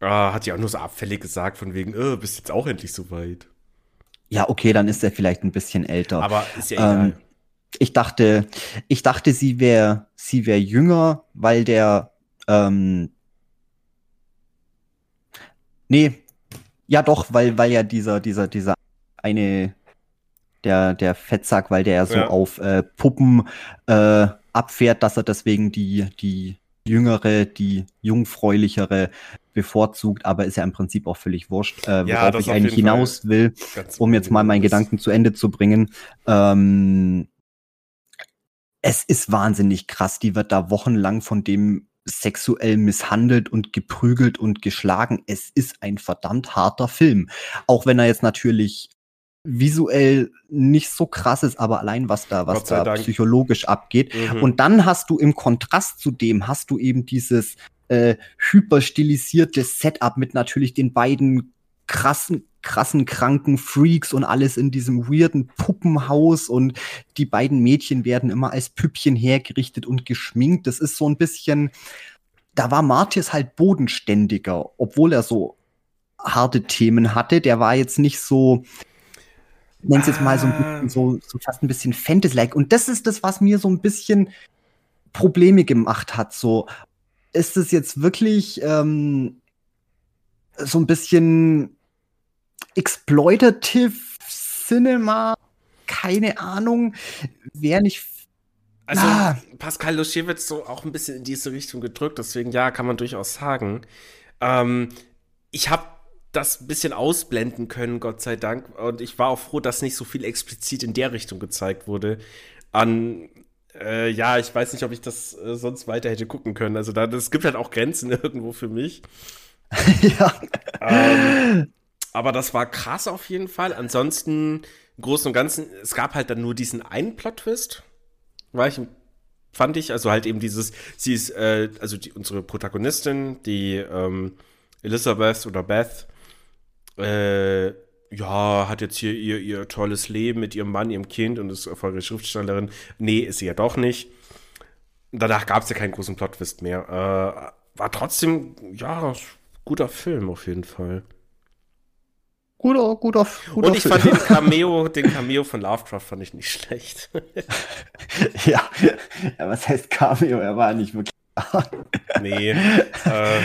Äh, hat die auch nur so abfällig gesagt, von wegen, äh, bist jetzt auch endlich so weit. Ja, okay, dann ist er vielleicht ein bisschen älter. Aber ist ja egal. Ähm, ich dachte, ich dachte, sie wäre, sie wäre jünger, weil der, ähm, nee, ja doch, weil, weil ja dieser, dieser, dieser eine, der, der Fettsack, weil der ja so ja. auf äh, Puppen äh, abfährt, dass er deswegen die, die jüngere, die jungfräulichere bevorzugt, aber ist ja im Prinzip auch völlig wurscht, äh, worauf ja, ich eigentlich hinaus will, um jetzt mal meinen Gedanken zu Ende zu bringen. Ähm, es ist wahnsinnig krass. Die wird da wochenlang von dem sexuell misshandelt und geprügelt und geschlagen. Es ist ein verdammt harter Film. Auch wenn er jetzt natürlich visuell nicht so krass ist, aber allein was da, was da Dank. psychologisch abgeht. Mhm. Und dann hast du im Kontrast zu dem, hast du eben dieses äh, hyperstilisierte Setup mit natürlich den beiden krassen krassen, kranken Freaks und alles in diesem weirden Puppenhaus und die beiden Mädchen werden immer als Püppchen hergerichtet und geschminkt. Das ist so ein bisschen, da war Martis halt bodenständiger, obwohl er so harte Themen hatte. Der war jetzt nicht so, nenn's jetzt mal so ein bisschen, so, so fast ein bisschen Fantasy-like. Und das ist das, was mir so ein bisschen Probleme gemacht hat. So, ist es jetzt wirklich ähm, so ein bisschen Exploitative Cinema, keine Ahnung, wäre nicht. Also ah. Pascal Locher wird so auch ein bisschen in diese Richtung gedrückt, deswegen ja, kann man durchaus sagen. Ähm, ich habe das ein bisschen ausblenden können, Gott sei Dank. Und ich war auch froh, dass nicht so viel explizit in der Richtung gezeigt wurde. An, äh, ja, ich weiß nicht, ob ich das äh, sonst weiter hätte gucken können. Also da, es gibt halt auch Grenzen irgendwo für mich. ja. Ähm, aber das war krass auf jeden Fall. Ansonsten, im Großen und Ganzen, es gab halt dann nur diesen einen Plot-Twist. War ich, fand ich, also halt eben dieses, sie ist, äh, also die, unsere Protagonistin, die ähm, Elizabeth oder Beth, äh, ja, hat jetzt hier ihr, ihr tolles Leben mit ihrem Mann, ihrem Kind und ist erfolgreiche Schriftstellerin. Nee, ist sie ja doch nicht. Danach gab es ja keinen großen Plot-Twist mehr. Äh, war trotzdem, ja, guter Film auf jeden Fall. Guter, guter, guter Und ich Film. fand den Cameo, den Cameo von Lovecraft fand ich nicht schlecht. ja. ja, was heißt Cameo? Er war nicht wirklich. nee. Äh,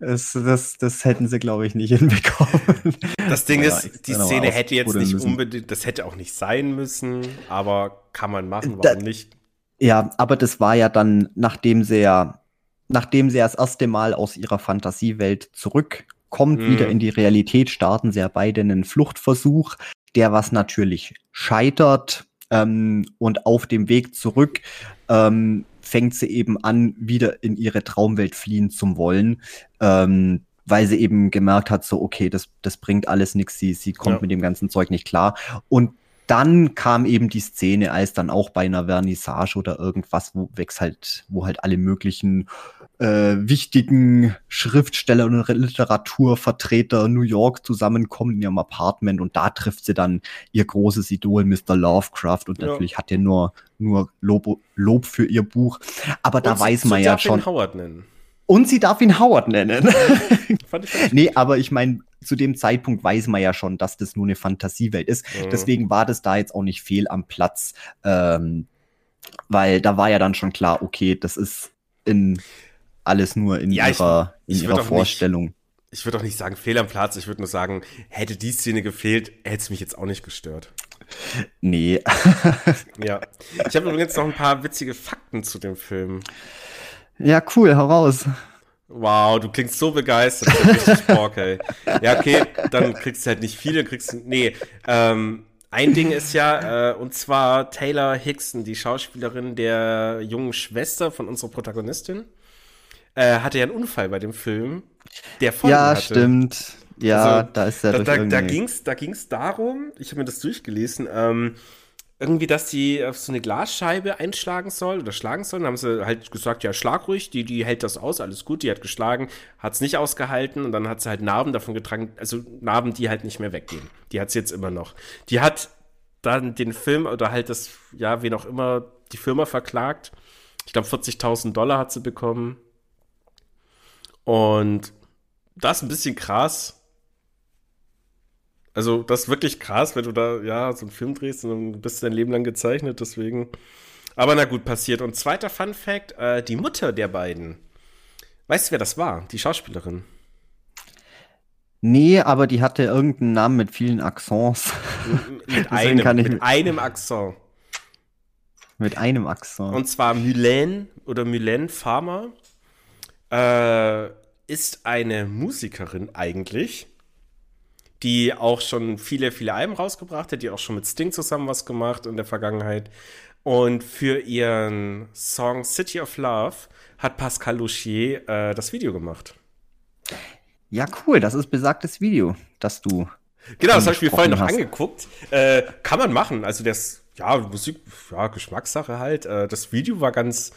das, das, das hätten sie, glaube ich, nicht hinbekommen. Das Ding ja, ist, die Szene hätte jetzt nicht müssen. unbedingt, das hätte auch nicht sein müssen, aber kann man machen, warum da, nicht? Ja, aber das war ja dann, nachdem sie ja, nachdem sie das erste Mal aus ihrer Fantasiewelt zurück kommt mhm. wieder in die Realität, starten sie ja beide einen Fluchtversuch, der was natürlich scheitert. Ähm, und auf dem Weg zurück ähm, fängt sie eben an, wieder in ihre Traumwelt fliehen zu wollen. Ähm, weil sie eben gemerkt hat, so, okay, das, das bringt alles nichts, sie, sie kommt ja. mit dem ganzen Zeug nicht klar. Und dann kam eben die Szene, als dann auch bei einer Vernissage oder irgendwas, wo wächst halt, wo halt alle möglichen äh, wichtigen Schriftsteller und Literaturvertreter New York zusammenkommen in ihrem Apartment und da trifft sie dann ihr großes Idol Mr. Lovecraft und ja. natürlich hat er nur, nur Lob, Lob für ihr Buch. Aber und da weiß man ja schon. Howard nennen. Und sie darf ihn Howard nennen. nee, aber ich meine, zu dem Zeitpunkt weiß man ja schon, dass das nur eine Fantasiewelt ist. Mhm. Deswegen war das da jetzt auch nicht fehl am Platz. Ähm, weil da war ja dann schon klar, okay, das ist in alles nur in ja, ihrer, ich, in ihrer Vorstellung. Nicht, ich würde auch nicht sagen, fehl am Platz. Ich würde nur sagen, hätte die Szene gefehlt, hätte es mich jetzt auch nicht gestört. Nee. ja. Ich habe übrigens noch ein paar witzige Fakten zu dem Film. Ja, cool, heraus. Wow, du klingst so begeistert. Richtig Bock, ey. Ja, okay, dann kriegst du halt nicht viele, kriegst du. Nee, ähm, ein Ding ist ja, äh, und zwar Taylor Hickson, die Schauspielerin der jungen Schwester von unserer Protagonistin, äh, hatte ja einen Unfall bei dem Film, der Folgen Ja, hatte. stimmt. Ja, Also, da ist er Da, da, da ging's, da ging's darum, ich habe mir das durchgelesen, ähm, irgendwie, dass die auf so eine Glasscheibe einschlagen soll oder schlagen soll. Dann haben sie halt gesagt, ja, schlag ruhig, die, die hält das aus, alles gut, die hat geschlagen, hat's nicht ausgehalten und dann hat sie halt Narben davon getragen, also Narben, die halt nicht mehr weggehen. Die hat's jetzt immer noch. Die hat dann den Film oder halt das, ja, wen auch immer, die Firma verklagt. Ich glaube, 40.000 Dollar hat sie bekommen. Und das ist ein bisschen krass. Also, das ist wirklich krass, wenn du da, ja, so einen Film drehst und dann bist du dein Leben lang gezeichnet, deswegen. Aber na gut, passiert. Und zweiter Fun Fact, äh, die Mutter der beiden. Weißt du, wer das war? Die Schauspielerin. Nee, aber die hatte irgendeinen Namen mit vielen Accents. Mit einem, kann ich- mit einem Akzent. mit einem Accent. Und zwar Mylène oder Mylène Farmer äh, ist eine Musikerin eigentlich, die auch schon viele, viele Alben rausgebracht hat, die auch schon mit Sting zusammen was gemacht in der Vergangenheit. Und für ihren Song City of Love hat Pascal Louchier äh, das Video gemacht. ja, cool, das ist besagtes Video, das du. Genau, das habe ich mir vorhin noch Angesprochen angeguckt. Äh, kann man machen. Also das, ja, Musik, ja, Geschmackssache halt. Äh, das Video war ganz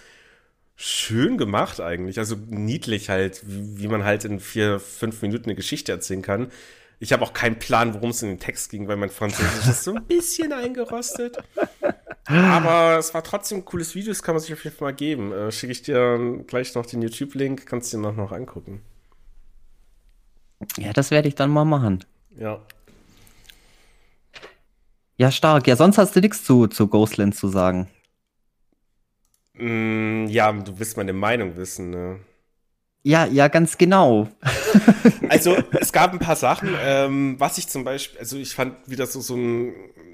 schön gemacht eigentlich. Also niedlich halt, wie, wie man halt in vier, fünf Minuten eine Geschichte erzählen kann. Ich habe auch keinen Plan, worum es in den Text ging, weil mein Französisch ist so ein bisschen eingerostet. Aber es war trotzdem ein cooles Video, das kann man sich auf jeden Fall mal geben. Äh, Schicke ich dir gleich noch den YouTube-Link, kannst du dir noch, noch angucken. Ja, das werde ich dann mal machen. Ja. Ja, stark. Ja, sonst hast du nichts zu, zu Ghostland zu sagen. Mm, ja, du willst meine Meinung wissen, ne? Ja, ja, ganz genau. Also, es gab ein paar Sachen, ähm, was ich zum Beispiel, also ich fand wieder so, so einen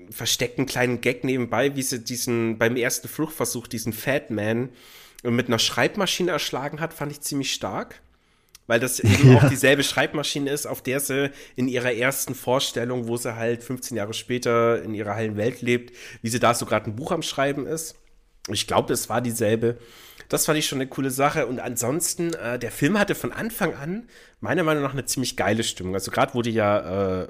versteckten kleinen Gag nebenbei, wie sie diesen, beim ersten Fluchtversuch, diesen Fat Man mit einer Schreibmaschine erschlagen hat, fand ich ziemlich stark. Weil das eben Ja. auch dieselbe Schreibmaschine ist, auf der sie in ihrer ersten Vorstellung, wo sie halt 15 Jahre später in ihrer heilen Welt lebt, wie sie da so gerade ein Buch am Schreiben ist. Ich glaube, es war dieselbe. Das fand ich schon eine coole Sache. Und ansonsten, äh, der Film hatte von Anfang an meiner Meinung nach eine ziemlich geile Stimmung. Also gerade die ja äh,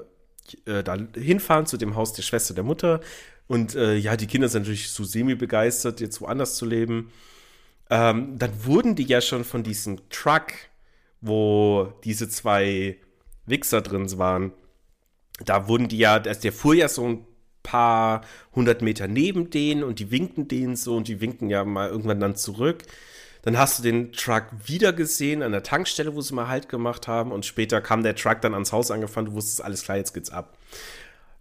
äh, da hinfahren zu dem Haus der Schwester der Mutter. Und äh, ja, die Kinder sind natürlich so semi-begeistert, jetzt woanders zu leben. Ähm, dann wurden die ja schon von diesem Truck, wo diese zwei Wichser drin waren, da wurden die ja, der fuhr ja so ein paar hundert Meter neben denen und die winkten denen so und die winkten ja mal irgendwann dann zurück. Dann hast du den Truck wieder gesehen an der Tankstelle, wo sie mal Halt gemacht haben und später kam der Truck dann ans Haus angefahren, du wusstest, alles klar, jetzt geht's ab.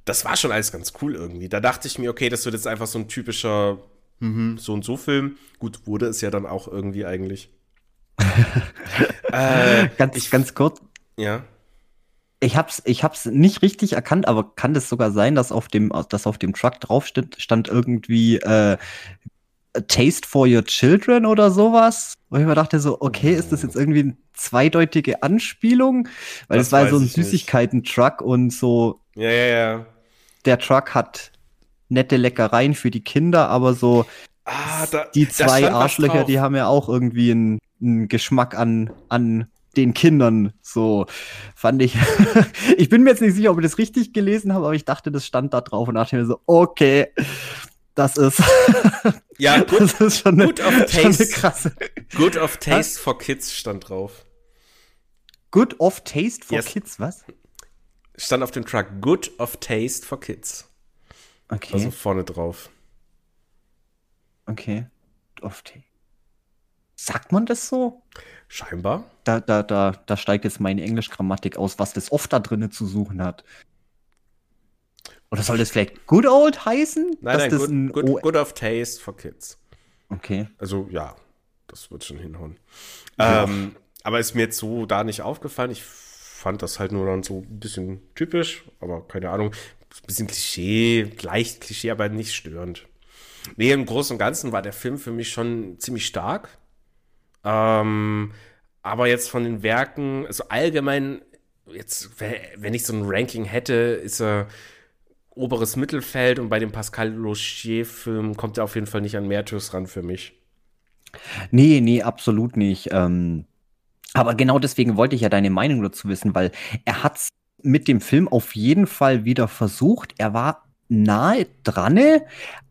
Das war schon alles ganz cool irgendwie. Da dachte ich mir, okay, das wird jetzt einfach so ein typischer mhm, so und so Film. Gut, wurde es ja dann auch irgendwie eigentlich. äh, Ganz, ich, ganz kurz. ja. Ich hab's, ich hab's nicht richtig erkannt, aber kann das sogar sein, dass auf dem, dass auf dem Truck drauf stand, stand irgendwie äh, Taste for Your Children oder sowas? Wo ich mir dachte so, okay, ist das jetzt irgendwie eine zweideutige Anspielung? Weil Das es war so ein. Süßigkeiten-Truck und so, Ja, ja, ja. der Truck hat nette Leckereien für die Kinder, aber so Ah, da, die zwei Arschlöcher, die haben ja auch irgendwie einen, einen Geschmack an, an den Kindern. So fand ich. ich bin mir jetzt nicht sicher, ob ich das richtig gelesen habe, aber ich dachte, das stand da drauf und dachte mir so, okay, das ist, Ja, gut, das ist schon eine, good of schon eine taste. krasse. good of Taste for Kids stand drauf. Good of Taste for Yes. Kids, was? Stand auf dem Truck Good of Taste for Kids. Okay, Also vorne drauf. okay. Of Taste. Sagt man das so? Scheinbar. Da, da, da, da steigt jetzt meine Englischgrammatik aus, was das oft da drinnen zu suchen hat. Oder soll das vielleicht Good Old heißen? Nein, nein, das good, ein good, good of Taste for Kids. Okay. Also ja, das wird schon hinhauen. Ja. Ähm, aber ist mir jetzt so da nicht aufgefallen. Ich fand das halt nur dann so ein bisschen typisch, aber keine Ahnung. Ein bisschen Klischee, leicht Klischee, aber nicht störend. Nee, im Großen und Ganzen war der Film für mich schon ziemlich stark. Ähm, aber jetzt von den Werken, also allgemein, jetzt, wenn ich so ein Ranking hätte, ist er oberes Mittelfeld und bei dem Pascal Lochier-Film kommt er auf jeden Fall nicht an Mertus ran für mich. Nee, nee, absolut nicht. Ähm, aber genau deswegen wollte ich ja deine Meinung dazu wissen, weil er hat es mit dem Film auf jeden Fall wieder versucht. Er war nahe dran,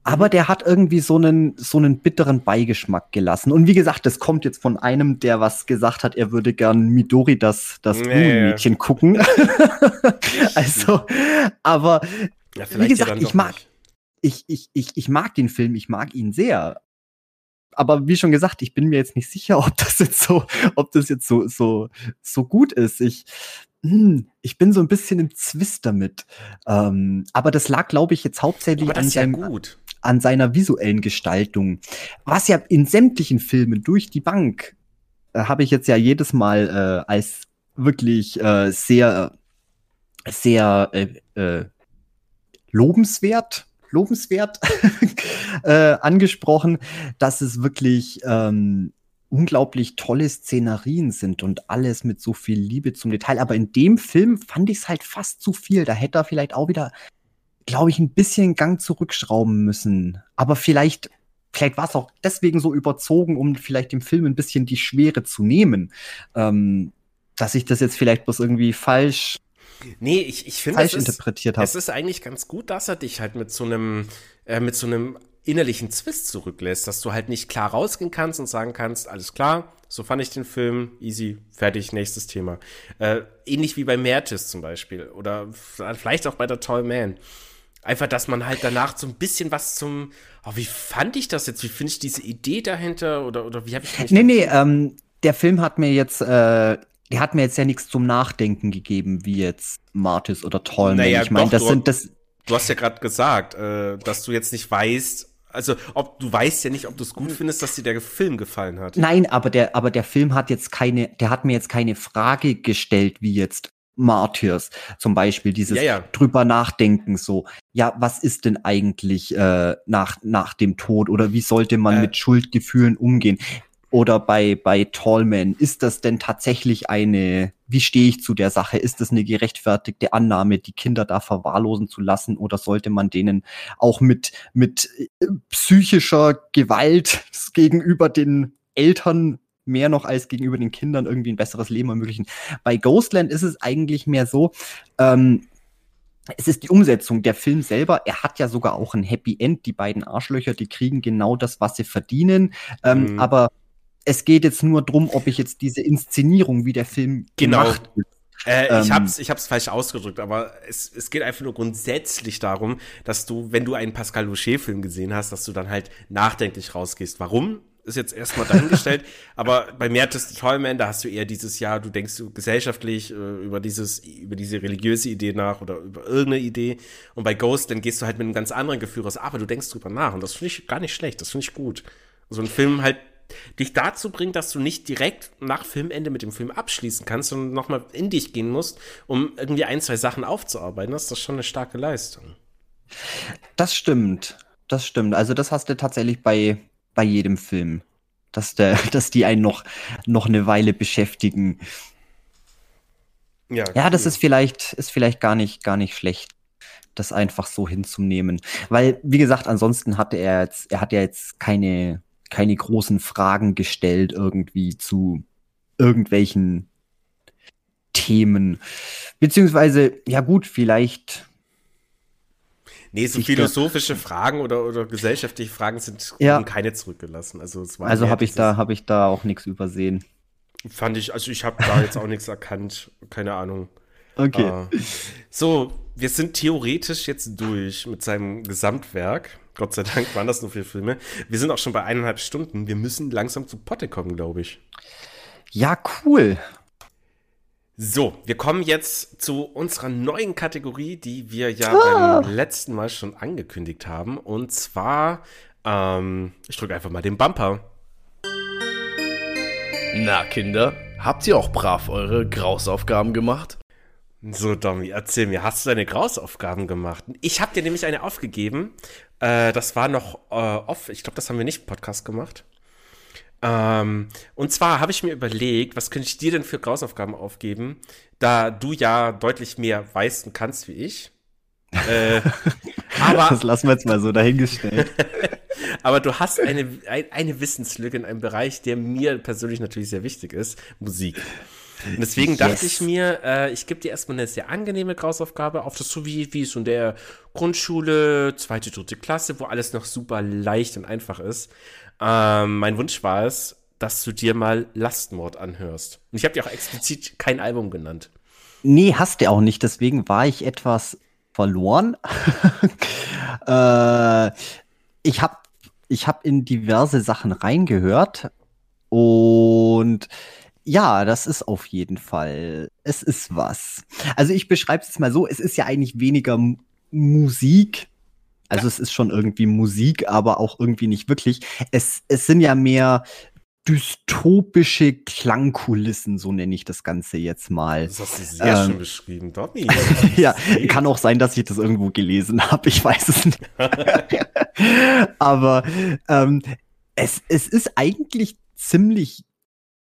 aber der hat irgendwie so einen, so einen bitteren Beigeschmack gelassen. Und wie gesagt, das kommt jetzt von einem, der was gesagt hat, er würde gern Midori das, das nee. Blumenmädchen gucken. also, aber ja, wie gesagt, ich mag, ich, ich, ich, ich mag den Film, ich mag ihn sehr. Aber wie schon gesagt, ich bin mir jetzt nicht sicher, ob das jetzt so, ob das jetzt so, so, so gut ist. Ich, hm, ich bin so ein bisschen im Zwist damit. Ähm, aber das lag, glaube ich, jetzt hauptsächlich an, seinem, ja an seiner visuellen Gestaltung. Was ja in sämtlichen Filmen durch die Bank äh, habe ich jetzt ja jedes Mal äh, als wirklich äh, sehr, sehr äh, äh, lobenswert lobenswert äh, angesprochen, dass es wirklich ähm, unglaublich tolle Szenerien sind und alles mit so viel Liebe zum Detail. Aber in dem Film fand ich es halt fast zu viel. Da hätte er vielleicht auch wieder, glaube ich, ein bisschen Gang zurückschrauben müssen. Aber vielleicht, vielleicht war es auch deswegen so überzogen, um vielleicht dem Film ein bisschen die Schwere zu nehmen. Ähm, dass ich das jetzt vielleicht bloß irgendwie falsch Nee, ich, ich finde, falsch interpretiert habe. Es ist eigentlich ganz gut, dass er dich halt mit so einem, äh, mit so einem innerlichen Zwist zurücklässt, dass du halt nicht klar rausgehen kannst und sagen kannst, alles klar, so fand ich den Film, easy, fertig, nächstes Thema. Äh, ähnlich wie bei Mertis zum Beispiel oder vielleicht auch bei der Tall Man. Einfach, dass man halt danach so ein bisschen was zum, oh, wie fand ich das jetzt? Wie finde ich diese Idee dahinter? Oder, oder wie habe ich. Nee, nee, ähm, der Film hat mir jetzt, äh, der hat mir jetzt ja nichts zum Nachdenken gegeben, wie jetzt Martis oder Tallman. Naja, ich meine, das sind das. Du hast ja gerade gesagt, äh, dass du jetzt nicht weißt, also, ob du weißt ja nicht, ob du es gut findest, dass dir der Film gefallen hat. Nein, aber der, aber der Film hat jetzt keine, der hat mir jetzt keine Frage gestellt, wie jetzt Martyrs zum Beispiel, dieses ja, ja. drüber nachdenken, so, ja, was ist denn eigentlich äh, nach, nach dem Tod oder wie sollte man äh, mit Schuldgefühlen umgehen? Oder bei, bei Tallman, ist das denn tatsächlich eine, wie stehe ich zu der Sache? Ist das eine gerechtfertigte Annahme, die Kinder da verwahrlosen zu lassen? Oder sollte man denen auch mit, mit äh, psychischer Gewalt gegenüber den Eltern mehr noch als gegenüber den Kindern irgendwie ein besseres Leben ermöglichen? Bei Ghostland ist es eigentlich mehr so, ähm, es ist die Umsetzung. Der Film selber, er hat ja sogar auch ein Happy End. Die beiden Arschlöcher, die kriegen genau das, was sie verdienen. Ähm, mhm. Aber es geht jetzt nur drum, ob ich jetzt diese Inszenierung, wie der Film genau. gemacht wird. Äh, ähm, ich hab's, ich hab's falsch ausgedrückt, aber es, es geht einfach nur grundsätzlich darum, dass du, wenn du einen Pascal Louchet-Film gesehen hast, dass du dann halt nachdenklich rausgehst. Warum? Ist jetzt erstmal dahingestellt, aber bei Mertes Tollman, da hast du eher dieses Jahr, du denkst du gesellschaftlich äh, über dieses, über diese religiöse Idee nach oder über irgendeine Idee. Und bei Ghost, dann gehst du halt mit einem ganz anderen Gefühl raus, aber du denkst drüber nach und das finde ich gar nicht schlecht, das finde ich gut. So ein Film halt dich dazu bringt, dass du nicht direkt nach Filmende mit dem Film abschließen kannst, sondern nochmal in dich gehen musst, um irgendwie ein, zwei Sachen aufzuarbeiten. Das ist schon eine starke Leistung. Das stimmt. Das stimmt. Also, das hast du tatsächlich bei, bei jedem Film. Dass, der, dass die einen noch, noch eine Weile beschäftigen. Ja, ja das ist vielleicht, ist vielleicht gar nicht, gar nicht schlecht das einfach so hinzunehmen. Weil, wie gesagt, ansonsten hatte er jetzt, er hat ja jetzt keine, keine großen Fragen gestellt irgendwie zu irgendwelchen Themen. Beziehungsweise, ja gut, vielleicht. Nee, so philosophische Fragen oder, oder gesellschaftliche Fragen sind ja. keine zurückgelassen. Also, also habe ich da habe ich da auch nichts übersehen. Fand ich, also ich habe da jetzt auch nichts erkannt, keine Ahnung. Okay. Uh, so, wir sind theoretisch jetzt durch mit seinem Gesamtwerk. Gott sei Dank waren das nur vier Filme. Wir sind auch schon bei eineinhalb Stunden. Wir müssen langsam zu Potte kommen, glaube ich. Ja, cool. So, wir kommen jetzt zu unserer neuen Kategorie, die wir ja ah. beim letzten Mal schon angekündigt haben. Und zwar, ähm, ich drücke einfach mal den Bumper. Na, Kinder, habt ihr auch brav eure Grausaufgaben gemacht? So, Domi, erzähl mir, hast du deine Grausaufgaben gemacht? Ich habe dir nämlich eine aufgegeben. Äh, das war noch äh, off. Ich glaube, das haben wir nicht im Podcast gemacht. Ähm, und zwar habe ich mir überlegt, was könnte ich dir denn für Grausaufgaben aufgeben, da du ja deutlich mehr weißt und kannst wie ich. äh, aber, das lassen wir jetzt mal so dahingestellt. aber du hast eine, eine Wissenslücke in einem Bereich, der mir persönlich natürlich sehr wichtig ist, Musik. Und deswegen yes. dachte ich mir, äh, ich gebe dir erstmal eine sehr angenehme Grausaufgabe auf das so wie, wie es in der Grundschule, zweite, dritte Klasse, wo alles noch super leicht und einfach ist. Ähm, mein Wunsch war es, dass du dir mal Lastmord anhörst. Und ich habe dir auch explizit kein Album genannt. Nee, hast du auch nicht. Deswegen war ich etwas verloren. äh, ich habe ich hab in diverse Sachen reingehört und ja, das ist auf jeden Fall. Es ist was. Also ich beschreibe es mal so, es ist ja eigentlich weniger Musik. Also ja. es ist schon irgendwie Musik, aber auch irgendwie nicht wirklich. Es, es sind ja mehr dystopische Klangkulissen, so nenne ich das Ganze jetzt mal. Das hast du sehr ähm, schön beschrieben, Dobby. ja, kann auch sein, dass ich das irgendwo gelesen habe, ich weiß es nicht. Aber ähm, es, es ist eigentlich ziemlich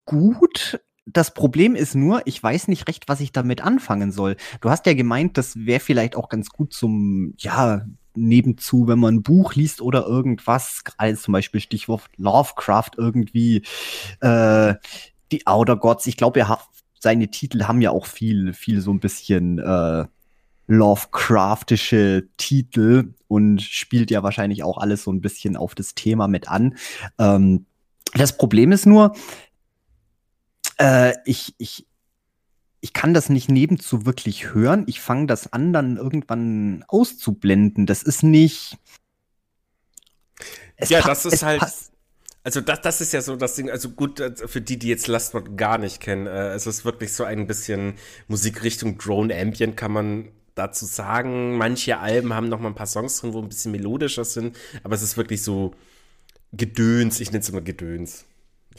gut. Das Problem ist nur, ich weiß nicht recht, was ich damit anfangen soll. Du hast ja gemeint, das wäre vielleicht auch ganz gut zum, ja, nebenzu, wenn man ein Buch liest oder irgendwas, als zum Beispiel Stichwort Lovecraft irgendwie, äh, die Outer Gods. Ich glaube, er hat seine Titel haben ja auch viel, viel so ein bisschen äh, Lovecraftische Titel und spielt ja wahrscheinlich auch alles so ein bisschen auf das Thema mit an. Ähm, das Problem ist nur, äh, ich, ich, ich kann das nicht nebenzu wirklich hören. Ich fange das an, dann irgendwann auszublenden. Das ist nicht. ja, das ist halt. Also das, das ist ja so das Ding, also gut, äh, für die, die jetzt Lastwort gar nicht kennen, äh, es ist wirklich so ein bisschen Musikrichtung Drone Ambient, kann man dazu sagen. Manche Alben haben noch mal ein paar Songs drin, wo ein bisschen melodischer sind, aber es ist wirklich so Gedöns, ich nenne es immer Gedöns.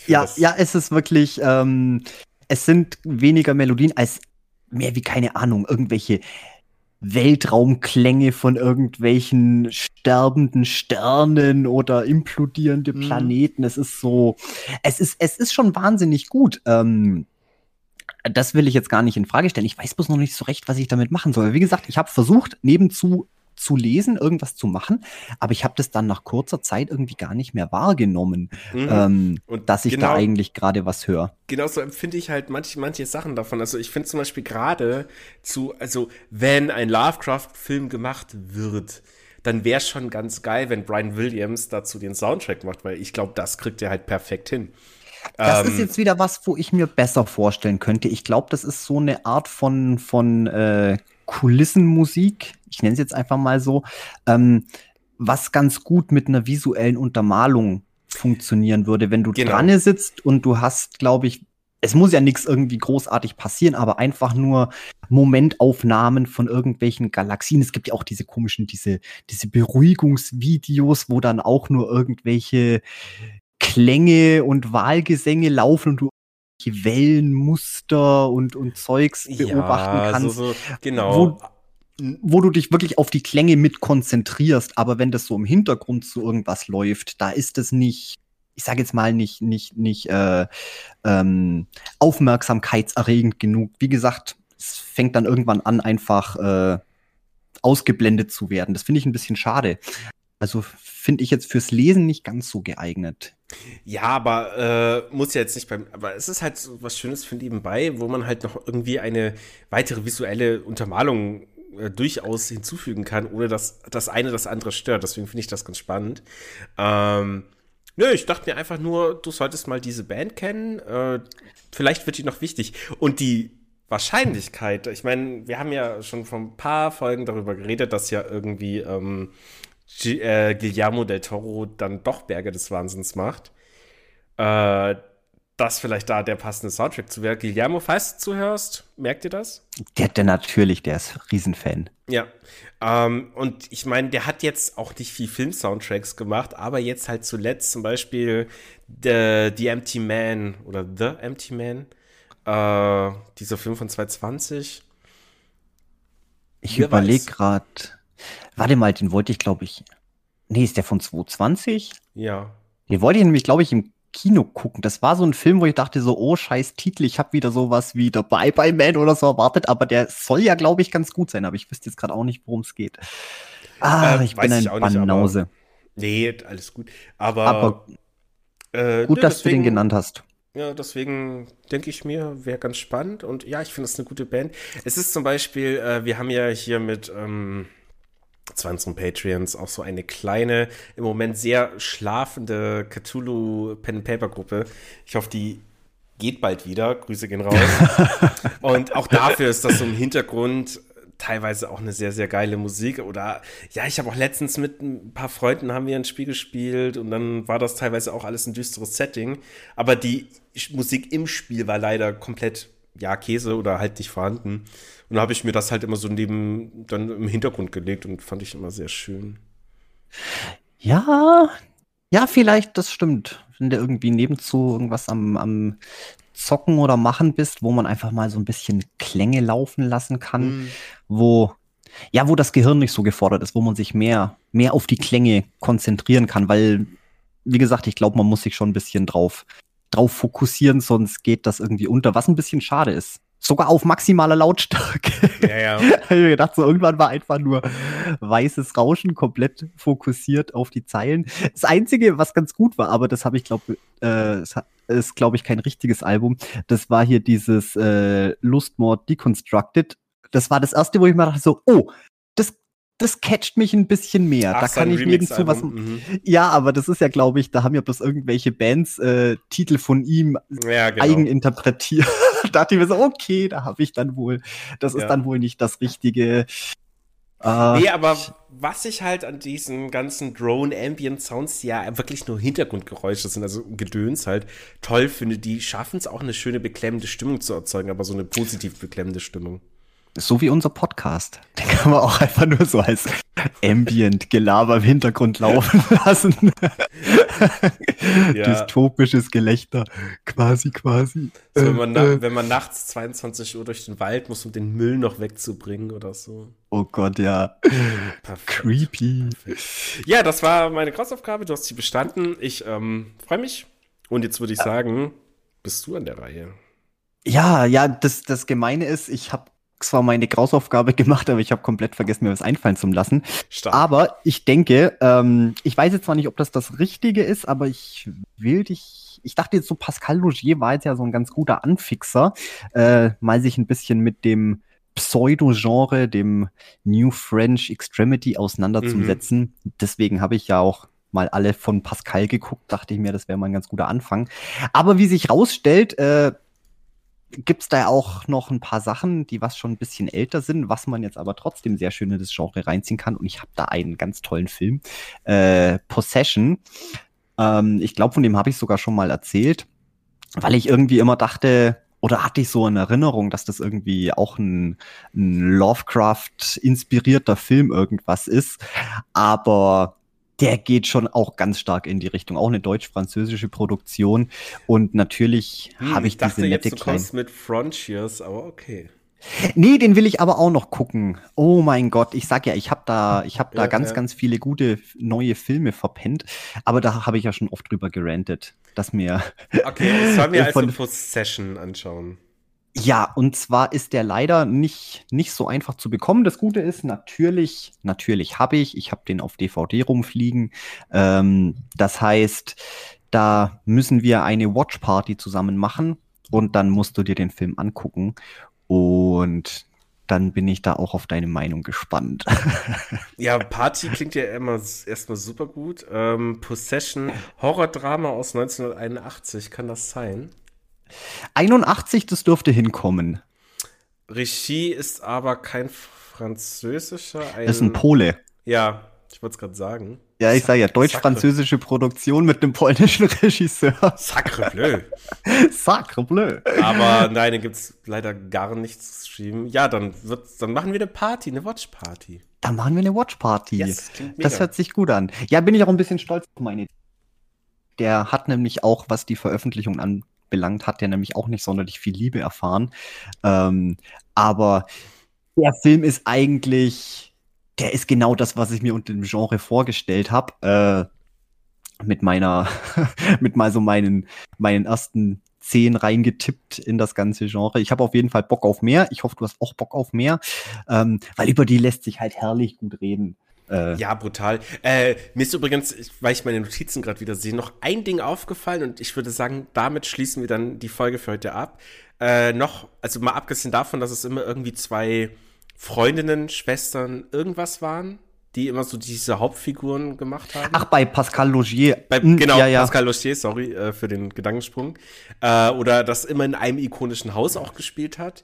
Ja, ja, es ist wirklich, ähm, es sind weniger Melodien als mehr wie, keine Ahnung, irgendwelche Weltraumklänge von irgendwelchen sterbenden Sternen oder implodierende mhm. Planeten. Es ist so, es ist, es ist schon wahnsinnig gut. Ähm, das will ich jetzt gar nicht in Frage stellen. Ich weiß bloß noch nicht so recht, was ich damit machen soll. Wie gesagt, ich habe versucht, nebenzu zu lesen, irgendwas zu machen, aber ich habe das dann nach kurzer Zeit irgendwie gar nicht mehr wahrgenommen, mhm. ähm, und dass ich genau, da eigentlich gerade was höre. Genauso empfinde ich halt manche, manche Sachen davon. Also ich finde zum Beispiel gerade zu, also wenn ein Lovecraft-Film gemacht wird, dann wäre schon ganz geil, wenn Brian Williams dazu den Soundtrack macht, weil ich glaube, das kriegt er halt perfekt hin. Das ähm, ist jetzt wieder was, wo ich mir besser vorstellen könnte. Ich glaube, das ist so eine Art von, von äh, Kulissenmusik, ich nenne es jetzt einfach mal so, ähm, was ganz gut mit einer visuellen Untermalung funktionieren würde, wenn du genau. dran sitzt und du hast, glaube ich, es muss ja nichts irgendwie großartig passieren, aber einfach nur Momentaufnahmen von irgendwelchen Galaxien. Es gibt ja auch diese komischen, diese, diese Beruhigungsvideos, wo dann auch nur irgendwelche Klänge und Wahlgesänge laufen und du Wellenmuster und, und Zeugs beobachten ja, kannst. So, so, genau. Wo, wo du dich wirklich auf die Klänge mit konzentrierst, aber wenn das so im Hintergrund zu irgendwas läuft, da ist es nicht, ich sage jetzt mal nicht, nicht, nicht äh, ähm, aufmerksamkeitserregend genug. Wie gesagt, es fängt dann irgendwann an, einfach äh, ausgeblendet zu werden. Das finde ich ein bisschen schade. Also finde ich jetzt fürs Lesen nicht ganz so geeignet. Ja, aber äh, muss ja jetzt nicht beim. Aber es ist halt so was Schönes für nebenbei, wo man halt noch irgendwie eine weitere visuelle Untermalung äh, durchaus hinzufügen kann, ohne dass das eine das andere stört. Deswegen finde ich das ganz spannend. Ähm, nö, ich dachte mir einfach nur, du solltest mal diese Band kennen. Äh, vielleicht wird die noch wichtig. Und die Wahrscheinlichkeit, ich meine, wir haben ja schon vor ein paar Folgen darüber geredet, dass ja irgendwie ähm, G äh, Guillermo del Toro dann doch Berge des Wahnsinns macht. Äh, das vielleicht da der passende Soundtrack zu wäre. Guillermo, falls du zuhörst, merkt ihr das? Der, der natürlich, der ist Riesenfan. Ja. Ähm, und ich meine, der hat jetzt auch nicht viel Film-Soundtracks gemacht, aber jetzt halt zuletzt zum Beispiel The, The Empty Man oder The Empty Man, äh, dieser Film von 2020. Ich überlege gerade. Warte mal, den wollte ich, glaube ich. Nee, ist der von 2020? Ja. Den wollte ich nämlich, glaube ich, im Kino gucken. Das war so ein Film, wo ich dachte so, oh scheiß Titel, ich habe wieder sowas wie der Bye Bye Man oder so erwartet, aber der soll ja, glaube ich, ganz gut sein, aber ich wüsste jetzt gerade auch nicht, worum es geht. Ah, Ähm, ich bin ich ein aber- Banause. Nee, alles gut. Aber, Aber äh, gut, nö, dass du den deswegen- genannt hast. Ja, deswegen denke ich mir, wäre ganz spannend und ja, ich finde es eine gute Band. Es ist zum Beispiel, äh, wir haben ja hier mit ähm, zwei unseren Patreons auch so eine kleine, im Moment sehr schlafende Cthulhu Pen Paper Gruppe. Ich hoffe, die geht bald wieder. Grüße gehen raus. und auch dafür ist das so im Hintergrund teilweise auch eine sehr, sehr geile Musik. Oder ja, ich habe auch letztens mit ein paar Freunden haben wir ein Spiel gespielt und dann war das teilweise auch alles ein düsteres Setting. Aber die Musik im Spiel war leider komplett, ja, Käse oder halt nicht vorhanden. Und da habe ich mir das halt immer so neben, dann im Hintergrund gelegt und fand ich immer sehr schön. Ja, ja, vielleicht, das stimmt. Wenn du irgendwie nebenzu irgendwas am, am Zocken oder Machen bist, wo man einfach mal so ein bisschen Klänge laufen lassen kann, wo, ja, wo das Gehirn nicht so gefordert ist, wo man sich mehr, mehr auf die Klänge konzentrieren kann, weil, wie gesagt, ich glaube, man muss sich schon ein bisschen drauf, drauf fokussieren, sonst geht das irgendwie unter, was ein bisschen schade ist. Sogar auf maximaler Lautstärke. Ja, ja. ich mir gedacht, so irgendwann war einfach nur weißes Rauschen, komplett fokussiert auf die Zeilen. Das Einzige, was ganz gut war, aber das habe ich glaube, äh, ist glaube ich kein richtiges Album. Das war hier dieses äh, Lustmord Deconstructed. Das war das erste, wo ich mir dachte so, oh, das das catcht mich ein bisschen mehr. da sein kann ich zu was. Mhm. Ja, aber das ist ja, glaube ich, da haben ja bloß irgendwelche Bands äh, Titel von ihm Ja, genau. eigeninterpretiert. Da dachte ich mir so, okay, da habe ich dann wohl, das ist Ja. dann wohl nicht das Richtige. Äh, Nee, aber was ich halt an diesen ganzen Drone Ambient Sounds, die ja wirklich nur Hintergrundgeräusche sind, also Gedöns halt, toll finde, die schaffen es auch eine schöne beklemmende Stimmung zu erzeugen, aber so eine positiv beklemmende Stimmung. So wie unser Podcast. Den kann man auch einfach nur so als Ambient-Gelaber im Hintergrund laufen lassen. Ja. Dystopisches Gelächter. Quasi, quasi. So, wenn, man na, Äh, äh, wenn man nachts 22 Uhr durch den Wald muss, um den Müll noch wegzubringen oder so. oh Gott, ja. Perfekt. Creepy. Ja, das war meine Krossaufgabe. Du hast sie bestanden. Ich ähm, freue mich. Und jetzt würde ich sagen, bist du an der Reihe. Ja, ja, das, das Gemeine ist, ich habe zwar meine Grausaufgabe gemacht, aber ich habe komplett vergessen, mir was einfallen zu lassen. Stark. Aber ich denke, ähm, ich weiß jetzt zwar nicht, ob das das Richtige ist, aber ich will dich. Ich dachte jetzt so, Pascal Logier war jetzt ja so ein ganz guter Anfixer, äh, mal sich ein bisschen mit dem Pseudo-Genre, dem New French Extremity auseinanderzusetzen. Deswegen habe ich ja auch mal alle von Pascal geguckt, dachte ich mir, das wäre mal ein ganz guter Anfang. Aber wie sich rausstellt, äh, gibt's da auch noch ein paar Sachen, die was schon ein bisschen älter sind, was man jetzt aber trotzdem sehr schön in das Genre reinziehen kann. Und ich habe da einen ganz tollen Film, äh, Possession. Ähm, ich glaube, von dem habe ich sogar schon mal erzählt, weil ich irgendwie immer dachte, oder hatte ich so in Erinnerung, dass das irgendwie auch ein, ein Lovecraft-inspirierter Film irgendwas ist. Aber der geht schon auch ganz stark in die Richtung. Auch eine deutsch-französische Produktion. Und natürlich Hm, habe ich dachte diese jetzt, nette du kleine. kommst mit Frontiers, aber okay. Nee, den will ich aber auch noch gucken. Oh mein Gott, ich sag ja, ich habe da, ich habe da Ja, ganz, ja. ganz viele gute neue Filme verpennt. Aber da habe ich ja schon oft drüber gerantet, dass mir Okay, ich soll mir also Von- Possession anschauen. Ja, und zwar ist der leider nicht, nicht so einfach zu bekommen. Das Gute ist, natürlich, natürlich habe ich, ich habe den auf DVD rumfliegen. Ähm, das heißt, da müssen wir eine Watch Party zusammen machen und dann musst du dir den Film angucken. Und dann bin ich da auch auf deine Meinung gespannt. Ja, Party klingt ja immer erstmal super gut. Ähm, Possession, Horrordrama aus 1981, kann das sein? 81, das dürfte hinkommen. Regie ist aber kein französischer. Ein, Das ist ein Pole. Ja, ich wollte es gerade sagen. Ja, ich sage ja, deutsch-französische Produktion mit einem polnischen Regisseur. Sacre bleu. Sacre bleu. Aber nein, da gibt es leider gar nichts zu streamen. Ja, dann, wird's, dann machen wir eine Party, eine Watch-Party. Da machen wir eine Watch Party. Yes, das hört sich gut an. Ja, bin ich auch ein bisschen stolz auf meine. Der hat nämlich auch, was die Veröffentlichung anbelangt, hat der nämlich auch nicht sonderlich viel Liebe erfahren. Ähm, aber der Film ist eigentlich, der ist genau das, was ich mir unter dem Genre vorgestellt habe. Äh, mit meiner, mit mal so meinen, meinen ersten zehn reingetippt in das ganze Genre. Ich habe auf jeden Fall Bock auf mehr. Ich hoffe, du hast auch Bock auf mehr, ähm, weil über die lässt sich halt herrlich gut reden. Äh, ja, brutal. Äh, mir ist übrigens, weil ich meine Notizen gerade wieder sehe, noch ein Ding aufgefallen und ich würde sagen, damit schließen wir dann die Folge für heute ab. Äh, noch, also mal abgesehen davon, dass es immer irgendwie zwei Freundinnen, Schwestern, irgendwas waren, die immer so diese Hauptfiguren gemacht haben. Ach, bei Pascal Logier. Bei, hm, genau, ja, ja. Pascal Logier, sorry äh, für den Gedankensprung. Äh, oder das immer in einem ikonischen Haus auch gespielt hat.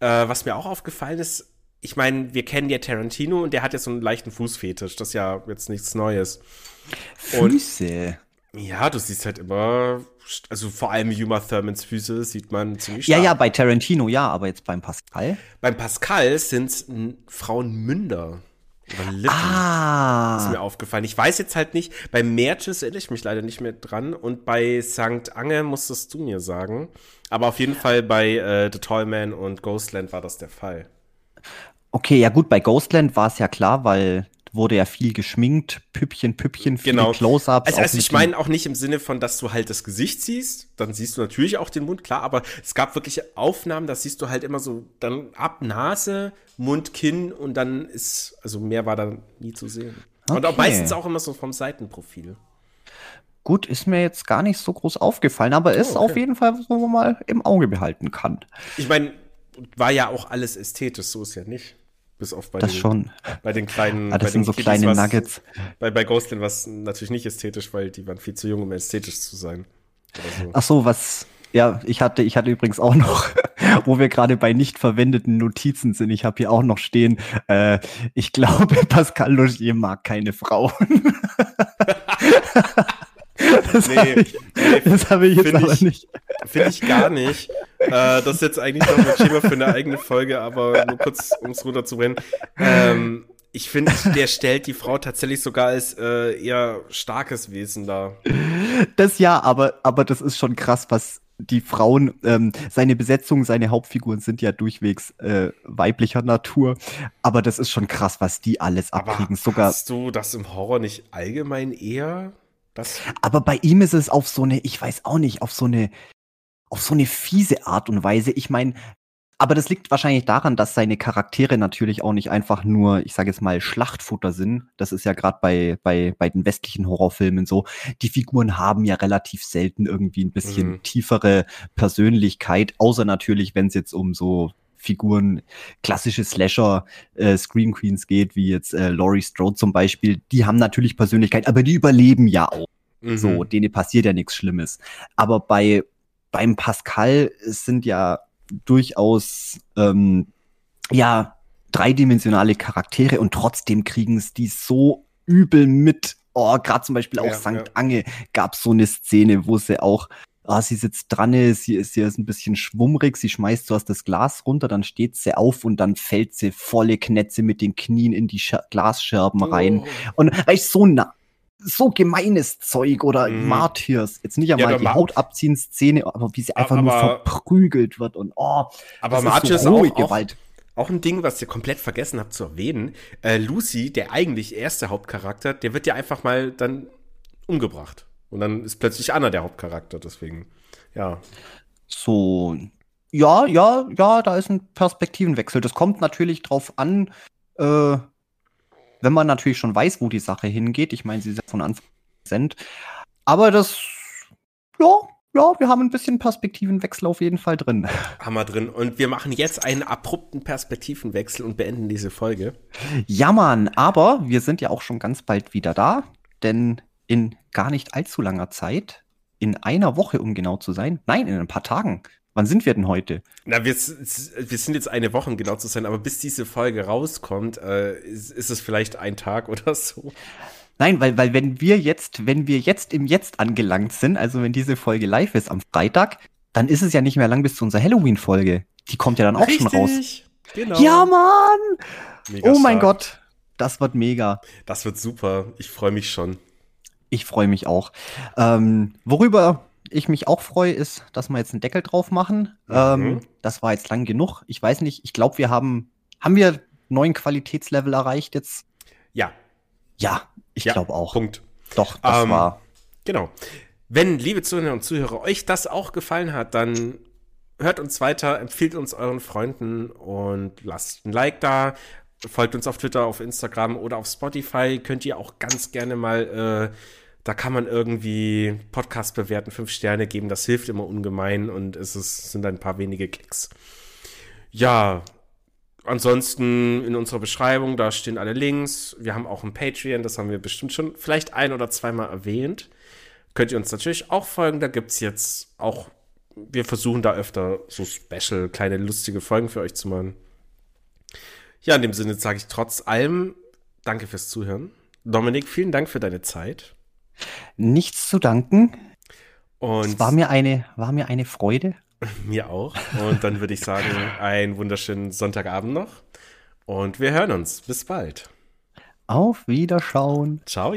Äh, was mir auch aufgefallen ist, ich meine, wir kennen ja Tarantino und der hat ja so einen leichten Fußfetisch. Das ist ja jetzt nichts Neues. Füße. Und, ja, du siehst halt immer, also vor allem Uma Thurmans Füße sieht man ziemlich stark. Ja, ja, bei Tarantino ja, aber jetzt beim Pascal? Beim Pascal sind es Frauenmünder. Oder Lippen. Ah. Ist mir aufgefallen. Ich weiß jetzt halt nicht, bei Merches erinnere ich mich leider nicht mehr dran und bei St. Ange musstest du mir sagen. Aber auf jeden Fall bei äh, The Tall Man und Ghostland war das der Fall. Okay, ja gut, bei Ghostland war es ja klar, weil wurde ja viel geschminkt, Püppchen, Püppchen, viele genau. Close-ups. Also, also ich meine auch nicht im Sinne von, dass du halt das Gesicht siehst, dann siehst du natürlich auch den Mund, klar, aber es gab wirklich Aufnahmen, da siehst du halt immer so dann ab Nase, Mund, Kinn und dann ist, also mehr war da nie zu sehen. Okay. Und auch meistens auch immer so vom Seitenprofil. Gut, ist mir jetzt gar nicht so groß aufgefallen, aber ist oh, okay. auf jeden Fall, wo man mal im Auge behalten kann. Ich meine, war ja auch alles ästhetisch, so ist ja nicht. Bis auf bei, das den, schon. bei den kleinen. Ah, das sind so kleine was, Nuggets. Bei, bei Ghostland war es natürlich nicht ästhetisch, weil die waren viel zu jung, um ästhetisch zu sein. So. Ach so, was. Ja, ich hatte, ich hatte übrigens auch noch, wo wir gerade bei nicht verwendeten Notizen sind. Ich habe hier auch noch stehen. Äh, ich glaube, Pascal Logier mag keine Frauen. das nee, habe ich, nee, hab ich jetzt aber ich, nicht. Finde ich gar nicht. Äh, das ist jetzt eigentlich noch ein Thema für eine eigene Folge, aber nur kurz, um es runterzubrennen. Ähm, ich finde, der stellt die Frau tatsächlich sogar als äh, eher starkes Wesen dar. Das ja, aber, aber das ist schon krass, was die Frauen, ähm, seine Besetzung, seine Hauptfiguren sind ja durchwegs äh, weiblicher Natur, aber das ist schon krass, was die alles abkriegen. Aber Sogar hast du das im Horror nicht allgemein eher? Das aber bei ihm ist es auf so eine, ich weiß auch nicht, auf so eine auf so eine fiese Art und Weise. Ich meine, aber das liegt wahrscheinlich daran, dass seine Charaktere natürlich auch nicht einfach nur, ich sage jetzt mal, Schlachtfutter sind. Das ist ja gerade bei, bei, bei den westlichen Horrorfilmen so. Die Figuren haben ja relativ selten irgendwie ein bisschen mhm. tiefere Persönlichkeit, außer natürlich, wenn es jetzt um so Figuren, klassische Slasher, äh, Scream Queens geht, wie jetzt äh, Laurie Strode zum Beispiel. Die haben natürlich Persönlichkeit, aber die überleben ja auch. Mhm. So, denen passiert ja nichts Schlimmes. Aber bei beim Pascal sind ja durchaus ähm, ja dreidimensionale Charaktere und trotzdem kriegen es die so übel mit. Oh, gerade zum Beispiel auch ja, St. Ja. Ange gab so eine Szene, wo sie auch ah, sie sitzt dran, sie ist, sie ist ein bisschen schwummrig, sie schmeißt zuerst das Glas runter, dann steht sie auf und dann fällt sie volle Knetze mit den Knien in die Sch Glasscherben rein. Oh. Und weißt so nah, so gemeines Zeug oder mhm. Martyrs. Jetzt nicht einmal ja, die Haut abziehen Szene, aber wie sie einfach aber, nur verprügelt wird und oh. Aber Martyrs so auch, Gewalt. Auch, auch ein Ding, was ihr komplett vergessen habt zu erwähnen. Äh, Lucy, der eigentlich erste Hauptcharakter, der wird ja einfach mal dann umgebracht. Und dann ist plötzlich Anna der Hauptcharakter, deswegen, ja. So, ja, ja, ja, da ist ein Perspektivenwechsel. Das kommt natürlich drauf an, äh, wenn man natürlich schon weiß, wo die Sache hingeht. Ich meine, sie ist ja von Anfang an präsent. Aber das, ja, ja, wir haben ein bisschen Perspektivenwechsel auf jeden Fall drin. Haben wir drin. Und wir machen jetzt einen abrupten Perspektivenwechsel und beenden diese Folge. Ja, Mann, aber wir sind ja auch schon ganz bald wieder da, denn in gar nicht allzu langer Zeit, in einer Woche, um genau zu sein, nein, in ein paar Tagen, Wann sind wir denn heute? Na, wir, wir sind jetzt eine Woche, um genau zu sein, aber bis diese Folge rauskommt, äh, ist, ist, es vielleicht ein Tag oder so. Nein, weil, weil wenn wir jetzt, wenn wir jetzt im Jetzt angelangt sind, also wenn diese Folge live ist am Freitag, dann ist es ja nicht mehr lang bis zu unserer Halloween-Folge. Die kommt ja dann auch Richtig. schon raus. Genau. Ja, Mann! Mega oh mein Gott, das wird mega. Das wird super. Ich freue mich schon. Ich freue mich auch. Ähm, worüber ich mich auch freue, ist, dass wir jetzt einen Deckel drauf machen. Mhm. Ähm, das war jetzt lang genug. Ich weiß nicht, ich glaube, wir haben, haben wir neuen Qualitätslevel erreicht jetzt? Ja. Ja, ich ja, glaube auch. Punkt. Doch, das ähm, war. genau. Wenn, liebe Zuhörer und Zuhörer, euch das auch gefallen hat, dann hört uns weiter, empfiehlt uns euren Freunden und lasst ein Like da. Folgt uns auf Twitter, auf Instagram oder auf Spotify. Könnt ihr auch ganz gerne mal, äh, da kann man irgendwie Podcast bewerten, fünf Sterne geben. Das hilft immer ungemein und es ist, sind ein paar wenige Klicks. Ja, ansonsten in unserer Beschreibung, da stehen alle Links. Wir haben auch ein Patreon, das haben wir bestimmt schon vielleicht ein oder zweimal erwähnt. Könnt ihr uns natürlich auch folgen. Da gibt es jetzt auch, wir versuchen da öfter so special, kleine lustige Folgen für euch zu machen. Ja, in dem Sinne sage ich trotz allem danke fürs Zuhören. Dominik, vielen Dank für deine Zeit. Nichts zu danken. Und es war mir eine, war mir eine Freude. Mir auch. Und dann würde ich sagen, einen wunderschönen Sonntagabend noch. Und wir hören uns. Bis bald. Auf Wiederschauen. Ciao.